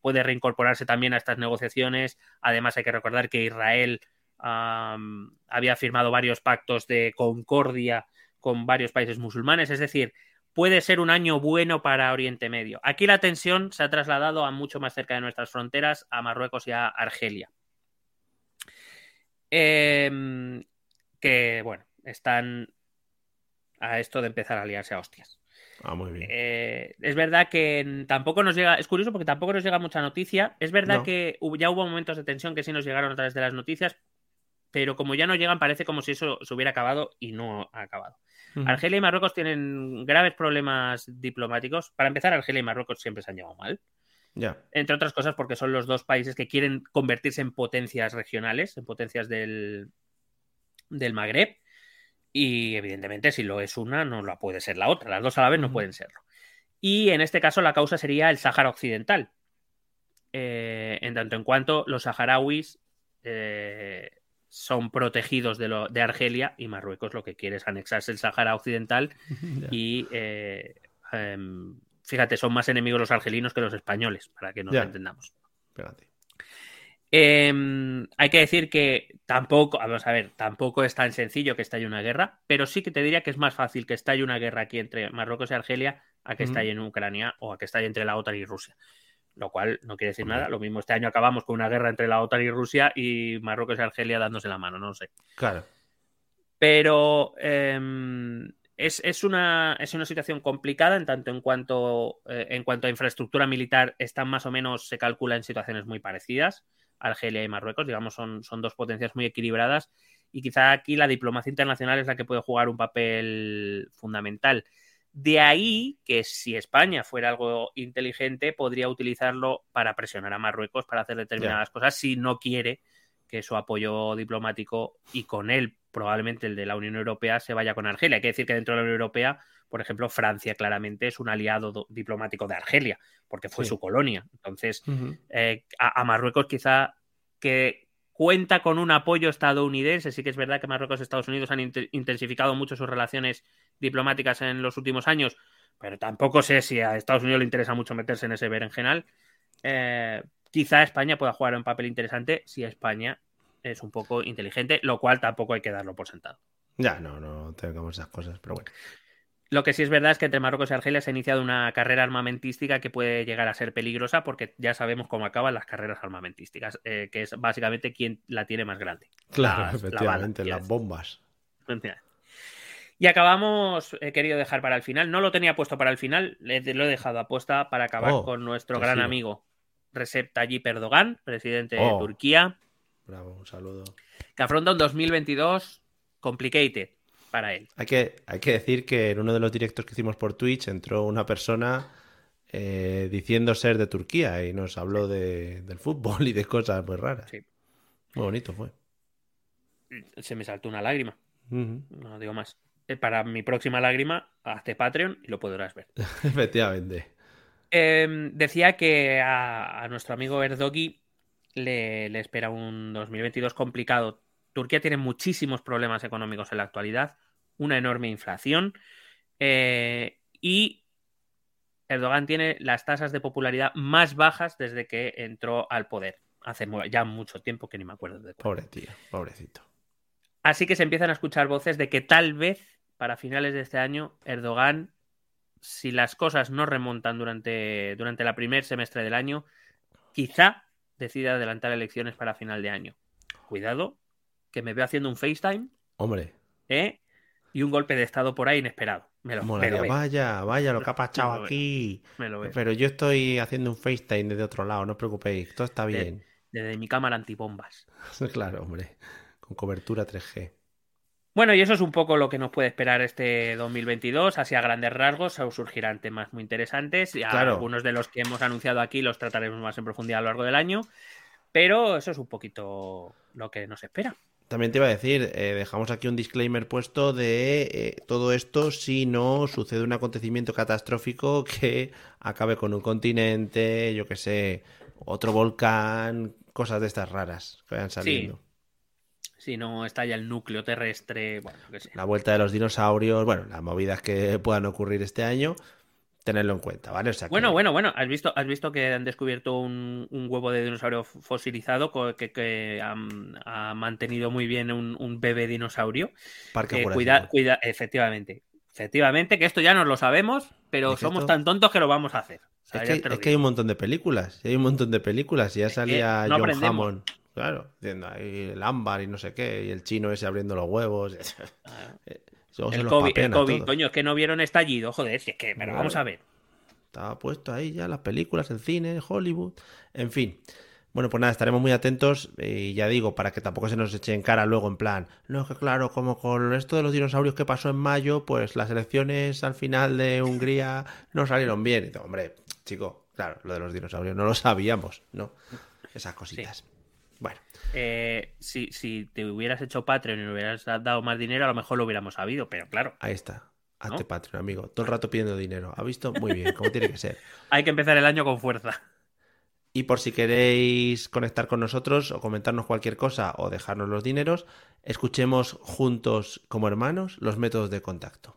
puede reincorporarse también a estas negociaciones. Además, hay que recordar que Israel había firmado varios pactos de concordia con varios países musulmanes, es decir, puede ser un año bueno para Oriente Medio. Aquí la tensión se ha trasladado a mucho más cerca de nuestras fronteras, a Marruecos y a Argelia. Em, que, bueno, están a esto de empezar a aliarse a hostias. Ah, muy bien. Eh, es verdad que tampoco nos llega, es curioso porque tampoco nos llega mucha noticia. Es verdad que ya hubo momentos de tensión que sí nos llegaron a través de las noticias, pero como ya no llegan, parece como si eso se hubiera acabado y no ha acabado. Argelia y Marruecos tienen graves problemas diplomáticos. Para empezar, Argelia y Marruecos siempre se han llevado mal. Entre otras cosas porque son los dos países que quieren convertirse en potencias regionales, en potencias del, del Magreb. Y evidentemente, si lo es una, no la puede ser la otra. Las dos a la vez no pueden serlo. Y en este caso, la causa sería el Sáhara Occidental. Eh, en tanto en cuanto los saharauis eh, son protegidos de, lo, de, Argelia y Marruecos lo que quiere es anexarse el Sáhara Occidental y eh, em, fíjate, son más enemigos los argelinos que los españoles, para que nos entendamos. Espérate. Em, hay que decir que tampoco, vamos a ver, tampoco es tan sencillo que estalle una guerra, pero sí que te diría que es más fácil que estalle una guerra aquí entre Marruecos y Argelia a que estalle en Ucrania o a que estalle entre la OTAN y Rusia. Lo cual no quiere decir nada. Lo mismo este año acabamos con una guerra entre la OTAN y Rusia y Marruecos y Argelia dándose la mano, no sé. Claro. Pero em, es, una, es, una, situación complicada en tanto en cuanto, eh, en cuanto a infraestructura militar están más o menos, se calcula en situaciones muy parecidas. Argelia y Marruecos, digamos, son, son dos potencias muy equilibradas y quizá aquí la diplomacia internacional es la que puede jugar un papel fundamental. De ahí que si España fuera algo inteligente, podría utilizarlo para presionar a Marruecos para hacer determinadas cosas si no quiere que su apoyo diplomático y con él probablemente el de la Unión Europea se vaya con Argelia. Hay que decir que dentro de la Unión Europea, por ejemplo, Francia claramente es un aliado diplomático de Argelia, porque fue su colonia. Entonces, eh, a, Marruecos quizá que cuenta con un apoyo estadounidense. Sí que es verdad que Marruecos y Estados Unidos han intensificado mucho sus relaciones diplomáticas en los últimos años, pero tampoco sé si a Estados Unidos le interesa mucho meterse en ese berenjenal. Eh, quizá España pueda jugar un papel interesante si España es un poco inteligente, lo cual tampoco hay que darlo por sentado. Ya, no, no tengamos esas cosas, pero bueno. Lo que sí es verdad es que entre Marruecos y Argelia se ha iniciado una carrera armamentística que puede llegar a ser peligrosa porque ya sabemos cómo acaban las carreras armamentísticas, eh, que es básicamente quien la tiene más grande. Claro, efectivamente, las bombas. Y acabamos, he querido dejar para el final, no lo tenía puesto para el final, lo he dejado apuesta para acabar oh, con nuestro gran amigo Recep Tayyip Erdogan, presidente de oh. Turquía. Bravo, un saludo. Que afronta un 2022 complicated para él. Hay que, hay que decir que en uno de los directos que hicimos por Twitch entró una persona eh, diciendo ser de Turquía y nos habló de, del fútbol y de cosas muy raras. Sí. Muy bonito fue. Se me saltó una lágrima. No digo más. Eh, para mi próxima lágrima, hazte Patreon y lo podrás ver. Efectivamente. em, decía que a, nuestro amigo Erdogi le, le espera un 2022 complicado. Turquía tiene muchísimos problemas económicos en la actualidad, una enorme inflación eh, y Erdogan tiene las tasas de popularidad más bajas desde que entró al poder. Hace ya mucho tiempo que ni me acuerdo de Pobre tío, pobrecito. Así que se empiezan a escuchar voces de que tal vez para finales de este año Erdogan, si las cosas no remontan durante, durante la primer semestre del año, quizá decida adelantar elecciones para final de año. Cuidado, que me veo haciendo un FaceTime. Hombre. ¿eh? Y un golpe de estado por ahí inesperado. Me lo, vaya, vaya, lo que ha pasado aquí. Pero yo estoy haciendo un FaceTime desde otro lado, no os preocupéis, todo está bien. desde mi cámara antibombas. claro, hombre. Con cobertura 3G. Bueno, y eso es un poco lo que nos puede esperar este 2022. Así a grandes rasgos surgirán temas muy interesantes. Y Algunos de los que hemos anunciado aquí los trataremos más en profundidad a lo largo del año. Pero eso es un poquito lo que nos espera. También te iba a decir, eh, dejamos aquí un disclaimer puesto de eh, todo esto si no sucede un acontecimiento catastrófico que acabe con un continente, yo que sé, otro volcán, cosas de estas raras que vayan saliendo. Si no estalla el núcleo terrestre, bueno, que sé. La vuelta de los dinosaurios, bueno, las movidas que puedan ocurrir este año, tenerlo en cuenta, ¿vale? Bueno, bueno, bueno, has visto, has visto que han descubierto un, huevo de dinosaurio fosilizado que, ha, mantenido muy bien un, bebé dinosaurio. Parque cuida, cuida, efectivamente. Efectivamente, que esto ya no lo sabemos, pero somos tan tontos que lo vamos a hacer. es, que, hay un montón de películas, hay un montón de películas, y ya salía John Hammond. Claro, diciendo ahí el ámbar y no sé qué, y el chino ese abriendo los huevos. el COVID, el COVID coño, es que no vieron estallido, joder, es que, pero vamos a ver. Estaba puesto ahí ya las películas, el cine, Hollywood, en fin. Bueno, pues nada, estaremos muy atentos y ya digo, para que tampoco se nos eche en cara luego en plan, no, que claro, como con esto de los dinosaurios que pasó en mayo, pues las elecciones al final de Hungría no salieron bien. hombre, chico, claro, lo de los dinosaurios no lo sabíamos, ¿no? Esas cositas. Bueno. Eh, si, si te hubieras hecho Patreon y hubieras dado más dinero, a lo mejor lo hubiéramos sabido, pero claro. Ahí está. Hazte Patreon, amigo. Todo el rato pidiendo dinero. ¿Ha visto? Muy bien, como tiene que ser. Hay que empezar el año con fuerza. Y por si queréis conectar con nosotros o comentarnos cualquier cosa o dejarnos los dineros, escuchemos juntos como hermanos los métodos de contacto.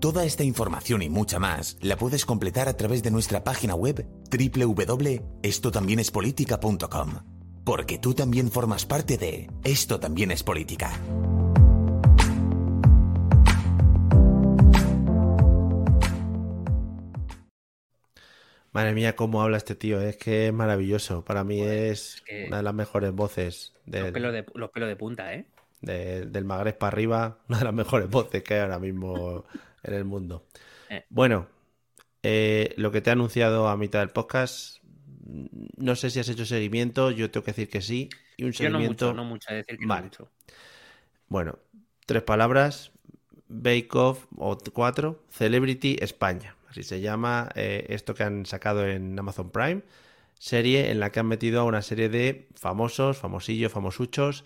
Toda esta información y mucha más la puedes completar a través de nuestra página web www.estotambiénespolitica.com. Porque tú también formas parte de Esto también es política. Madre mía, cómo habla este tío, es que es maravilloso. Para mí es, una de las mejores voces. Los pelos de, los de punta, ¿eh? del Magreb para arriba, una de las mejores voces que hay ahora mismo en el mundo. Eh. Bueno, eh, lo que te he anunciado a mitad del podcast, no sé si has hecho seguimiento, yo tengo que decir que sí. Y un seguimiento. Yo no mucho, no mucho, decir que no mucho. Bueno, tres palabras: Bake Off o cuatro, Celebrity España. Así se llama eh, esto que han sacado en Amazon Prime. Serie en la que han metido a una serie de famosos, famosillos, famosuchos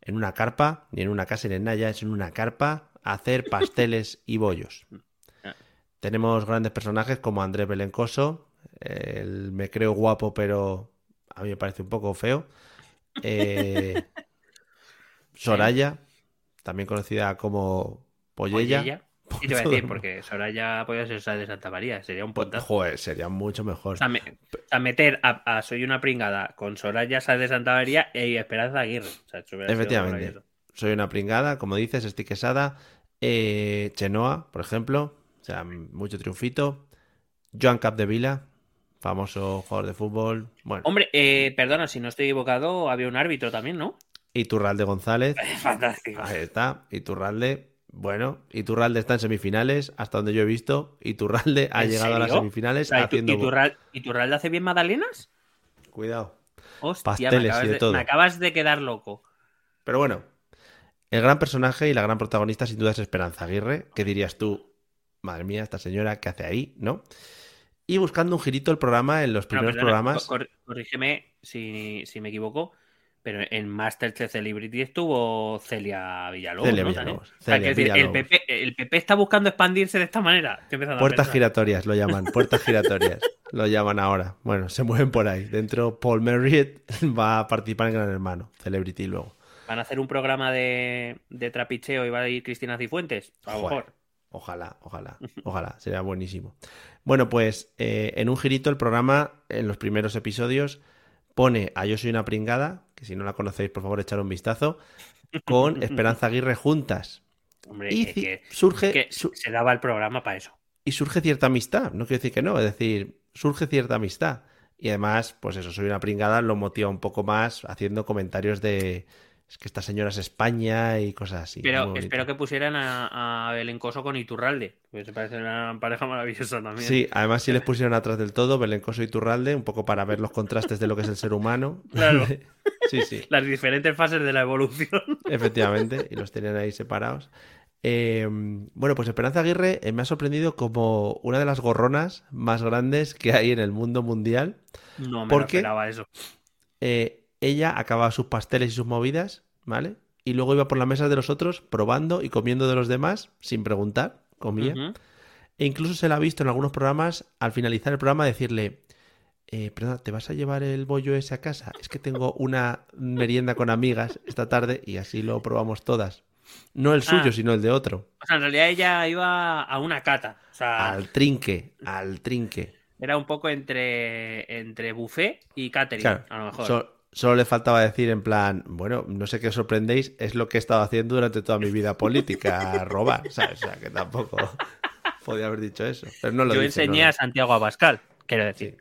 en una carpa, ni en una casa ni en Naya, es en una carpa hacer pasteles y bollos. Ah. Tenemos grandes personajes como Andrés Belencoso, el me creo guapo, pero a mí me parece un poco feo. Eh, Soraya, también conocida como Pollella. Y te voy a decir, porque Soraya podría ser de Santa María, sería un pontazo. Joder, sería mucho mejor. a meter a, Soy una pringada con Soraya Sá de Santa María y Esperanza Aguirre. Efectivamente. Soy una pringada, como dices, estoy quesada. Eh, Chenoa, por ejemplo, o sea, mucho triunfito. Joan Capdevila, famoso jugador de fútbol. Bueno. Hombre, eh, perdona, si no estoy equivocado, había un árbitro también, ¿no? Iturralde González. Fantástico. Ahí está, Iturralde. Bueno, Iturralde está en semifinales, hasta donde yo he visto. Iturralde ha llegado a las semifinales haciendo. Iturralde, ¿Iturralde hace bien magdalenas? Cuidado. pasteles y de, todo. Me acabas de quedar loco. Pero bueno, el gran personaje y la gran protagonista sin duda es Esperanza Aguirre. ¿Qué dirías tú? Madre mía, esta señora, ¿qué hace ahí? ¿No? Y buscando un girito el programa en los primeros programas. corrígeme si, si me equivoco pero en Masterchef Celebrity estuvo Celia Villalobos. Celia Villalobos. El, PP, está buscando expandirse de esta manera. Puertas giratorias lo llaman, puertas giratorias. lo llaman ahora. Bueno, se mueven por ahí. Dentro Paul Merritt va a participar en Gran Hermano, Celebrity luego. ¿Van a hacer un programa de, trapicheo y va a ir Cristina Cifuentes? A lo mejor. Ojalá, ojalá, ojalá, sería buenísimo. Bueno, pues eh, en un girito el programa, en los primeros episodios, pone a Yo soy una pringada, que si no la conocéis, por favor, echar un vistazo, con Esperanza Aguirre juntas. Hombre, y que, surge. se daba el programa para eso. Y surge cierta amistad, no quiero decir que no, es decir, surge cierta amistad. Y además, pues eso, soy una pringada, lo motiva un poco más haciendo comentarios de, es que esta señora es España y cosas así. Pero espero que pusieran a, a Belencoso con Iturralde, que se parece una pareja maravillosa también. Sí, además si les pusieron atrás del todo Belencoso y Iturralde, un poco para ver los contrastes de lo que es el ser humano. Claro. sí, sí. Las diferentes fases de la evolución. Efectivamente, y los tenían ahí separados. Eh, bueno, pues Esperanza Aguirre eh, me ha sorprendido como una de las gorronas más grandes que hay en el mundo mundial. No me porque, esperaba eso. Eh, ella acababa sus pasteles y sus movidas, ¿vale? Y luego iba por la mesa de los otros probando y comiendo de los demás sin preguntar, comía. E incluso se la ha visto en algunos programas al finalizar el programa decirle, eh, perdona, ¿te vas a llevar el bollo ese a casa? Es que tengo una merienda con amigas esta tarde y así lo probamos todas. No el suyo, ah. sino el de otro. O sea, en realidad ella iba a una cata. Al trinque, al trinque. Era un poco entre, entre buffet y catering, a lo mejor. Solo le faltaba decir en plan, bueno, no sé qué os sorprendéis, es lo que he estado haciendo durante toda mi vida política, robar, ¿sabes? O sea, que tampoco podía haber dicho eso. Pero no lo Yo enseñé a Santiago Abascal, quiero decir.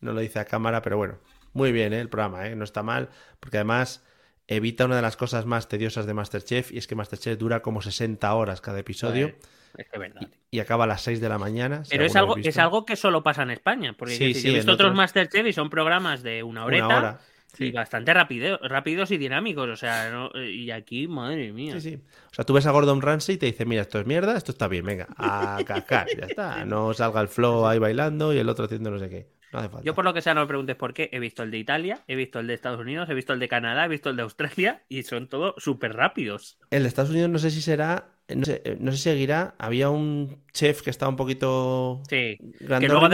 no lo dice a cámara, pero bueno, muy bien ¿eh? el programa, ¿eh? no está mal, porque además evita una de las cosas más tediosas de Masterchef y es que Masterchef dura como 60 horas cada episodio. es que verdad. Y, acaba a las 6 de la mañana. Pero es algo, es algo que solo pasa en España. Porque sí, he visto otros Masterchef y son programas de una horeta. Una hora Sí, bastante rápido, rápidos y dinámicos, o sea, y aquí, madre mía. Sí, sí. O sea, tú ves a Gordon Ramsay y te dice, mira, esto es mierda, esto está bien, venga, a cacar, ya está. No salga el flow ahí bailando y el otro haciendo no sé qué. No hace falta. Yo por lo que sea no me preguntes por qué, he visto el de Italia, he visto el de Estados Unidos, he visto el de Canadá, he visto el de Australia y son todos súper rápidos. El de Estados Unidos no sé si será, no sé, no sé si seguirá, había un chef que estaba un poquito... Sí, que luego,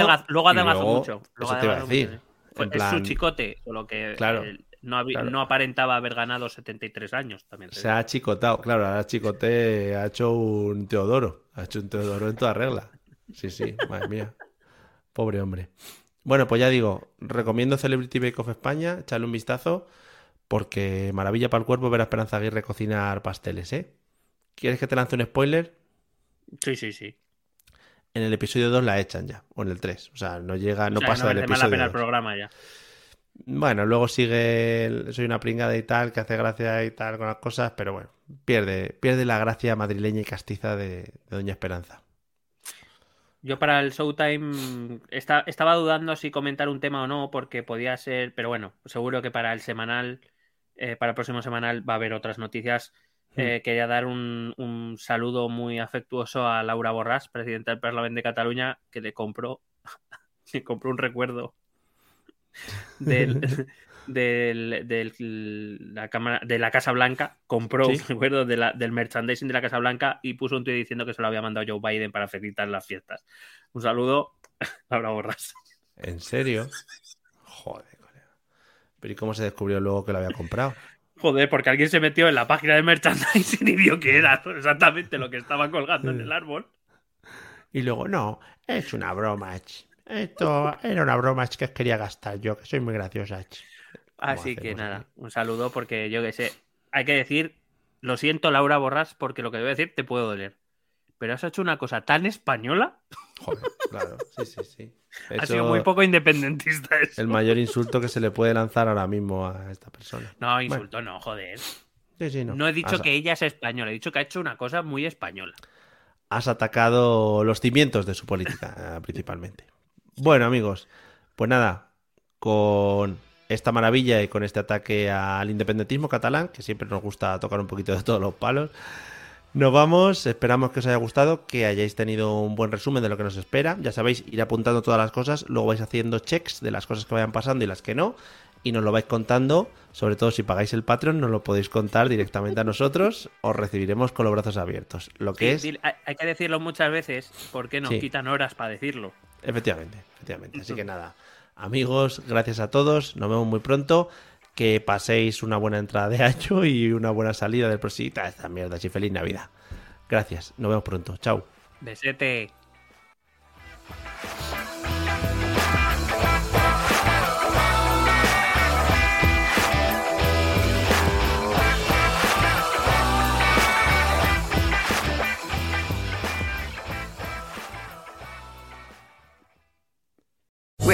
adelgazó mucho. eso te iba a decir. Pues es su chicote, lo que no, aparentaba haber ganado 73 años. También se ha chicotado, claro, ahora Chicote ha hecho un Teodoro, ha hecho un Teodoro en toda regla. Sí, sí, madre mía. Pobre hombre. Bueno, pues ya digo, recomiendo Celebrity Bake Off España, echarle un vistazo, porque maravilla para el cuerpo ver a Esperanza Aguirre cocinar pasteles, ¿eh? ¿Quieres que te lance un spoiler? Sí, sí, sí en el episodio 2 la echan ya, o en el 3. O sea, no llega, no pasa del episodio. la pena el programa ya. Bueno, luego sigue Soy una pringada y tal, que hace gracia y tal con las cosas, pero bueno, pierde, pierde la gracia madrileña y castiza de, Doña Esperanza. Yo para el Showtime estaba dudando si comentar un tema o no, porque podía ser, pero bueno, seguro que para el semanal, eh, para el próximo semanal va a haber otras noticias eh, quería dar un, saludo muy afectuoso a Laura Borràs, presidenta del Parlamento de Cataluña, que le compró, le compró un recuerdo del, la cámara, de la Casa Blanca, compró un recuerdo del merchandising de la Casa Blanca y puso un tuit diciendo que se lo había mandado Joe Biden para felicitar las fiestas. Un saludo, Laura Borràs. ¿En serio? Joder, pero ¿y cómo se descubrió luego que lo había comprado? Joder, porque alguien se metió en la página de merchandising y vio que era exactamente lo que estaba colgando en el árbol. Y luego, no, es una broma. Esto era una broma que quería gastar yo, que soy muy graciosa. Así que nada, un saludo porque yo que sé, hay que decir, lo siento Laura Borras porque lo que debo decir te puedo doler. Pero has hecho una cosa tan española. Joder, claro, sí, sí, sí. ha sido muy poco independentista eso. El mayor insulto que se le puede lanzar ahora mismo a esta persona. No, insulto no, joder. no. he dicho que ella es española, he dicho que ha hecho una cosa muy española. Has atacado los cimientos de su política, eh, principalmente. Bueno, amigos, pues nada, con esta maravilla y con este ataque al independentismo catalán, que siempre nos gusta tocar un poquito de todos los palos. Nos vamos, esperamos que os haya gustado, que hayáis tenido un buen resumen de lo que nos espera. Ya sabéis, ir apuntando todas las cosas, luego vais haciendo checks de las cosas que vayan pasando y las que no, y nos lo vais contando, sobre todo si pagáis el Patreon, nos lo podéis contar directamente a nosotros, os recibiremos con los brazos abiertos. Lo que es... Hay que decirlo muchas veces porque nos quitan horas para decirlo. Efectivamente, efectivamente. Así que nada, amigos, gracias a todos, nos vemos muy pronto que paséis una buena entrada de año y una buena salida del próximo. Esta mierda, y feliz Navidad. Gracias, nos vemos pronto. Chao. Besete.